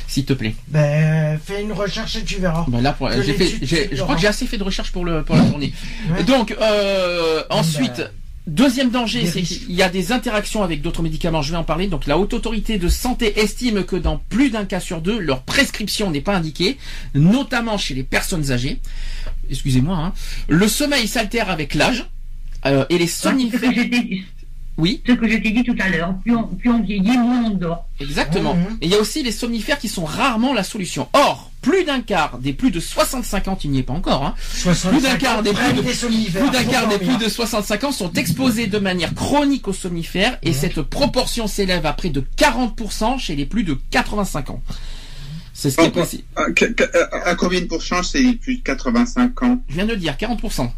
s'il te plaît. Ben, fais une recherche et tu verras. Ben là, j'ai fait, je crois que j'ai assez fait de recherche pour, le, pour la journée. Ouais. Donc, euh, ensuite, Ben, deuxième danger, c'est qu'il y a des interactions avec d'autres médicaments. Je vais en parler. Donc, la haute autorité de santé estime que dans plus d'un cas sur deux, leur prescription n'est pas indiquée, notamment chez les personnes âgées. Excusez-moi. Hein. Le sommeil s'altère avec l'âge. euh, et les (laughs) somnifères. Oui, ce que je t'ai dit tout à l'heure. Plus on, plus on vieillit, moins on dort. exactement. Mhm. Et il y a aussi les somnifères qui sont rarement la solution. Or, plus d'un quart des plus de 65 ans, tu n'y es pas encore, hein, 65 Plus d'un quart des plus de- Plus d'un quart des plus de 65 ans sont exposés de manière chronique aux somnifères et Mhm. cette proportion s'élève à près de 40% chez les plus de 85 ans. C'est ce qui est précis. À, à- à combien de pourcents c'est plus de 85 ans? Je viens de le dire, 40%.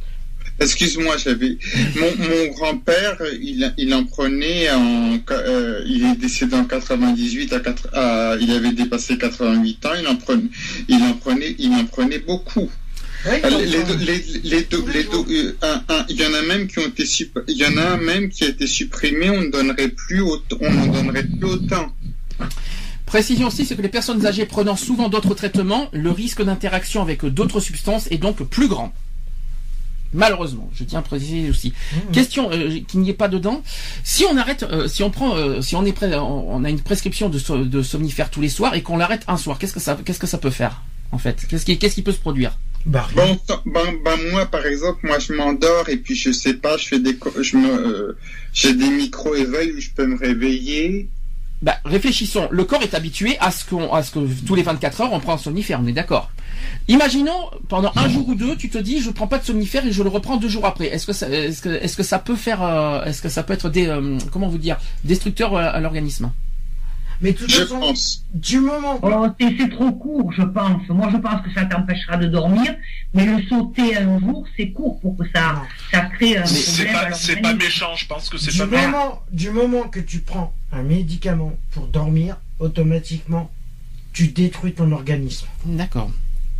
Excuse-moi, j'avais mon, mon grand-père, il, il en prenait en, euh, il est décédé en 98 à, 4, à- il avait dépassé 88 ans, il en prenait, il en prenait, il en prenait beaucoup. Oui, donc, Les, deux- les, les, deux- tous les les jours. deux- un- un- il y en a même qui ont été il y en a un même qui a été supprimé, on ne donnerait plus autant, on n'en donnerait plus autant. Précision aussi, c'est que les personnes âgées prenant souvent d'autres traitements, le risque d'interaction avec d'autres substances est donc plus grand. Malheureusement, je tiens à préciser aussi. Mhm. Question euh, qu'il n'y ait pas dedans. Si on arrête, euh, si on prend, euh, si on est prêt, on, on a une prescription de, so- de somnifères tous les soirs et qu'on l'arrête un soir, qu'est-ce que ça, qu'est-ce que ça peut faire en fait? Qu'est-ce qui, qu'est-ce qui peut se produire? Bah. Bon, ben, ben, moi, par exemple, moi, je m'endors et puis je sais pas, je fais des, co- je me, euh, j'ai des micro-éveils où je peux me réveiller. Bah, réfléchissons. Le corps est habitué à ce qu'on, à ce que tous les 24 heures on prend un somnifère. On est d'accord. Imaginons pendant un jour ou deux, tu te dis je prends pas de somnifère et je le reprends deux jours après. Est-ce que ça, est-ce que, est-ce que ça peut faire, euh, est-ce que ça peut être des, euh, comment vous dire, destructeur à, à l'organisme? Mais de toute Je façon, pense. du moment. Oh, c'est c'est trop court, je pense. Moi, je pense que ça t'empêchera de dormir, mais le sauter un jour, c'est court pour que ça, crée un C'est problème. à pas, c'est pas l'organisme. méchant, je pense que c'est pas méchant. moment, du moment que tu prends un médicament pour dormir, automatiquement, tu détruis ton organisme. D'accord.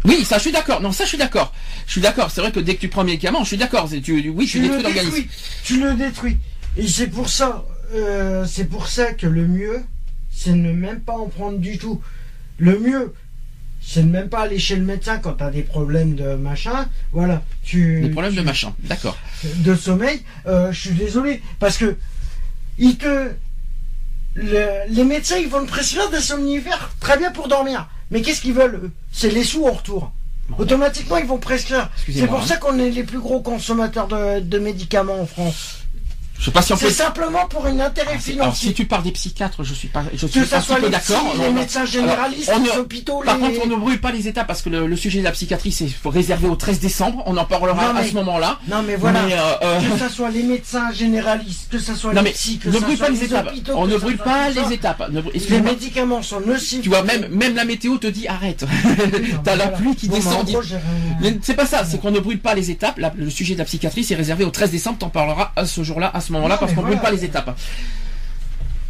Oui, ça, je suis d'accord. Non, ça, je suis d'accord. Je suis d'accord. C'est vrai que dès que tu prends un médicament, je suis d'accord. Tu, oui, tu tu détruis le l'organisme. détruis. Tu le détruis. Et c'est pour ça, euh, c'est pour ça que le mieux, c'est ne même pas en prendre du tout. Le mieux, c'est de même pas aller chez le médecin quand tu as des problèmes de machin. Voilà, tu. Des problèmes de machin. D'accord. de sommeil, euh, je suis désolé, parce que ils te, le- les médecins ils vont te prescrire des somnifères très bien pour dormir, mais qu'est-ce qu'ils veulent eux? C'est les sous en retour. Automatiquement ils vont prescrire. C'est pour hein. ça qu'on est les plus gros consommateurs de, de médicaments en France. Je sais pas si on peut. C'est simplement pour un intérêt Ah, c'est- Alors, si financier. tu parles des psychiatres, je suis pas, je suis soit peu les d'accord. les médecins généralistes, Alors, on les hôpitaux, Par les... contre, on ne brûle pas les étapes parce que le, le sujet de la psychiatrie, c'est faut réserver au 13 décembre. On en parlera mais- à ce moment-là. Non mais voilà. Mais, euh, euh, Que ça soit les médecins généralistes, que ça soit non les psys, que ne ça brûle soit pas les étapes. hôpitaux, On ne brûle pas les étapes. Les médicaments sont nocifs. Tu vois, même, même la météo te dit arrête. (laughs) (laughs) T'as la pluie qui descend. c'est pas ça, c'est qu'on ne brûle pas les étapes. Le sujet de la psychiatrie, c'est réservé au 13 décembre. T'en parleras à ce jour-là, à ce moment-là, parce qu'on brûle voilà. pas les étapes.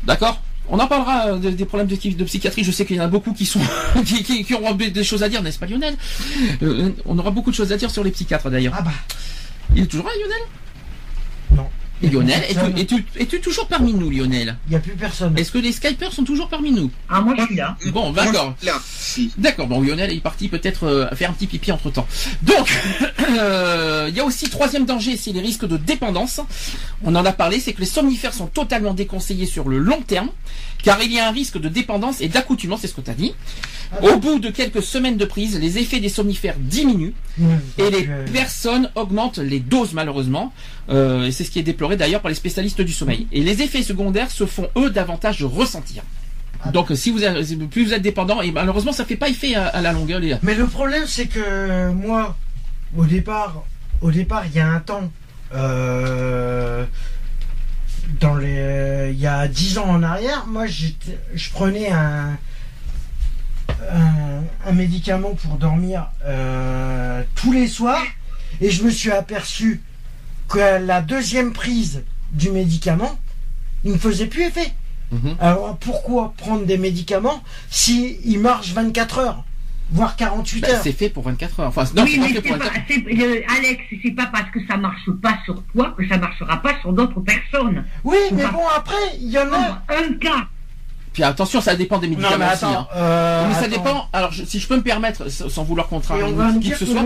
D'accord On en parlera euh, de- des problèmes de, de psychiatrie. Je sais qu'il y en a beaucoup qui sont (laughs) qui, qui- qui auront des des choses à dire, n'est-ce pas, Lionel? Euh, On aura beaucoup de choses à dire sur les psychiatres d'ailleurs. Ah bah, Il est toujours là, Lionel? Lionel, es-tu, es-tu toujours parmi nous, Lionel? Il n'y a plus personne. Est-ce que les Skypers sont toujours parmi nous? Ah, moi, je suis là. Bon, d'accord. si. D'accord, bon Lionel est parti peut-être euh, faire un petit pipi entre temps. Donc, (coughs) euh, il y a aussi troisième danger, c'est les risques de dépendance. On en a parlé, c'est que les somnifères sont totalement déconseillés sur le long terme, car il y a un risque de dépendance et d'accoutumance, c'est ce que tu as dit. Au bout de quelques semaines de prise, les effets des somnifères diminuent et les personnes augmentent les doses malheureusement. Euh, et c'est ce qui est déploré d'ailleurs par les spécialistes du sommeil. Et les effets secondaires se font eux davantage ressentir. Donc si vous êtes, plus vous êtes dépendant, et malheureusement ça fait pas effet à, à la longueur. Les... Mais le problème, c'est que moi, au départ, au départ, il y a un temps, euh, dans les, il y a dix ans en arrière, moi, je prenais un, un, un médicament pour dormir euh, tous les soirs, et je me suis aperçu que la deuxième prise du médicament, il ne faisait plus effet. Mhm. Alors pourquoi prendre des médicaments si ils marchent 24 heures, voire 48 Bah, heures? c'est fait pour 24 heures. Enfin, non, oui, pas mais pas, 24 heures. c'est- le- Alex, c'est pas parce que ça marche pas sur toi que ça marchera pas sur d'autres personnes. Oui, mais bon après, il y en a. Un cas. Puis attention, ça dépend des médicaments Non mais aussi. attends, hein. euh, mais ça attends. dépend. Alors, je- si je peux me permettre, sans vouloir Et contrarier on va me qui que ce soit.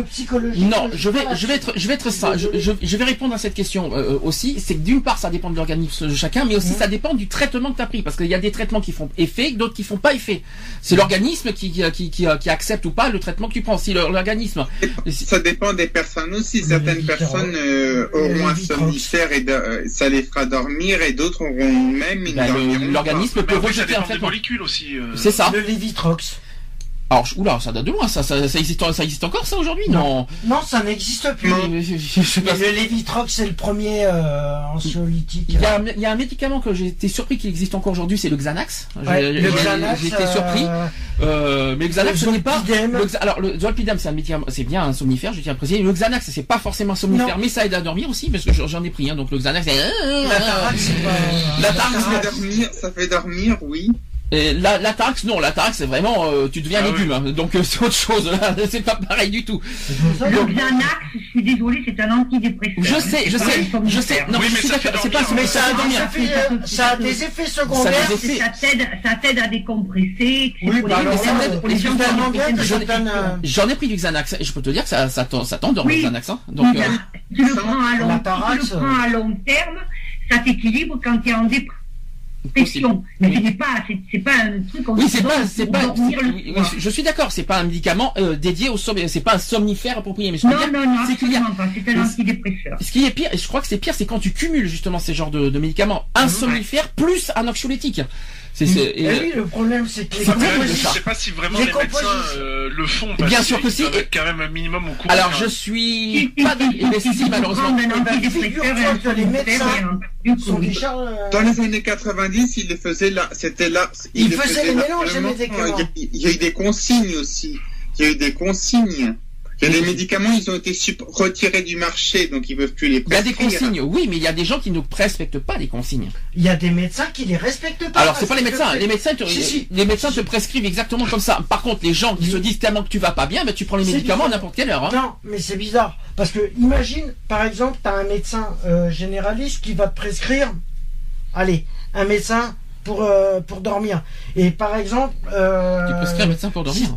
Non, je vais, je vais être, je vais être ça. Je, Désolé. je- je vais répondre à cette question euh, aussi. C'est que d'une part, ça dépend de l'organisme de chacun, mais aussi Mhm. ça dépend du traitement que tu as pris, parce qu'il y a des traitements qui font effet, d'autres qui font pas effet. C'est l'organisme qui, qui, qui, qui, qui accepte ou pas le traitement que tu prends. Si l'organisme, Ça dépend des personnes aussi. Certaines personnes euh, auront un somnifère et de- euh, ça les fera dormir et d'autres auront même une bah, l'organisme peut rejeter des molécules aussi. euh. C'est ça. Le Lévitrox. Alors, je- oula, ça date de loin. Ça, ça, ça existe, ça existe encore ça aujourd'hui Non. Non, ça n'existe plus. Je- je- je sais pas. Mais le Lévitrox, c'est le premier euh, anxiolytique. Il y, a, un- il y a un médicament que j'ai été surpris qu'il existe encore aujourd'hui, c'est le Xanax. Ouais, le été surpris. euh, Euh, mais le Xanax, ce Le n'est pas. Le alors, le Zolpidem, c'est un médicament, c'est bien un somnifère, je tiens à préciser. Le Xanax, c'est pas forcément un somnifère, Non. mais ça aide à dormir aussi, parce que j'en- ai pris, hein, donc le Xanax, c'est. La Tarax, c'est pas. La Ça Tarax, fait dormir, ça fait dormir, oui. Et la, la Tarax, non, la Tarax, c'est vraiment, euh, tu deviens Ah légume, hein, donc euh, c'est autre chose, là, (laughs) c'est pas pareil du tout. Ça que- Le Xanax, je suis désolé, c'est un antidépresseur. Je sais, je sais, un je sais, non, Oui, je mais c'est pas un. Mais ça a, ça des dormir. effets, euh, ça a des effets secondaires. Ça C'est- Ça t'aide, ça t'aide à décompresser. Oui, pour bah les- alors pour ça pour les gens un- J'en ai pris du Xanax, et je peux te dire que ça, ça, t'en- ça t'endort, le Xanax, hein. Donc, Tu euh, le prends à long, La tu Tarax, le prends à long terme, ça t'équilibre quand tu es en dépression. Mais ce n'est pas, c'est, pas un truc qu'on Oui, c'est pas, c'est pas, oui, oui, je suis d'accord, c'est pas un médicament euh, dédié au sommeil, c'est pas un somnifère approprié, mais je Non, dire, non, non, c'est pas. C'est un antidépresseur. Ce qui est pire, et je crois que c'est pire, c'est quand tu cumules justement ces genres de, de médicaments, un somnifère plus un anxiolytique. C'est, c'est- et, Et euh, oui, le problème, c'est que les je ça. sais pas si vraiment Les les, médecins euh, le font. Bien sûr que si, être quand même un minimum au courant. alors quand je suis pas, mais si, si, malheureusement. Eh ben, les médecins sont euh, Dans les années 90, il les faisait là, c'était là. Il les faisait les mélanges médicaments. A, il y a eu des consignes aussi. Il y a eu des consignes. Des médicaments, ils ont été retirés du marché, donc ils peuvent plus les Il y a des prescrire. consignes, oui, mais il y a des gens qui ne respectent pas les consignes. Il y a des médecins qui les respectent pas. Alors c'est pas les médecins, les médecins, te, Si, si. les médecins te prescrivent exactement comme ça. Par contre, les gens qui se disent tellement que tu vas pas bien, ben tu prends les médicaments à n'importe quelle heure. hein. Non, mais c'est bizarre. Parce que imagine, par exemple, tu as un médecin euh, généraliste qui va te prescrire, allez, un médecin pour, euh, pour dormir. Et par exemple... Euh, Tu prescris un médecin pour dormir.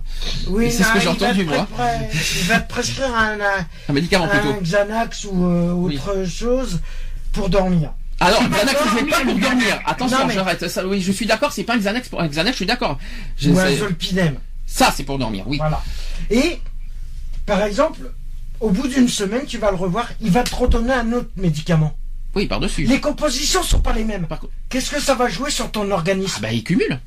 Oui, C'est ce que j'ai entendu, te moi. Il va te prescrire un, un, Un médicament plutôt. un Xanax ou euh, Oui. autre chose pour dormir. Alors, C'est Xanax, je vais pas pour dormir. Attention, mais- j'arrête. Ça, oui, je suis d'accord, c'est pas un Xanax pour un Xanax, je suis d'accord. Ou un c'est- Zolpidem. Ça, c'est pour dormir, oui. Voilà. Et, par exemple, au bout d'une semaine, tu vas le revoir, il va te redonner un autre médicament. Oui, par-dessus. Les compositions sont pas les mêmes. Par Qu'est-ce que ça va jouer sur ton organisme Ah bah, il cumule.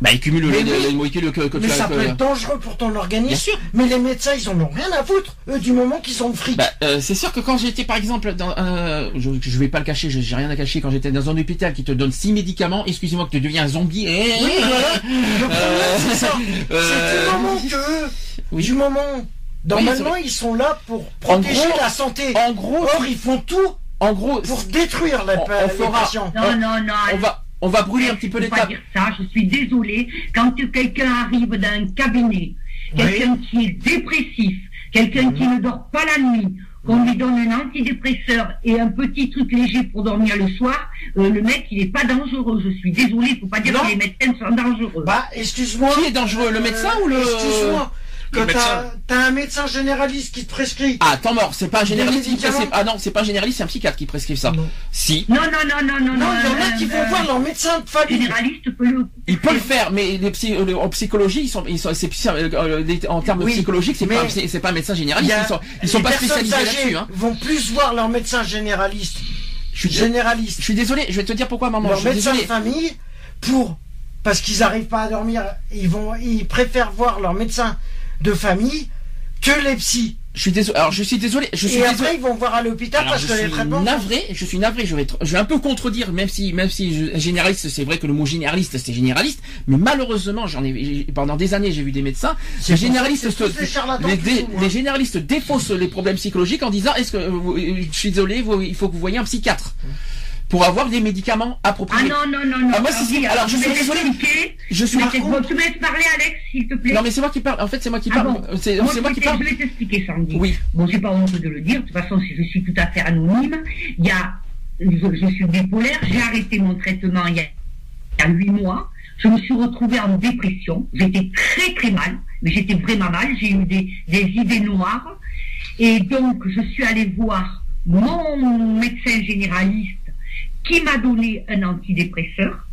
Bah, il cumule Mais les, oui. les molécules que, que Mais tu as. ça peut être dangereux pour ton organisme. Bien sûr. Mais les médecins, ils en ont rien à foutre, eux, du moment qu'ils ont le fric. Bah, euh, c'est sûr que quand j'étais par exemple dans euh, je, je vais pas le cacher, je- j'ai rien à cacher quand j'étais dans un hôpital qui te donne six médicaments, excusez-moi que tu deviens un zombie. eh, oui, voilà. Le problème, Euh, c'est ça. euh, C'est du (laughs) moment que Oui. du moment. Normalement, Oui, ils sont là pour protéger gros- la santé. En gros, Or, ils font tout en gros, pour détruire les, On- pa- on fera-. Non, non, non. on va on va brûler un petit peu Je les peux pas tables. dire ça, je suis désolée. Quand quelqu'un arrive d'un cabinet, quelqu'un qui est dépressif, quelqu'un qui ne dort pas la nuit, qu'on lui donne un antidépresseur et un petit truc léger pour dormir le soir, euh, le mec, il est pas dangereux. Je suis désolée, il faut pas dire Non. que les médecins sont dangereux. Bah, excuse-moi. Qui est dangereux, le médecin ou le- Excuse-moi. Quand t'as un médecin généraliste qui te prescrit. Ah, temps mort, c'est pas un généraliste qui médicaments prescrit. Ah non, c'est pas un généraliste, c'est un psychiatre qui prescrit ça. Non. Si, non, non, non, non, non, Non, il y en a qui vont voir leur médecin de famille. généraliste peut le. il peut le faire, mais les psy- en psychologie, ils sont, ils sont, euh, en termes Oui, psychologiques, c'est pas, c'est pas un médecin généraliste. a- Ils sont, ils sont pas spécialisés là-dessus. Hein. vont plus voir leur médecin généraliste. Je suis, je Généraliste. suis désolé, je vais te dire pourquoi, maman. leur je suis médecin de famille pour parce qu'ils n'arrivent pas à dormir, ils vont ils préfèrent voir leur médecin de famille que les psys. Je suis désolé. Alors, je suis désolé. Je suis Et désolé. après ils vont voir à l'hôpital parce que les traitements sont- navré, je suis navré, je vais être, je vais un peu contredire, même si, même si je- généraliste, c'est vrai que le mot généraliste, c'est généraliste, mais malheureusement, j'en ai, pendant des années, j'ai vu des médecins, C'est les généralistes, se- les, dé- les généralistes défaussent les problèmes psychologiques en disant, est-ce que, euh, vous- je suis désolé, vous- il faut que vous voyez un psychiatre pour avoir des médicaments Ah appropriés. non, non, non, non. Ah, moi, si, oui, alors, je vais suis désolé. Je suis Mais par contre- Tu me laisses parler, Alex, s'il te plaît Non, mais c'est moi qui parle. En fait, c'est moi qui Ah parle. bon C'est Moi, je qui vais- parle. Je vais t'expliquer, Sandy. Oui. Bon, j'ai pas honte de le dire. De toute façon, si je suis tout à fait anonyme. Il y a, je, je suis bipolaire. J'ai arrêté mon traitement il y a, il y a huit mois. Je me suis retrouvée en dépression. J'étais très très mal, mais j'étais vraiment mal. J'ai eu des, des idées noires. Et donc, je suis allée voir mon médecin généraliste qui m'a donné un antidépresseur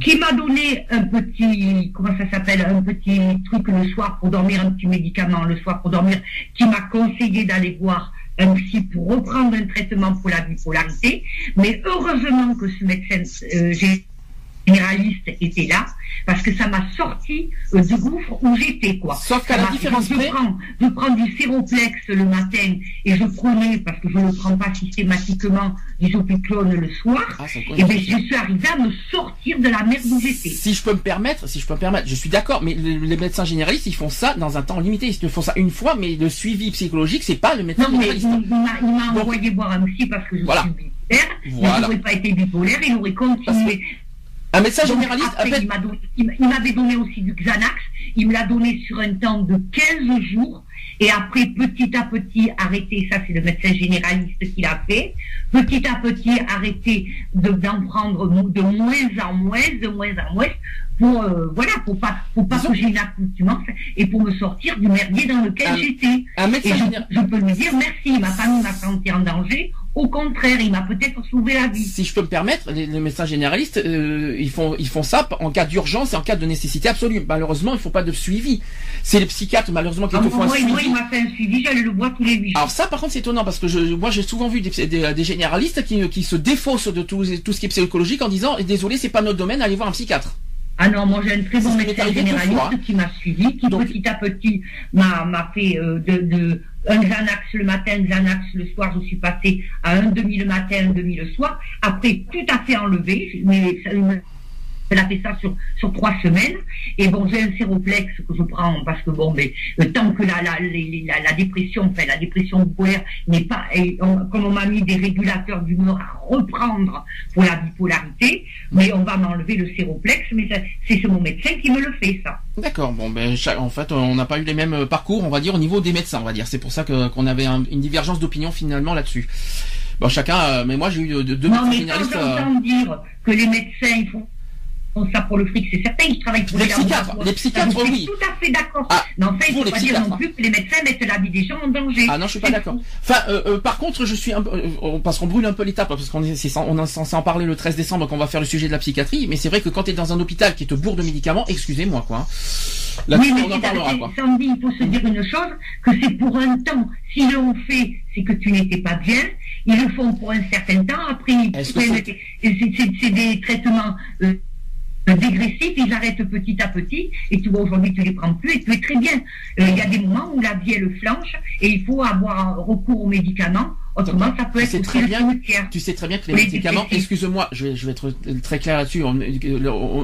qui m'a donné un petit, comment ça s'appelle, un petit truc le soir pour dormir, un petit médicament le soir pour dormir, qui m'a conseillé d'aller voir un psy pour reprendre un traitement pour la bipolarité. Mais heureusement que ce médecin euh, généraliste était là, parce que ça m'a sorti euh, du gouffre où j'étais, quoi. Sauf qu'à la différence je, près- prends, je prends du séroplex le matin et je prenais, parce que je ne prends pas systématiquement, du zopiclone le soir. Ah, Et bien, je suis arrivée à me sortir de la merde où j'étais. Si je peux me permettre, si je peux me permettre, je suis d'accord, mais le- les médecins généralistes, ils font ça dans un temps limité. Ils te font ça une fois, mais le suivi psychologique, c'est pas le médecin Non, mais il, généraliste. il m'a il m'a Donc- envoyé boire un psy parce que je Voilà. suis bipolaire. Voilà. Il n'aurait pas été bipolaire, il aurait continué. Un médecin généraliste, après, il donné- m'avait donné aussi du Xanax. Il me l'a donné sur un temps de 15 jours. Et après, petit à petit, arrêté, ça c'est le médecin généraliste qui l'a fait, petit à petit, arrêté de- d'en prendre de moins en moins, de moins en moins, pour, euh, voilà, pour pas, pour pas que j'ai une accoutumance et pour me sortir du merdier dans lequel j'étais. un Et médecin je, je peux lui dire merci, ma famille m'a senti en danger, Au contraire, il m'a peut-être sauvé la vie. Si je peux me permettre, les, les médecins généralistes, euh, ils font ils font ça en cas d'urgence et en cas de nécessité absolue. Malheureusement, ils font pas de suivi. C'est les psychiatres malheureusement qui Ah, te font un moi, suivi. moi, il m'a fait un suivi, j'allais le voir tous les huit. Alors ça, par contre, c'est étonnant parce que je, moi, j'ai souvent vu des, des, des généralistes qui, qui se défaussent de tout, tout ce qui est psychologique en disant désolé, c'est pas notre domaine, allez voir un psychiatre. Ah non, moi j'ai un très bon médecin généraliste hein. qui m'a suivi, qui Donc- petit à petit m'a m'a fait euh, de, de un Xanax le matin, un Xanax le soir, je suis passée à un demi le matin, un demi le soir. Après, tout à fait enlevé, mais ça- elle a fait ça sur, sur trois semaines. Et bon, j'ai un séroplex que je prends parce que bon, mais euh, tant que la, la, la, la dépression, enfin la dépression bipolaire n'est pas, et on- comme on m'a mis des régulateurs d'humeur à reprendre pour la bipolarité, mais on va m'enlever le séroplex, mais c'est mon médecin qui me le fait, ça. D'accord. Bon, ben, en fait, on n'a pas eu les mêmes euh, parcours, on va dire, au niveau des médecins, on va dire. C'est pour ça qu'on avait un- une divergence d'opinion finalement là-dessus. Bon, chacun. euh, mais moi, j'ai eu deux, non, médecins généralistes. euh, dire que les médecins, ils font font ça pour le fric, c'est certain, ils travaillent pour Les les psychiatres, les psychiatres, Ça, oui. tout à fait d'accord. Ah, mais en fait, il ne faut pas dire non hein. plus que les médecins mettent la vie des gens en danger. Ah non, je suis pas d'accord. Enfin, euh, euh, par contre, je suis un peu, euh, parce qu'on brûle un peu l'étape, parce qu'on est, on est censé en parler le 13 décembre, qu'on va faire le sujet de la psychiatrie, mais c'est vrai que quand tu es dans un hôpital qui te bourre de médicaments, excusez-moi quoi. hein. Là-dessus, Oui, mais on en parlera quoi. Sandy, il faut se dire une chose, que c'est pour un temps. S'ils l'ont fait, c'est que tu n'étais pas bien. Ils le font pour un certain temps. Après, c'est des traitements euh, dégressifs. Ils arrêtent petit à petit. Et tu vois, aujourd'hui, tu les prends plus et tu es très bien. Euh, Il y a des moments où la vie, elle flanche et il faut avoir recours aux médicaments. Autrement, ça peut Tu être sais aussi très bien-. Tu sais très bien que les médicaments, excuse-moi, je vais, je vais être très clair là-dessus. On,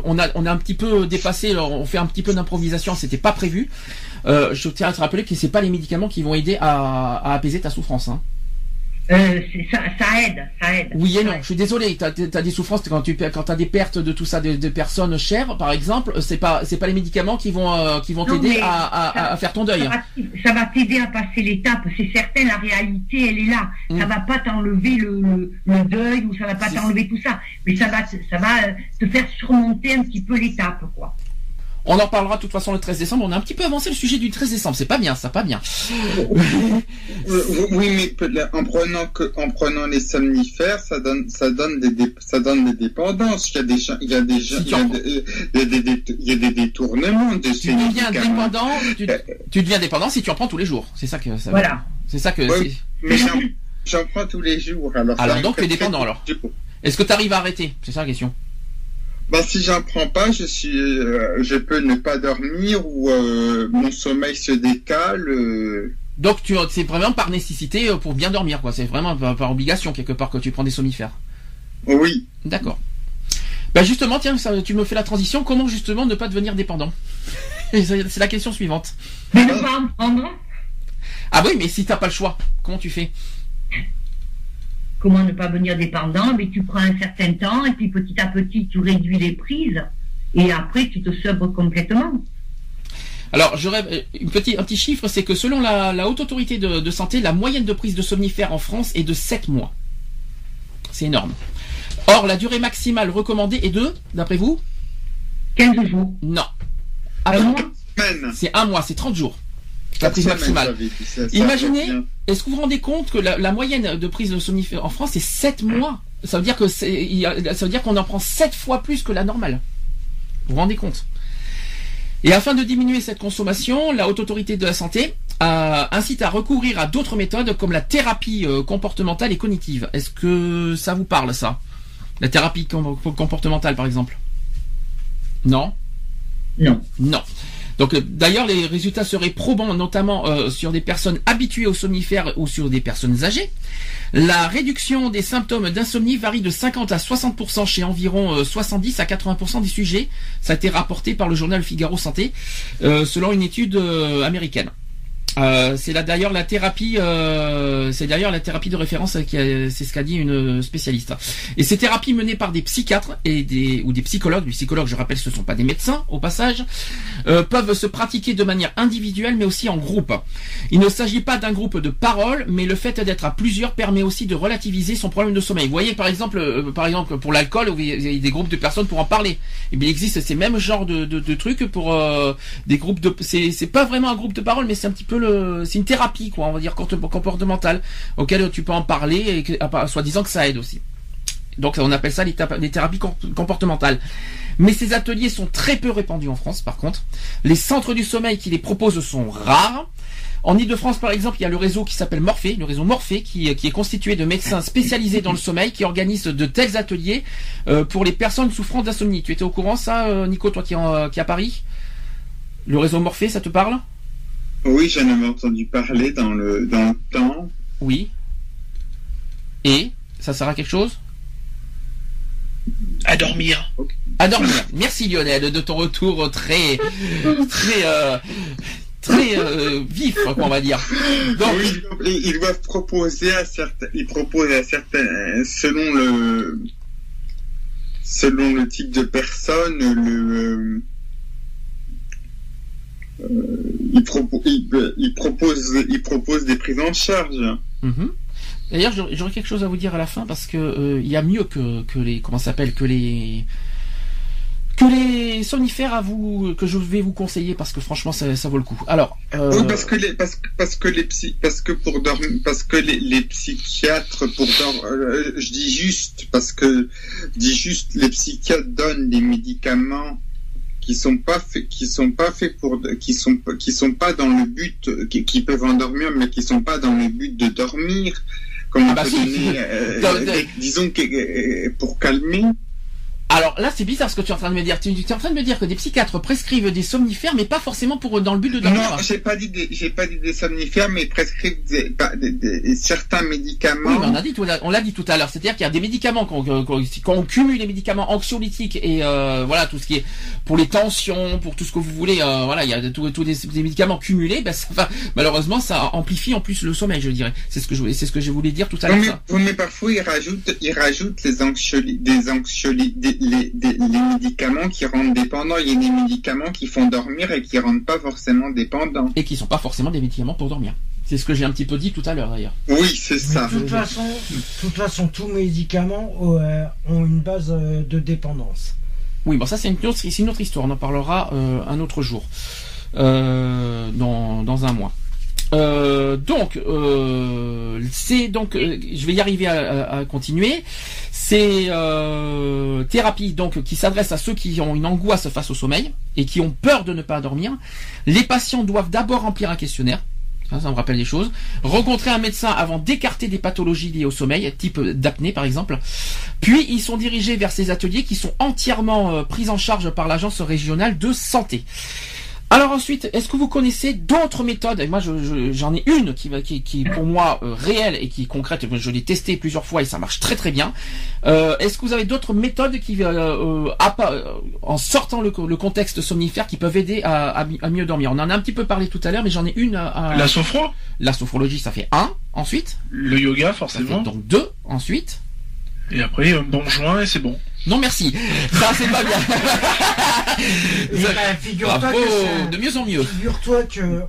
on a, on a un petit peu dépassé, on fait un petit peu d'improvisation, c'était pas prévu. Euh, je tiens à te rappeler que c'est pas les médicaments qui vont aider à, à apaiser ta souffrance. Hein. Euh, ça, ça aide, ça aide. Oui et non, je suis désolé. T'as as des souffrances quand tu quand t'as des pertes de tout ça, de, de personnes chères, par exemple. C'est pas c'est pas les médicaments qui vont euh, qui vont t'aider à, à, faire ton deuil. Ça va, t'aider à passer l'étape, c'est certain, la réalité, elle est là. Mm. Ça va pas t'enlever le, le, le deuil ou ça va pas t'enlever tout ça. Mais ça va, te- ça va te faire surmonter un petit peu l'étape, quoi. On en parlera de toute façon le 13 décembre. On a un petit peu avancé le sujet du 13 décembre. C'est pas bien, ça, pas bien. Euh, Oui, mais en prenant que, en prenant les somnifères, ça donne, ça donne des, dé- ça donne des dépendances. Il y a des, gens- il y a des, gens- Si il tu y a en- des, il y a des, dé- il y a des détournements de Tu ces deviens dépendant. Tu, tu deviens dépendant si tu en prends tous les jours. C'est ça que ça. Voilà. C'est ça que. Oui. Mais j'en, j'en prends tous les jours. Alors, Alors, donc, tu es dépendant, alors. Est-ce que tu arrives à arrêter? C'est ça la question. Bah, si j'en prends pas, je suis, euh, je peux ne pas dormir ou euh, mon sommeil se décale. euh. Donc tu c'est vraiment par nécessité euh, pour bien dormir quoi. C'est vraiment par, par obligation quelque part que tu prends des somnifères. Oui. D'accord. Bah justement tiens ça, tu me fais la transition. Comment justement ne pas devenir dépendant? (laughs) C'est la question suivante. Mais ne pas en prendre. Ah oui mais si t'as pas le choix, comment tu fais? Comment ne pas devenir dépendant? Mais tu prends un certain temps et puis petit à petit, tu réduis les prises. Et après, tu te sobres complètement. Alors, j'aurais euh, une petit, un petit chiffre, c'est que selon la, la haute autorité de, de santé, la moyenne de prise de somnifères en France est de 7 mois. C'est énorme. Or, la durée maximale recommandée est de, d'après vous? 15 jours. Non. Un Après, mois? Semaine. c'est un mois, c'est 30 jours. La prise maximale. Imaginez, est-ce que vous vous rendez compte que la, la moyenne de prise de somnifères en France c'est 7 mois? Ça veut dire que c'est, il y a- ça veut dire qu'on en prend 7 fois plus que la normale. Vous vous rendez compte? Et afin de diminuer cette consommation, la haute autorité de la santé euh, incite à recourir à d'autres méthodes comme la thérapie euh, comportementale et cognitive. Est-ce que ça vous parle ça? La thérapie com- comportementale par exemple Non? Non. non. Donc euh, d'ailleurs les résultats seraient probants notamment euh, sur des personnes habituées aux somnifères ou sur des personnes âgées. La réduction des symptômes d'insomnie varie de 50 à 60% chez environ euh, 70 à 80% des sujets. Ça a été rapporté par le journal Figaro Santé euh, selon une étude euh, américaine. Euh, c'est là d'ailleurs la thérapie, euh, c'est d'ailleurs la thérapie de référence c'est ce qu'a dit une spécialiste. Et ces thérapies menées par des psychiatres et des ou des psychologues, les psychologues, je rappelle, ce ne sont pas des médecins au passage, euh, peuvent se pratiquer de manière individuelle mais aussi en groupe. Il ne s'agit pas d'un groupe de parole, mais le fait d'être à plusieurs permet aussi de relativiser son problème de sommeil. Vous voyez par exemple, euh, par exemple pour l'alcool, où il y a des groupes de personnes pour en parler. Et bien il existe ces mêmes genres de, de, de trucs pour euh, des groupes de. C'est c'est pas vraiment un groupe de parole, mais c'est un petit peu c'est une thérapie quoi, on va dire comportementale auquel tu peux en parler et que, à- soi-disant que ça aide aussi. Donc on appelle ça les, thérapies com- comportementales. Mais ces ateliers sont très peu répandus en France par contre. Les centres du sommeil qui les proposent sont rares. En Ile-de-France, par exemple, il y a le réseau qui s'appelle Morphée, le réseau Morphée, qui, est constitué de médecins spécialisés dans le sommeil, qui organisent de tels ateliers euh, pour les personnes souffrant d'insomnie. Tu étais au courant, ça, euh, Nico, toi qui, est en- qui est à Paris? Le réseau Morphée, ça te parle? Oui, j'en avais entendu parler dans le, dans le temps. Oui. Et Ça sert à quelque chose? À dormir. À dormir. Merci Lionel de ton retour très, très, euh, très euh, vif, quoi, on va dire. Donc, Oui, ils, ils doivent proposer à certains, ils proposent à certains, selon le, selon le type de personne, le, euh, ils, propo- ils, ils proposent, ils proposent des prises en charge. Mhm. D'ailleurs, j'aurais quelque chose à vous dire à la fin parce que euh, il y a mieux que, que les comment s'appelle que les que les somnifères à vous que je vais vous conseiller parce que franchement ça, ça vaut le coup. Alors, euh, Oui, parce que les, parce parce que les psy, parce que pour dormir, parce que les, les psychiatres pour dormir, euh, je dis juste, parce que, je dis juste, les psychiatres donnent des médicaments qui sont pas qui sont pas faits pour, qui sont, qui sont pas dans le but, qui, qui peuvent endormir, mais qui sont pas dans le but de dormir. Comme Ah on bah si. euh, (laughs) disons que, pour calmer. Alors là c'est bizarre ce que tu es en train de me dire. Tu, tu es en train de me dire que des psychiatres prescrivent des somnifères mais pas forcément pour dans le but de dormir. Non, j'ai pas dit des, j'ai pas dit des somnifères, mais prescrivent des, pas- des- des- certains médicaments. Oui, mais on a dit tout, on l'a dit tout à l'heure. C'est-à-dire qu'il y a des médicaments qu'on, qu'on- quand on cumule les médicaments anxiolytiques et euh, voilà tout ce qui est pour les tensions, pour tout ce que vous voulez, euh, voilà, il y a tous des, des médicaments cumulés. Ben, ça va- malheureusement, ça amplifie en plus le sommeil, je dirais. C'est ce que je, c'est ce que je voulais dire tout à l'heure. mais, ça. oui, mais parfois ils rajoutent, ils rajoutent les des anxioli, des- les, des- les médicaments qui rendent dépendants. Il y a des médicaments qui font dormir et qui rendent pas forcément dépendants. Et qui sont pas forcément des médicaments pour dormir. C'est ce que j'ai un petit peu dit tout à l'heure d'ailleurs. Oui, c'est ça. de toute façon, de toute façon, tous médicaments euh, ont une base euh, de dépendance. Oui, bon ça c'est une autre, c'est une autre histoire. On en parlera euh, un autre jour, euh, dans, dans un mois. Euh, donc, euh, c'est donc, euh, je vais y arriver à, à- à continuer. C'est euh, thérapie donc qui s'adresse à ceux qui ont une angoisse face au sommeil et qui ont peur de ne pas dormir. Les patients doivent d'abord remplir un questionnaire. Ça, ça me rappelle des choses. Rencontrer un médecin avant d'écarter des pathologies liées au sommeil, type d'apnée par exemple. Puis ils sont dirigés vers ces ateliers qui sont entièrement euh, pris en charge par l'agence régionale de santé. Alors ensuite, est-ce que vous connaissez d'autres méthodes? Et moi, je- je- j'en ai une qui, qui, qui est pour moi euh, réelle et qui est concrète. Je l'ai testée plusieurs fois et ça marche très très bien. Euh, est-ce que vous avez d'autres méthodes qui, euh, en sortant le, co- le contexte somnifère, qui peuvent aider à, à mi- à mieux dormir? On en a un petit peu parlé tout à l'heure, mais j'en ai une. À, La sophro, la sophrologie, ça fait un. Ensuite, le yoga ça fait forcément, donc deux. Ensuite. et après un bon joint et c'est bon. Non merci, ça c'est pas bien. (laughs) Bah, figure-toi Bravo, que ça- de mieux en mieux. figure-toi que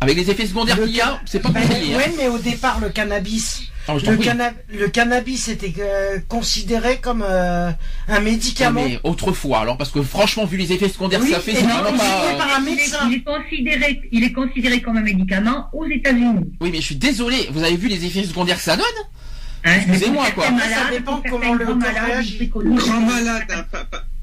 Avec les effets secondaires Le qu'il y a, c'est pas Bah, compliqué. hein. ouais, mais au départ, le cannabis, Ah, je t'en le, prie. canna- le cannabis était euh, considéré comme euh, un médicament. Ouais, mais autrefois, alors parce que franchement, vu les effets secondaires Oui, que ça fait, et c'est non, vraiment il pas. était par un Il est, médecin. il est considéré, il est considéré comme un médicament aux États-Unis. Oui, mais je suis désolé. Vous avez vu les effets secondaires que ça donne? Hein, Excusez-moi, quoi. Ça dépend comment le corps réagit. Grand malade, hein,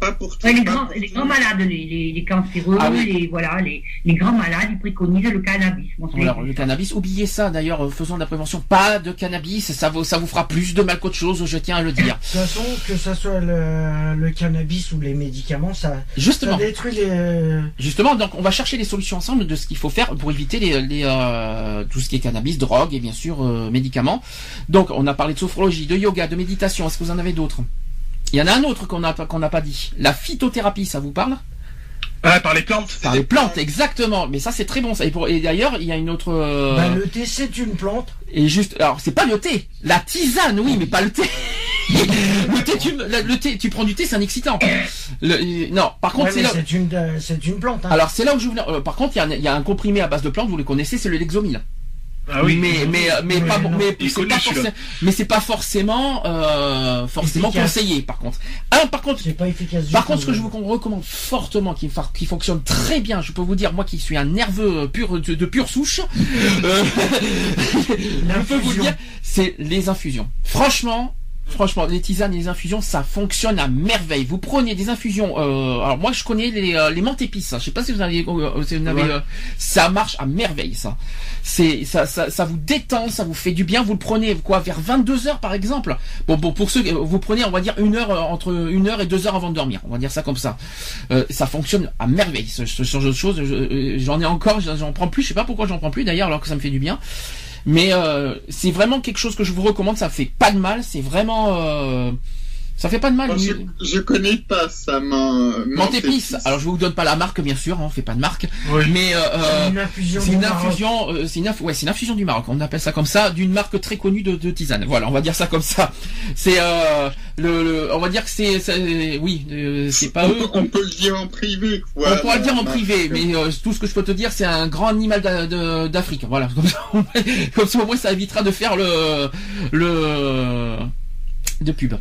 pas, pas, pas pour tout. Ouais, les grands, pour les tout. grands malades, les, les, les cancéreux, Ah oui. les, voilà, les, les grands malades, ils préconisent le cannabis. Alors le cannabis, oubliez ça. D'ailleurs, euh, faisons de la prévention. Pas de cannabis, ça vous, ça vous fera plus de mal qu'autre chose. Je tiens à le dire. De toute façon, que ce soit le, le cannabis ou les médicaments, ça, ça détruit les. justement. Donc, on va chercher les solutions ensemble de ce qu'il faut faire pour éviter les, les, euh, tout ce qui est cannabis, drogue et bien sûr euh, médicaments. Donc, on a parlé de sophrologie, de yoga, de méditation. Est-ce que vous en avez d'autres? Il y en a un autre qu'on n'a pas- qu'on n'a pas dit. La phytothérapie, ça vous parle? Ah, par les plantes. Par les plantes, exactement. Mais ça, c'est très bon. Ça. Et, pour- et d'ailleurs, il y a une autre. euh, Bah, le thé, c'est une plante. Et juste, alors c'est pas le thé, la tisane, oui, mais pas le thé. (laughs) le thé, tu, le, le thé, tu prends du thé, c'est un excitant. Le- euh, non, par contre, Ouais, c'est là. c'est une, euh, une plante. hein. Alors c'est là où je voulais. euh, par contre, il y, a un- il y a un comprimé à base de plantes, vous le connaissez, c'est le Lexomil. Ah oui. Mais mais mais Mais pas non. mais c'est pas forcément mais c'est pas forcément euh, forcément Efficace. conseillé par contre. Un par contre pas efficace par contre, ce que je vous recommande fortement, qui, fonctionne très bien, je peux vous dire, moi qui suis un nerveux pur de, de pure souche, euh, (laughs) je peux vous dire, c'est les infusions. Franchement, franchement, les tisanes et les infusions, ça fonctionne à merveille. Vous prenez des infusions. euh, alors moi, je connais les, euh, les menthes épices. Je sais pas si vous avez, euh, si vous avez, Ouais. euh, ça marche à merveille, ça. C'est ça, ça, ça vous détend, ça vous fait du bien. Vous le prenez quoi vers 22 heures par exemple. Bon, bon pour ceux, vous prenez, on va dire une heure euh, entre une heure et deux heures avant de dormir. On va dire ça comme ça. Euh, ça fonctionne à merveille. Ce, ce genre de choses, je- euh, j'en ai encore, j'en prends plus. Je sais pas pourquoi j'en prends plus d'ailleurs, alors que ça me fait du bien. Mais euh, c'est vraiment quelque chose que je vous recommande. Ça fait pas de mal. C'est vraiment, euh, ça fait pas de mal. Moi, je, je connais pas ça, mon. Menthe épice. Alors je vous donne pas la marque bien sûr, hein, on fait pas de marque. Oui. Mais euh, euh, C'est une infusion. c'est du une Maroc. infusion, euh, c'est une, inf- ouais, c'est une infusion du Maroc. On appelle ça comme ça, d'une marque très connue de, de tisane. Voilà, on va dire ça comme ça. C'est euh, le, le- on va dire que c'est, oui, euh, c'est pas on, eux. peut- on peut le dire en privé, quoi. On pourra le dire en privé, mais euh, tout ce que je peux te dire, c'est un grand animal d'Afrique. Voilà, comme ça, au moins- (laughs) comme ça, au moins, ça évitera de faire le le de pub.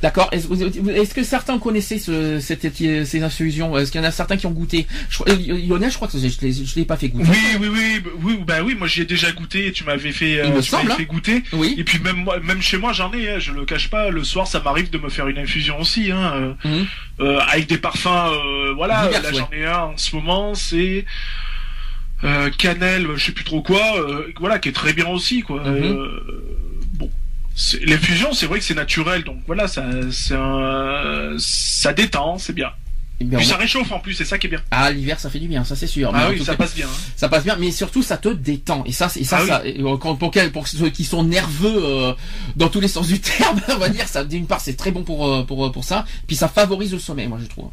D'accord. Est-ce que certains connaissaient ce, cette, ces infusions? Est-ce qu'il y en a certains qui ont goûté? Je, crois- euh, Lionel, je crois que je je l'ai pas fait goûter. Oui, oui, oui, bah, oui, bah oui, moi j'y ai déjà goûté et tu m'avais fait, euh, Il me tu m'avais semble, hein. fait goûter. Oui. Et puis même moi, même chez moi j'en ai, hein, je le cache pas, le soir ça m'arrive de me faire une infusion aussi, hein, euh, Mhm. euh, avec des parfums, euh, voilà, Divers, là ouais. j'en ai un en ce moment, c'est euh, cannelle, je sais plus trop quoi, euh, voilà, qui est très bien aussi, quoi. Mhm. C'est- l'infusion c'est vrai que c'est naturel, donc voilà, ça, un, ça détend, c'est bien. Eh bien, Puis ça réchauffe en plus, c'est ça qui est bien. Ah, l'hiver, ça fait du bien, ça c'est sûr. Ah oui, ça cas, passe bien. hein. ça passe bien, mais surtout ça te détend. Et ça, et ça, Ah ça euh, pour, ceux qui sont nerveux euh, dans tous les sens du (laughs) terme, on va dire, ça d'une part c'est très bon pour euh, pour pour ça, puis ça favorise le sommeil, moi je trouve.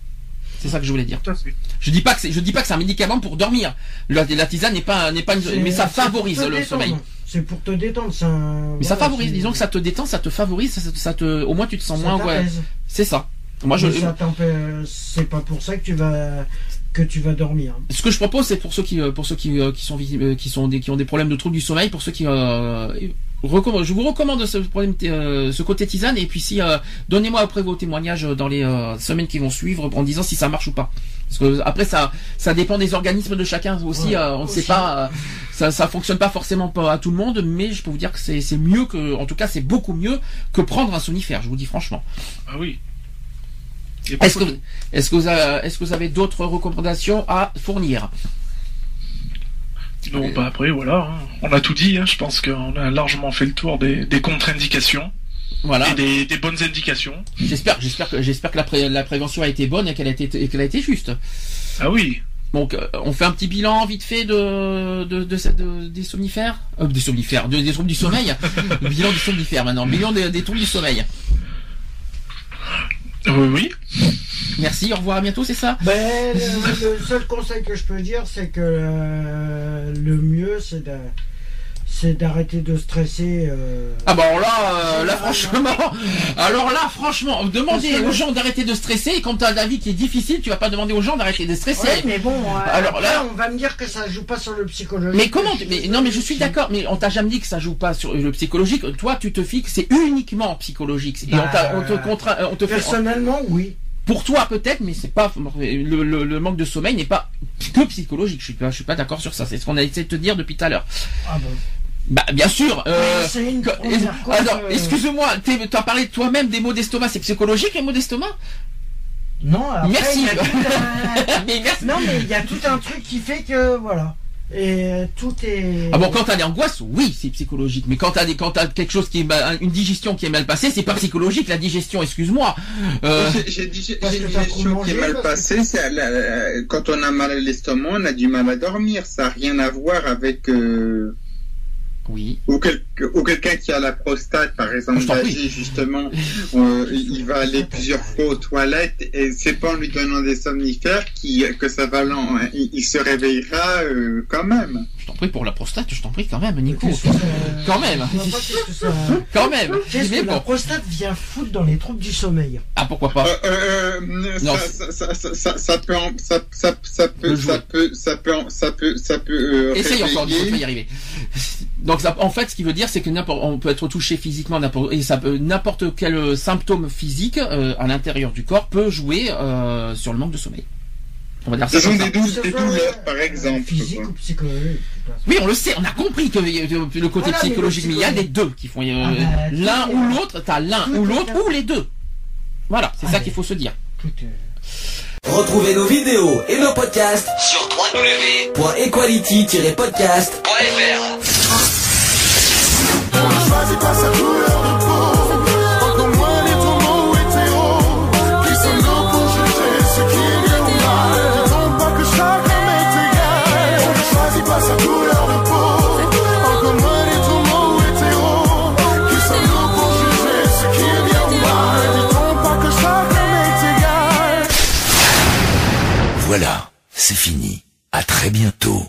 C'est ça que je voulais dire. Tout à fait. Je dis pas que c'est, je dis pas que c'est un médicament pour dormir. La, la tisane n'est pas, n'est pas, une- mais ça favorise le détendre. sommeil. C'est pour te détendre. Mais ça favorise. Disons que ça te détend, ça te favorise, ça, ça te, au moins tu te sens ça moins, ouais. C'est ça. Moi, je, Mais t'empêche- C'est pas pour ça que tu vas que tu vas dormir. ce que je propose, c'est pour ceux qui, euh, pour ceux qui, euh, qui sont, euh, qui sont des, qui ont des problèmes de troubles du sommeil, pour ceux qui, euh, je vous recommande ce euh, ce côté tisane, et puis si, euh, donnez-moi après vos témoignages dans les euh, semaines qui vont suivre, en disant si ça marche ou pas. Parce que après, ça, ça dépend des organismes de chacun aussi. Ouais, euh, on ne sait pas, euh, ça, ça fonctionne pas forcément pas à tout le monde, mais je peux vous dire que c'est, mieux que, en tout cas, c'est beaucoup mieux que prendre un somnifère. Je vous dis franchement. Ah oui. Est-ce que, photo. est-ce que vous avez, est-ce que vous avez d'autres recommandations à fournir? Non, bah après, voilà. hein. On a tout dit, hein. je pense qu'on a largement fait le tour des, des contre-indications Voilà. et des, des bonnes indications. J'espère, j'espère que, j'espère que la, pré- la prévention a été bonne et qu'elle a été, et qu'elle a été juste. Ah oui. Donc, euh, on fait un petit bilan vite fait de, de, de, cette- de- des somnifères, euh, des somnifères, de- des troubles du sommeil. (laughs) Bilan des somnifères maintenant, bilan des, des troubles du sommeil. Oui, oui. Merci, au revoir, à bientôt, c'est ça? Ben, le, le seul conseil que je peux dire, c'est que euh, le mieux, c'est de- c'est d'arrêter de stresser. euh, Ah bah alors là, euh, là franchement, (laughs) alors là franchement, demander aux gens d'arrêter de stresser. Et quand t'as la vie qui est difficile, tu vas pas demander aux gens d'arrêter de stresser. Mais bon, euh, Alors là- on va me dire que ça joue pas sur le psychologique. Mais comment tu- mais non mais je suis d'accord mais on t'a jamais dit que ça joue pas sur le psychologique toi tu te fixes c'est uniquement psychologique et on, te contraint on te fait Personnellement, oui. pour toi peut-être mais c'est pas le, le- le manque de sommeil n'est pas que psychologique je suis pas je suis pas d'accord sur ça c'est ce qu'on a essayé de te dire depuis tout à l'heure Ah bon. Bah bien sûr euh, alors euh, excuse-moi t'es- t'as parlé de toi-même des maux d'estomac c'est psychologique les maux d'estomac? Non, après, Merci. il y a tout un- (laughs) mais merci Non, mais il y a tout un truc qui fait que, voilà. Et tout est... Ah bon, quand t'as des angoisses, oui, c'est psychologique. Mais quand t'as des, quand t'as quelque chose qui est mal- une digestion qui est mal passée, c'est pas psychologique. La digestion, excuse-moi. Euh, J'ai- une digestion qui est mal que- passée. euh, quand on a mal à l'estomac, on a du mal à dormir. Ça n'a rien à voir avec euh, oui. ou, quel- ou quelqu'un qui a la prostate, par exemple, âgé, justement. euh, il va aller plusieurs fois aux toilettes et c'est pas en lui donnant des somnifères qui, que ça va l'en- il, il se réveillera euh, quand même. Je t'en prie pour la prostate, je t'en prie quand même, Nico. Qu'est-ce que ça- (laughs) Quand même. Ça... Quand même. Qu'est-ce que la prostate vient foutre dans les troubles du sommeil? Ah pourquoi pas? Non, ça, peut, en- ça, peut, ça peut, ça peut, ça peut, ça peut euh, Essaye encore, tu vas y arriver. (laughs) Donc ça- en fait, ce qui veut dire, c'est que n'importe, on peut être touché physiquement, n'importe, et ça peut, n'importe quel symptôme physique euh, à l'intérieur du corps peut jouer euh, sur le manque de sommeil. On va dire ça des, des douleurs, euh, par exemple. Physique quoi. ou psychologique. Oui, on le sait, on a compris que euh, le côté Voilà, psychologique, mais il y a les deux qui font euh, Ah bah, l'un ou l'autre. T'as l'un ou l'autre ou les deux. Voilà, c'est ça qu'il faut se dire. Tout est- Retrouvez nos vidéos et nos podcasts sur www.equality-podcast.fr. Choisis pas sa couleur de peau. Encore moins les tourments hétéros Qui sommes-nous pour juger ce qui est bien ou mal Disons pas que homme est égal On ne choisit pas sa couleur de peau. Encore moins les tourments hétéros Qui sommes-nous pour juger ce qui est bien ou mal Disons pas que homme est égal Voilà, c'est fini. À très bientôt.